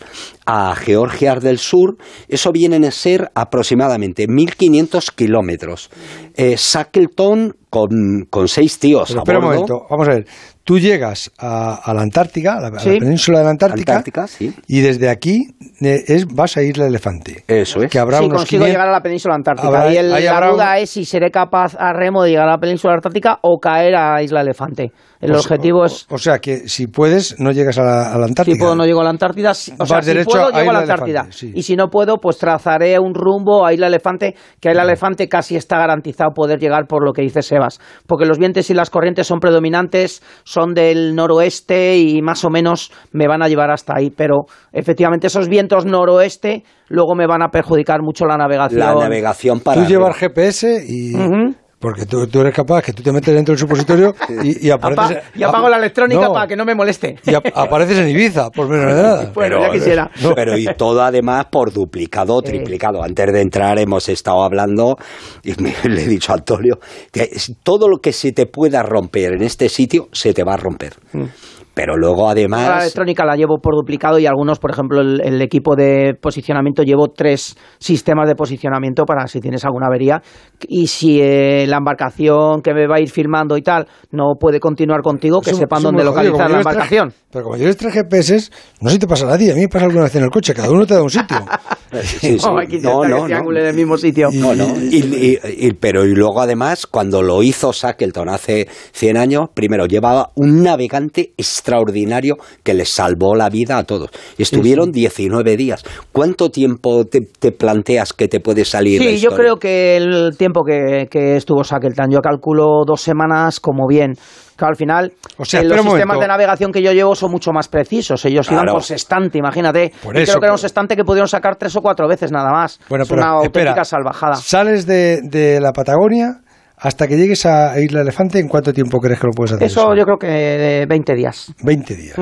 a Georgia del Sur, eso vienen a ser aproximadamente 1.500 kilómetros. Eh, Shackleton con, con seis tíos Pero a espera un momento, vamos a ver. Tú llegas a, a la Antártica, a la, a la Sí. península de la Antártica, Antártica, sí. y desde aquí es, vas a Isla Elefante. Eso es. Que habrá sí, unos consigo 500 llegar a la península antártica. Habrá- y el- la habrá duda un- es si seré capaz a remo de llegar a la península antártica o caer a Isla Elefante. El O sea- objetivo es... O sea que si puedes, no llegas a la, a la Antártica. Si puedo, no llego a la Antártida. si- O sea, si puedo, a llego a la Antártida. Elefante, sí. Y si no puedo, pues trazaré un rumbo a Isla Elefante, que a Isla Elefante casi está garantizado poder llegar por lo que dice Sebas. Porque los vientos y las corrientes son predominantes, son del noroeste y más o menos me van a llevar hasta ahí. Pero efectivamente esos vientos noroeste luego me van a perjudicar mucho la navegación. La navegación para Tú llevas GPS y... Porque tú, tú eres capaz que tú te metes dentro del supositorio y, y apareces... Apa- y apago la electrónica No, para que no me moleste. Y ap- apareces en Ibiza, por menos de nada. Bueno, ya quisiera. Pero y todo además por duplicado o triplicado. Antes de entrar hemos estado hablando y me- le he dicho a Antonio que todo lo que se te pueda romper en este sitio se te va a romper. Pero luego La además... electrónica la llevo por duplicado y algunos, por ejemplo, el, el equipo de posicionamiento llevo tres sistemas de posicionamiento para si tienes alguna avería. Y si eh, la embarcación que me va a ir filmando y tal no puede continuar contigo, que Eso- sepan eso dónde jodido, localizar la embarcación. pero como lleves tres GPS, no sé si te pasa a nadie. A mí me pasa alguna vez en el coche, cada uno te da un sitio. Sí, sí. No, No, no, no. mismo sitio. No, no. Y, y- y- pero y luego además, cuando lo hizo Shackleton hace 100 años, primero llevaba un navegante extraordinario que les salvó la vida a todos. Y estuvieron 19 días. ¿Cuánto tiempo te, te planteas que te puede salir? la Sí, yo creo que el tiempo que, que estuvo Shackleton, yo calculo dos semanas como bien. Claro, al final, O sea, eh, los sistemas momento. de navegación que yo llevo son mucho más precisos. Ellos iban por sextante, imagínate. Por y eso, creo que era un sextante que pudieron sacar tres o cuatro veces nada más. Bueno, es pero una auténtica espera, salvajada. Sales de, de la Patagonia hasta que llegues a Isla Elefante, ¿en cuánto tiempo crees que lo puedes hacer? Eso yo creo que de 20 días. 20 días,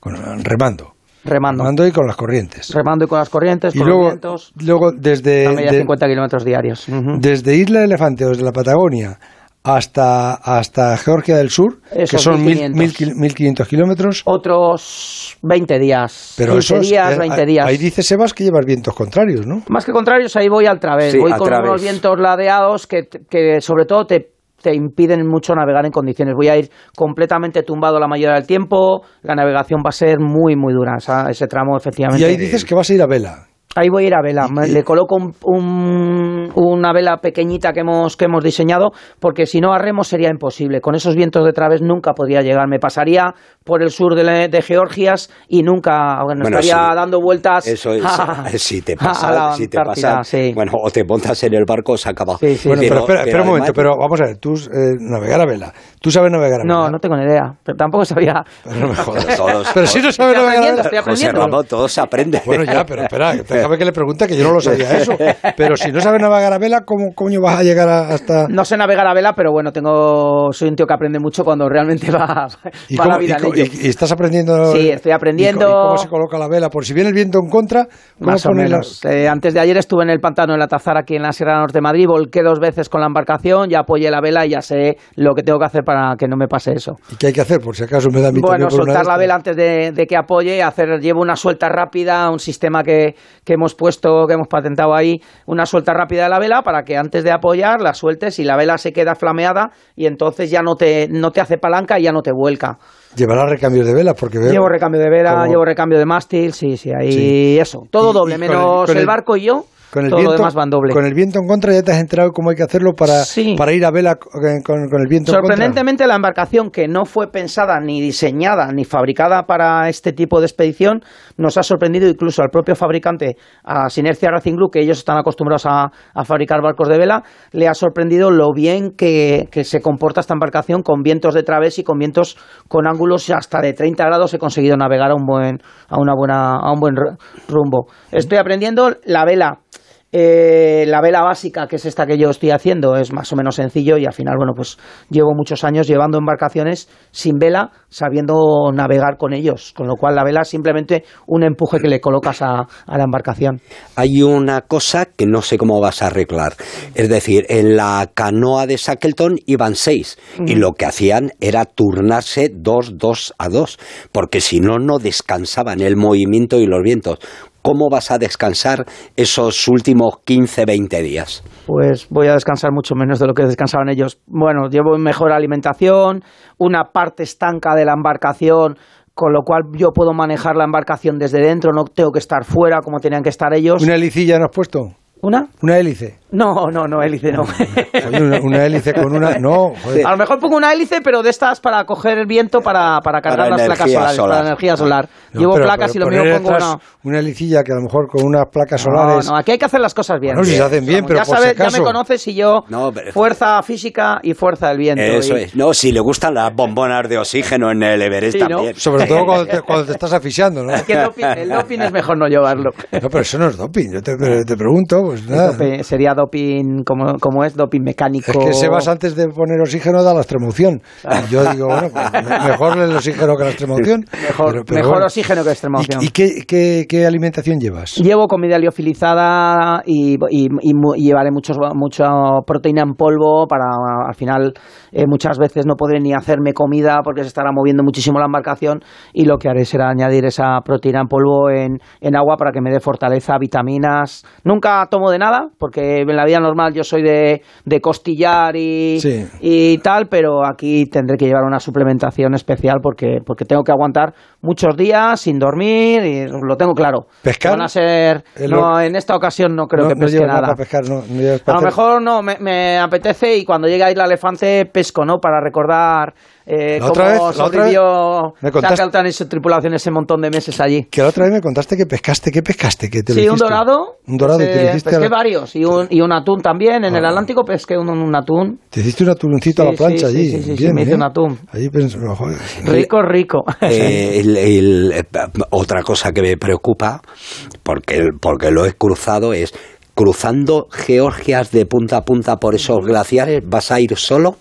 con- remando. Remando. Remando y con las corrientes. Remando y con las corrientes, Y con luego, los vientos. luego desde, A media de- 50 kilómetros diarios. Desde Isla Elefante o desde la Patagonia hasta, hasta Georgia del Sur, que son mil- 1500. mil kil- 1500 kilómetros. Otros 20 días. Pero 15 esos, días, eh, 20 ahí- días. Ahí dice Sebas que llevas vientos contrarios, ¿no? Más que contrarios, ahí voy al través. Sí, voy a con través. unos vientos ladeados que, que sobre todo te, te impiden mucho navegar en condiciones. Voy a ir completamente tumbado la mayoría del tiempo. La navegación va a ser muy, muy dura. esa- ese tramo, efectivamente. Y ahí dices que vas a ir a vela. Ahí voy a ir a vela. Le coloco un- un- una vela pequeñita que hemos, que hemos diseñado, porque si no a remo sería imposible. Con esos vientos de través nunca podría llegar. Me pasaría por el sur de, la- de Georgias y nunca bueno, Bueno, estaría sí. dando vueltas. Eso es, a- si te pasa, la si te pasa, sí. bueno, o te montas en el barco, se acaba. bueno, pero, espera, espera un momento, pero vamos a ver, tú eh, navegar a vela. ¿Tú sabes navegar a vela? No, no tengo ni idea. Pero tampoco sabía. Pero no me jodas. Todos- pero si no sabes navegar a vela. estoy José. Ramón, todo se aprende. Bueno, ya, pero espera, déjame que le pregunte que yo no lo sabía eso. Pero si no sabes navegar a vela, ¿cómo coño vas a llegar a- hasta...? No sé navegar a vela, pero bueno, tengo soy un tío que aprende mucho cuando realmente va, ¿Y, va cómo- la vida y en ello. y- y estás aprendiendo? Sí, estoy aprendiendo. ¿Y, cómo se coloca la vela? Por si viene el viento en contra, ¿cómo Más o menos. Eh, antes de ayer estuve en el pantano de la Tazara aquí en la Sierra Norte de Madrid, volqué dos veces con la embarcación, ya apoyé la vela y ya sé lo que tengo que hacer para que no me pase eso. ¿Y qué hay que hacer? Por si acaso me da mi Bueno, soltar la vela antes de, de que apoye, hacer llevo una suelta rápida, un sistema que, que hemos puesto, que hemos patentado ahí, una suelta rápida de la vela para que antes de apoyar la sueltes y la vela se queda flameada y entonces ya no te, no te hace palanca y ya no te vuelca. Llevará recambios de velas, porque veo... Llevo recambio de vela, como- llevo recambio de mástil, sí, sí, ahí Sí. eso, todo Y- doble, y con el- menos el- barco y yo, Con el, todo viento, lo demás van doble. con el viento en contra ya te has enterado cómo hay que hacerlo para, para ir a vela con, el viento en contra. Sorprendentemente, la embarcación que no fue pensada ni diseñada ni fabricada para este tipo de expedición nos ha sorprendido incluso al propio fabricante, a Sinercia Racing Blue, que ellos están acostumbrados a, a fabricar barcos de vela, le ha sorprendido lo bien que, que se comporta esta embarcación con vientos de través y con vientos con ángulos hasta de 30 grados. He conseguido navegar a un buen, a una buena, a un buen ru- rumbo. Estoy aprendiendo la vela. Eh, la vela básica, que es esta que yo estoy haciendo, es más o menos sencillo y al final, bueno, pues llevo muchos años llevando embarcaciones sin vela, sabiendo navegar con ellos, con lo cual la vela es simplemente un empuje que le colocas a, a la embarcación. Hay una cosa que no sé cómo vas a arreglar. Es decir, en la canoa de Shackleton iban seis y lo que hacían era turnarse dos, dos a dos, porque si no, no descansaban el movimiento y los vientos. ¿Cómo vas a descansar esos últimos 15, 20 días? Pues voy a descansar mucho menos de lo que descansaban ellos. Bueno, llevo mejor alimentación, una parte estanca de la embarcación, con lo cual yo puedo manejar la embarcación desde dentro, no tengo que estar fuera como tenían que estar ellos. ¿Una helicilla no has puesto? ¿Una? Una hélice. No, no, no, hélice no. Oye, una, una hélice con una. No, joder. A lo mejor pongo una hélice, pero de estas para coger el viento para, para cargar Para las placas energía solares, solar. para energía solar. No, Llevo pero- placas pero y lo mío pongo una... Una helicilla que a lo mejor con unas placas No, solares. no, aquí hay que hacer las cosas bien. Bueno, si se hacen bien, Vamos, pero ya por sabes, si acaso. ya me conoces y yo No, pero- fuerza física y fuerza del viento. Eso y- es. No, si le gustan las bombonas de oxígeno en el Everest Sí, ¿no? también. Sobre todo cuando te, cuando te estás asfixiando, ¿no? Es que el doping, el doping es mejor no llevarlo. No, pero eso no es doping. Yo te, te pregunto, pues Es nada. doping- sería doping, como, como es, doping mecánico. Es que Sebas antes de poner oxígeno da la extremoción. Y yo digo, bueno, pues, me- mejor el oxígeno que la extremoción. Mejor, Pero- pero mejor bueno. oxígeno que extremoción. ¿Y, y qué, qué- qué alimentación llevas? Llevo comida liofilizada y, y, y y llevaré muchos, mucha proteína en polvo para al final eh, muchas veces no podré ni hacerme comida porque se estará moviendo muchísimo la embarcación y lo que haré será añadir esa proteína en polvo en, en agua para que me dé fortaleza, vitaminas. Nunca tomo de nada porque en la vida normal yo soy de, de costillar y, Sí. y tal, pero aquí tendré que llevar una suplementación especial porque, porque tengo que aguantar muchos días sin dormir y lo tengo claro. ¿Pescar? Van a ser... No, en esta ocasión no creo no, que pesque nada. para pescar, no, no llevas A lo mejor no, me, me apetece y cuando llegue a Isla Elefante pesco, ¿no? Para recordar eh, La otra cómo vez- sobrevivió me contaste- Shackleton y su tripulación ese montón de meses allí. Que la otra vez me contaste que pescaste. ¿Qué pescaste? Que te lo Sí, un hiciste? dorado. Un dorado te lo Eh, a pesqué la- varios y un, y un atún también. En el Ah. Atlántico pesqué un, un atún. Te hiciste un atuncito a Sí, la plancha sí, allí. sí, sí, sí, Bien, me hice bien. un atún. Allí pensé, joder. Rico, rico. Eh, el- el- eh, otra cosa que me preocupa, porque, porque lo he cruzado, es cruzando Georgias de punta a punta por esos glaciares, ¿vas a ir solo?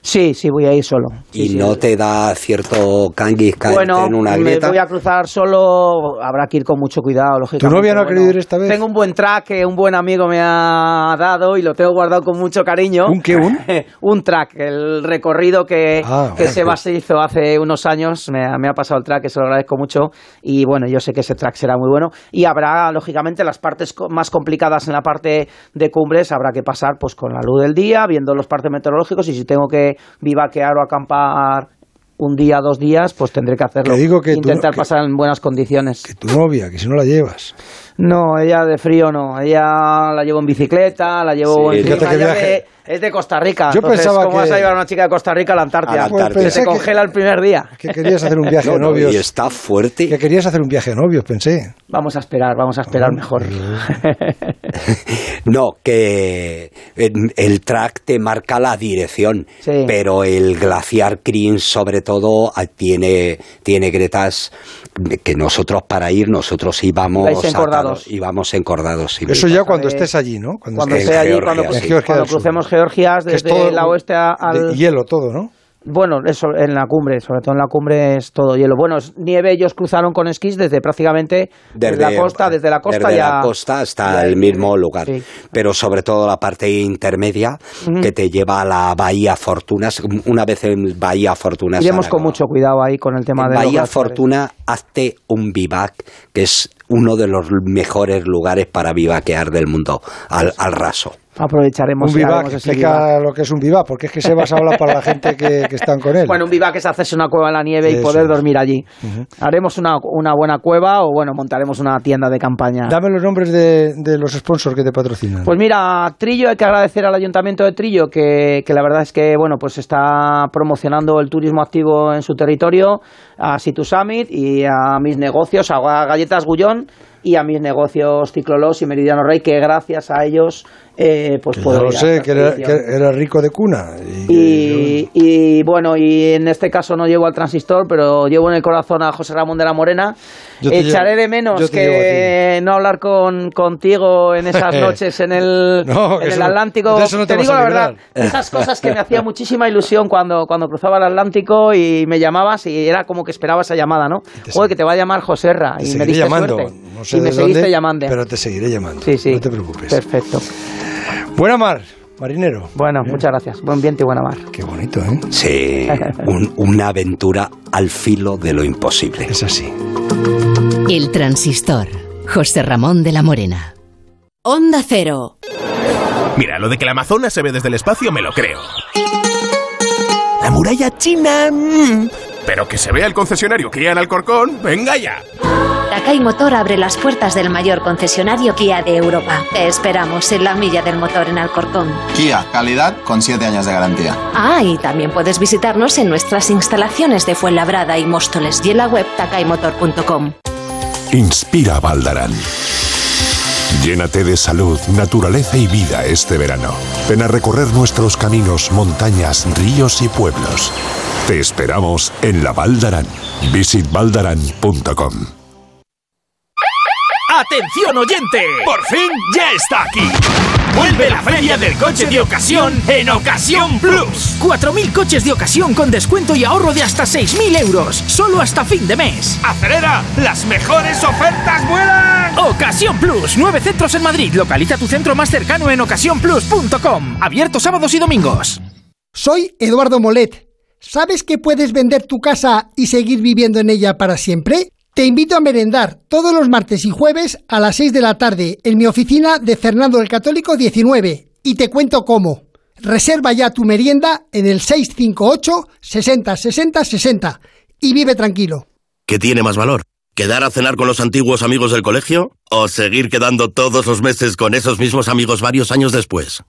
Sí, sí, voy a ir solo. Sí, y sí. no te da cierto canguis Bueno, en una me grieta. voy a cruzar solo, habrá que ir con mucho cuidado, lógicamente. novia no ha Bueno, querido ir esta vez? Tengo un buen track que un buen amigo me ha dado y lo tengo guardado con mucho cariño. ¿Un qué, un? un track, el recorrido que, Ah, que bueno, Sebas se hizo hace unos años, me, ha- me ha pasado el track, que se lo agradezco mucho y bueno, yo sé que ese track será muy bueno y habrá, lógicamente, las partes más complicadas en la parte de cumbres, habrá que pasar pues con la luz del día, viendo los partes meteorológicos y si tengo que vivaquear o acampar un día, dos días, pues tendré que hacerlo. Que digo que tú- Intentar que- pasar en buenas condiciones. Tu novia, que si no la llevas. No, ella de frío no. Ella la llevo en bicicleta, la llevo Sí, en Ella de- es de Costa Rica. Yo entonces, pensaba ¿Cómo que- vas a llevar a una chica de Costa Rica a la Antártida? A la Antártida. Que Pensé se que- congela el primer día. Que querías hacer un viaje No, de no, novios. y está fuerte. Que querías hacer un viaje de novios, pensé. Vamos a esperar, vamos a esperar mejor. No, que en- el track te marca la dirección, Sí. pero el glaciar Krin sobre todo ah, tiene, tiene gretas que nosotros para ir, nosotros íbamos Vais encordados. atados, íbamos encordados. sí. Eso ya cuando estés allí, ¿no? Cuando Cuando esté allí, Georgia, cuando, sí. crucemos Georgias desde la oeste a- al... de hielo todo, ¿no? Bueno, eso en la cumbre, sobre todo en la cumbre es todo hielo. Bueno, es nieve ellos cruzaron con esquís desde prácticamente desde, la costa, desde la costa desde ya... la costa hasta el mismo lugar. Sí. Pero sobre todo la parte intermedia que te lleva a la Bahía Fortunas. Una vez en Bahía Fortunas. Iremos con mucho cuidado ahí con el tema En de Bahía. Fortuna, hazte un vivac, que es uno de los mejores lugares para vivaquear del mundo, al, al raso. Aprovecharemos Un vivac, explica vivac. lo que es un vivac, porque es que Sebas habla para la gente que, que están con él. Bueno, un vivac es hacerse una cueva en la nieve y poder dormir allí. Haremos una, una buena cueva o, bueno, montaremos una tienda de campaña. Dame los nombres de, de los sponsors que te patrocinan. Pues mira, Trillo, hay que agradecer al Ayuntamiento de Trillo que, que la verdad es que bueno pues está promocionando el turismo activo en su territorio, a Situ Summit y a mis negocios, a Galletas Gullón, y a mis negocios Ciclolos y Meridiano Rey, que gracias a ellos eh, pues Que puedo ya lo sé, que era, expedición. que era rico de cuna. Y- Y, y, bueno, y en este caso no llevo al transistor, pero llevo en el corazón a José Ramón de la Morena. Echaré llevo- de menos que no hablar con, contigo en esas noches en el, No, que en el eso- Atlántico. eso no te digo la verdad, esas cosas que me hacía muchísima ilusión cuando, cuando cruzaba el Atlántico y me llamabas y era como que esperaba esa llamada, ¿no? Joder, que te va a llamar Joserra. Te Y me diste llamando. suerte. No sé y me seguiste dónde, llamando. Pero te seguiré llamando. Sí, sí. No te preocupes. Perfecto. Buena mar, marinero. Bueno, muchas gracias. Buen viento y buena mar. Qué bonito, ¿eh? Sí, un- una aventura al filo de lo imposible. Es así. El transistor. José Ramón de la Morena. Onda Cero. Mira, lo de que la Amazonas se ve desde el espacio me lo creo. La muralla china... mm, Pero que se vea el concesionario Kia en Alcorcón, venga ya. Takai Motor abre las puertas del mayor concesionario Kia de Europa. Te esperamos en la milla del motor en Alcorcón. Kia, calidad con 7 años de garantía. Ah, y también puedes visitarnos en nuestras instalaciones de Fuenlabrada y Móstoles y en la web takaimotor.com. Inspira Valdarán. Llénate de salud, naturaleza y vida este verano. Ven a recorrer nuestros caminos, montañas, ríos y pueblos. Te esperamos en la Valdarán. Visitvaldarán.com. ¡Atención oyente! ¡Por fin ya está aquí! Vuelve la feria del coche de ocasión en Ocasión Plus. 4.000 coches de ocasión con descuento y ahorro de hasta 6.000 euros. Solo hasta fin de mes. ¡Acelera! ¡Las mejores ofertas vuelan! Ocasión Plus. Nueve centros en Madrid. Localiza tu centro más cercano en ocasiónplus.com. Abierto sábados y domingos. Soy Eduardo Molet. ¿Sabes que puedes vender tu casa y seguir viviendo en ella para siempre? Te invito a merendar todos los martes y jueves a las 6 de la tarde en mi oficina de Fernando el Católico 19 y te cuento cómo. Reserva ya tu merienda en el 658 60 60 60 y vive tranquilo. ¿Qué tiene más valor? ¿Quedar a cenar con los antiguos amigos del colegio? ¿O seguir quedando todos los meses con esos mismos amigos varios años después?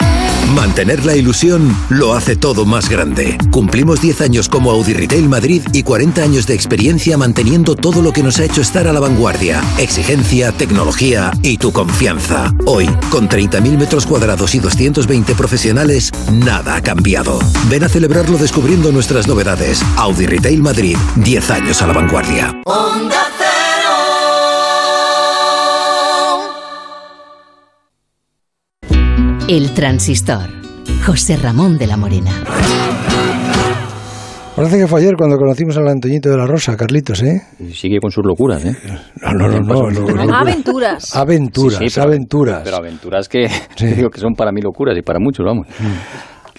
Mantener la ilusión lo hace todo más grande. Cumplimos 10 años como Audi Retail Madrid y 40 años de experiencia manteniendo todo lo que nos ha hecho estar a la vanguardia. Exigencia, tecnología y tu confianza. Hoy, con 30.000 metros cuadrados y 220 profesionales, nada ha cambiado. Ven a celebrarlo descubriendo nuestras novedades. Audi Retail Madrid, 10 años a la vanguardia. El transistor. José Ramón de la Morena. Parece que fue ayer cuando conocimos al Antoñito de la Rosa, Carlitos, ¿eh? Sigue con sus locuras, ¿eh? No, no, no, no. no, no. Aventuras. Aventuras, Sí, sí, pero- aventuras. Pero aventuras que digo que son para mí locuras y para muchos, vamos.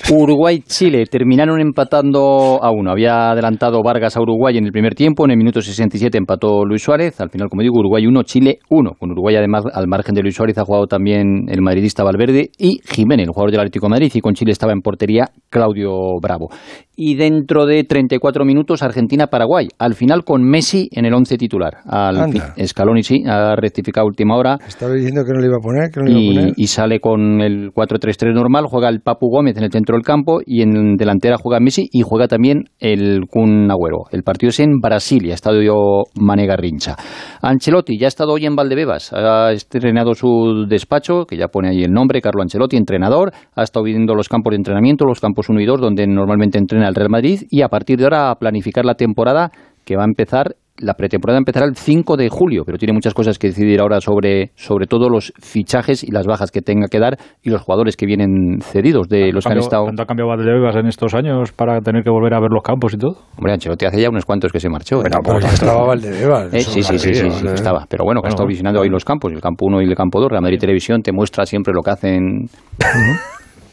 Uruguay-Chile terminaron empatando a uno. Había adelantado Vargas a Uruguay en el primer tiempo. En el minuto 67 empató Luis Suárez. Al final, como digo, Uruguay 1, Chile 1. Con Uruguay, además, al margen de Luis Suárez, ha jugado también el madridista Valverde y Jiménez, el jugador del Atlético Madrid. Y con Chile estaba en portería Claudio Bravo. Y dentro de 34 minutos, Argentina-Paraguay. Al final, con Messi en el 11 titular. Al Scaloni sí, ha rectificado última hora. Estaba diciendo que no le iba a poner, que no le iba a Y, poner. y sale con el 4-3-3 normal, juega el Papu Gómez en el centro del campo y en delantera juega Messi y juega también el Kun Agüero. El partido es en Brasilia, estadio Mane Garrincha. Ancelotti ya ha estado hoy en Valdebebas, ha estrenado su despacho, que ya pone ahí el nombre, Carlo Ancelotti, entrenador, ha estado viendo los campos de entrenamiento, los campos 1 y 2, donde normalmente entrena el Real Madrid, y a partir de ahora a planificar la temporada que va a empezar la pretemporada empezará el 5 de julio, pero tiene muchas cosas que decidir ahora sobre, sobre todo los fichajes y las bajas que tenga que dar y los jugadores que vienen cedidos de los que han estado. ¿Cuánto ha cambiado Valdebebas en estos años para tener que volver a ver los campos y todo? Hombre, Ancelotti hace ya unos cuantos que se marchó. ¿eh? pero ya estaba Valdebebas, Eh, sí, sí, sí, sí, ¿vale? estaba. Pero bueno, que ha estado bueno. visionando hoy los campos, el campo 1 y el campo 2. Real Madrid Televisión te muestra siempre lo que hacen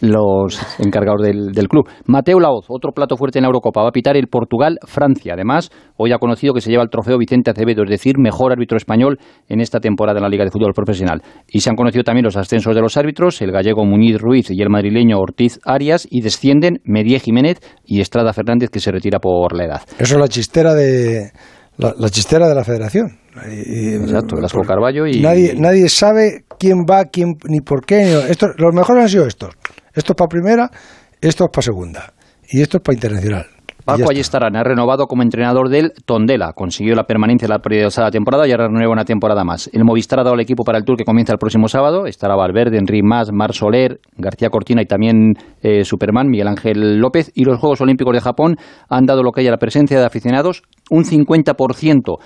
los encargados del, del club. Mateo Laoz, otro plato fuerte en la Eurocopa, va a pitar el Portugal-Francia. Además, hoy ha conocido que se lleva el trofeo Vicente Acevedo, es decir, mejor árbitro español en esta temporada en la Liga de Fútbol Profesional. Y se han conocido también los ascensos de los árbitros, el gallego Muñiz Ruiz y el madrileño Ortiz Arias, y descienden Medié Jiménez y Estrada Fernández, que se retira por la edad. Eso es la chistera de la, la chistera de la federación. Exacto, Velasco Carballo y... Nadie, nadie sabe quién va, quién, ni por qué. Esto, los mejores han sido estos. Estos para primera, estos para segunda. Y estos para internacional. Paco Ayestarán ha renovado como entrenador del Tondela. Consiguió la permanencia la la temporada y ahora renueva una temporada más. El Movistar ha dado al equipo para el Tour que comienza el próximo sábado. Estará Valverde, Enrique Mas, Mar Soler, García Cortina y también eh, Superman, Miguel Ángel López. Y los Juegos Olímpicos de Japón han dado lo que hay a la presencia de aficionados, un 50%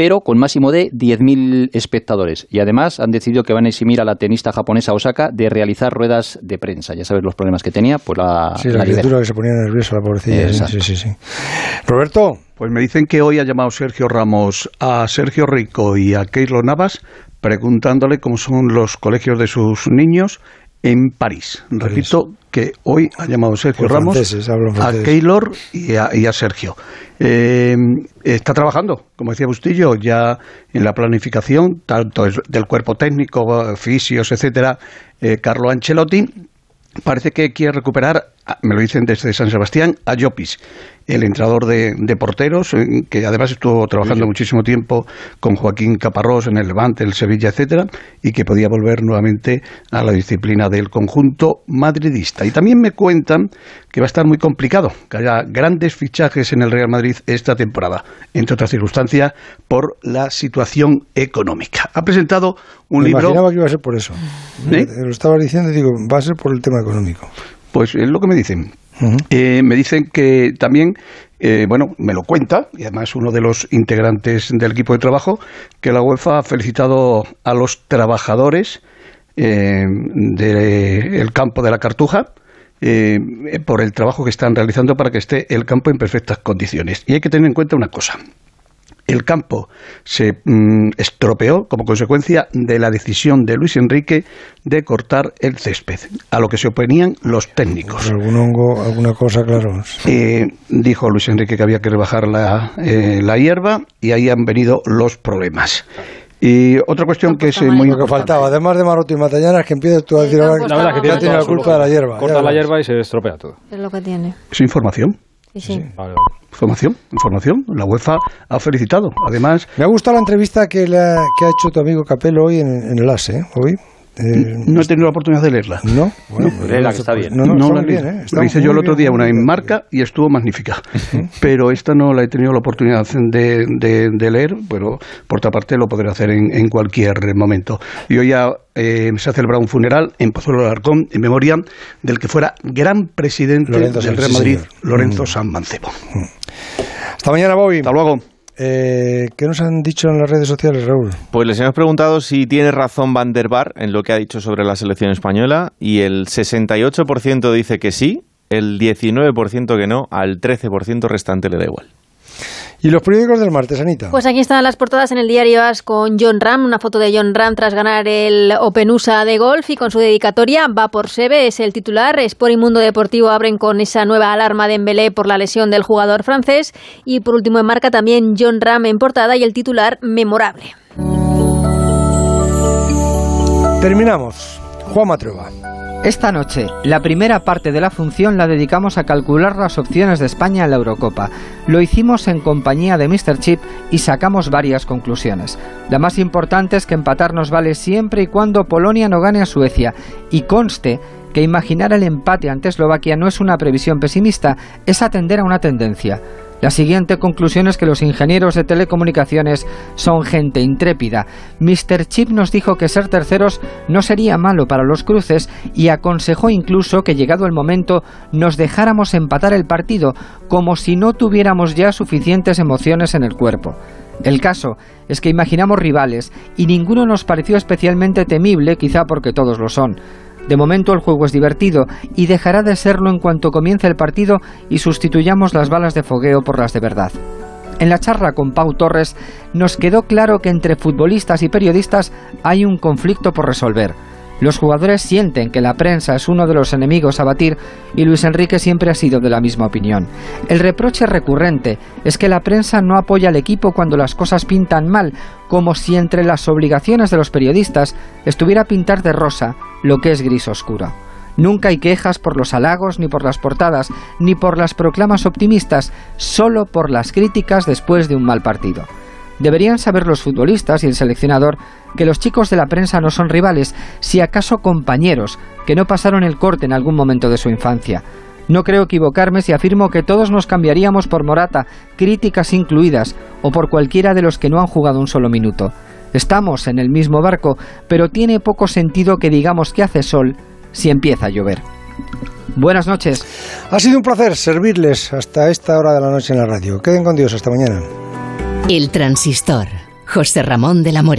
pero con máximo de 10.000 espectadores. Y además han decidido que van a eximir a la tenista japonesa Osaka de realizar ruedas de prensa. Ya sabes los problemas que tenía, pues la. Sí, la, criatura que se ponía nerviosa, la pobrecilla. Sí, sí, sí. Roberto. Pues me dicen que hoy ha llamado Sergio Ramos a Sergio Rico y a Keilo Navas preguntándole cómo son los colegios de sus niños en París. Repito que hoy ha llamado Sergio Ramos a Keylor y a, Sergio. Eh, está trabajando, como decía Bustillo, ya en la planificación, tanto del cuerpo técnico, fisios, etcétera, eh, Carlo Ancelotti. Parece que quiere recuperar, me lo dicen desde San Sebastián, a Llopis el entrenador de, porteros, eh, que además estuvo trabajando muchísimo tiempo con Joaquín Caparrós en el Levante, el Sevilla, etcétera, y que podía volver nuevamente a la disciplina del conjunto madridista. Y también me cuentan que va a estar muy complicado, que haya grandes fichajes en el Real Madrid esta temporada, entre otras circunstancias, por la situación económica. Ha presentado un me libro. Imaginaba que iba a ser por eso. ¿Eh? Lo estaba diciendo y digo, va a ser por el tema económico. Pues es lo que me dicen. Eh, me dicen que también, eh, bueno, me lo cuenta, y además uno de los integrantes del equipo de trabajo, que la UEFA ha felicitado a los trabajadores eh, del campo de la Cartuja. por el trabajo que están realizando para que esté el campo en perfectas condiciones. Y hay que tener en cuenta una cosa el campo se mm, estropeó como consecuencia de la decisión de Luis Enrique de cortar el césped, a lo que se oponían los técnicos. ¿Algún hongo, alguna cosa, claro? Eh, dijo Luis Enrique que había que rebajar la, eh, la hierba y ahí han venido los problemas. Y otra cuestión que es muy Lo que faltaba, además de Maroto y Matallanas, que empieces tú a decir ahora la verdad que ya tiene la culpa de la hierba. Corta la hierba y se estropea todo. Es lo que tiene. Es información. Sí, sí. Información, información. La UEFA ha felicitado. Además. Me ha gustado la entrevista que, le ha, que ha hecho tu amigo Capello hoy en, en el ASE, hoy. Eh, no he tenido la oportunidad de leerla. No, bueno, pues, que está bien. No, no, la bien, ¿eh? Lo hice yo el otro día, una en marca, y estuvo magnífica. Pero esta no la he tenido la oportunidad de, de, leer, pero por otra parte lo podré hacer en, en cualquier momento. Y hoy ya eh, se ha celebrado un funeral en Pozuelo de Alarcón en memoria del que fuera gran presidente del Real Madrid, Lorenzo San Mancebo. Hasta mañana, Bobby. Hasta luego. Eh, ¿Qué nos han dicho en las redes sociales, Raúl? Pues les hemos preguntado si tiene razón Van der Bar en lo que ha dicho sobre la selección española y el 68% dice que sí, el 19% que no, al 13% restante le da igual. ¿Y los periódicos del martes, Anita? Pues aquí están las portadas en el diario As con John Ram, una foto de John Ram tras ganar el Open USA de golf y con su dedicatoria va por Sebe, es el titular. Sport y Mundo Deportivo abren con esa nueva alarma de Embelé por la lesión del jugador francés y por último en marca también John Ram en portada y el titular memorable. Terminamos. Juan Matrueva. Esta noche, la primera parte de la función la dedicamos a calcular las opciones de España en la Eurocopa. Lo hicimos en compañía de Mr. Chip y sacamos varias conclusiones. La más importante es que empatar nos vale siempre y cuando Polonia no gane a Suecia. Y conste que imaginar el empate ante Eslovaquia no es una previsión pesimista, es atender a una tendencia. La siguiente conclusión es que los ingenieros de telecomunicaciones son gente intrépida. Mr. Chip nos dijo que ser terceros no sería malo para los cruces y aconsejó incluso que llegado el momento nos dejáramos empatar el partido como si no tuviéramos ya suficientes emociones en el cuerpo. El caso es que imaginamos rivales y ninguno nos pareció especialmente temible, quizá porque todos lo son. De momento el juego es divertido y dejará de serlo en cuanto comience el partido y sustituyamos las balas de fogueo por las de verdad. En la charla con Pau Torres nos quedó claro que entre futbolistas y periodistas hay un conflicto por resolver. Los jugadores sienten que la prensa es uno de los enemigos a batir y Luis Enrique siempre ha sido de la misma opinión. El reproche recurrente es que la prensa no apoya al equipo cuando las cosas pintan mal, como si entre las obligaciones de los periodistas estuviera pintar de rosa lo que es gris oscuro. Nunca hay quejas por los halagos, ni por las portadas, ni por las proclamas optimistas, solo por las críticas después de un mal partido. Deberían saber los futbolistas y el seleccionador que los chicos de la prensa no son rivales, si acaso compañeros, que no pasaron el corte en algún momento de su infancia. No creo equivocarme si afirmo que todos nos cambiaríamos por Morata, críticas incluidas, o por cualquiera de los que no han jugado un solo minuto. Estamos en el mismo barco, pero tiene poco sentido que digamos que hace sol si empieza a llover. Buenas noches. Ha sido un placer servirles hasta esta hora de la noche en la radio. Queden con Dios. Hasta mañana. El transistor. José Ramón de la Morena.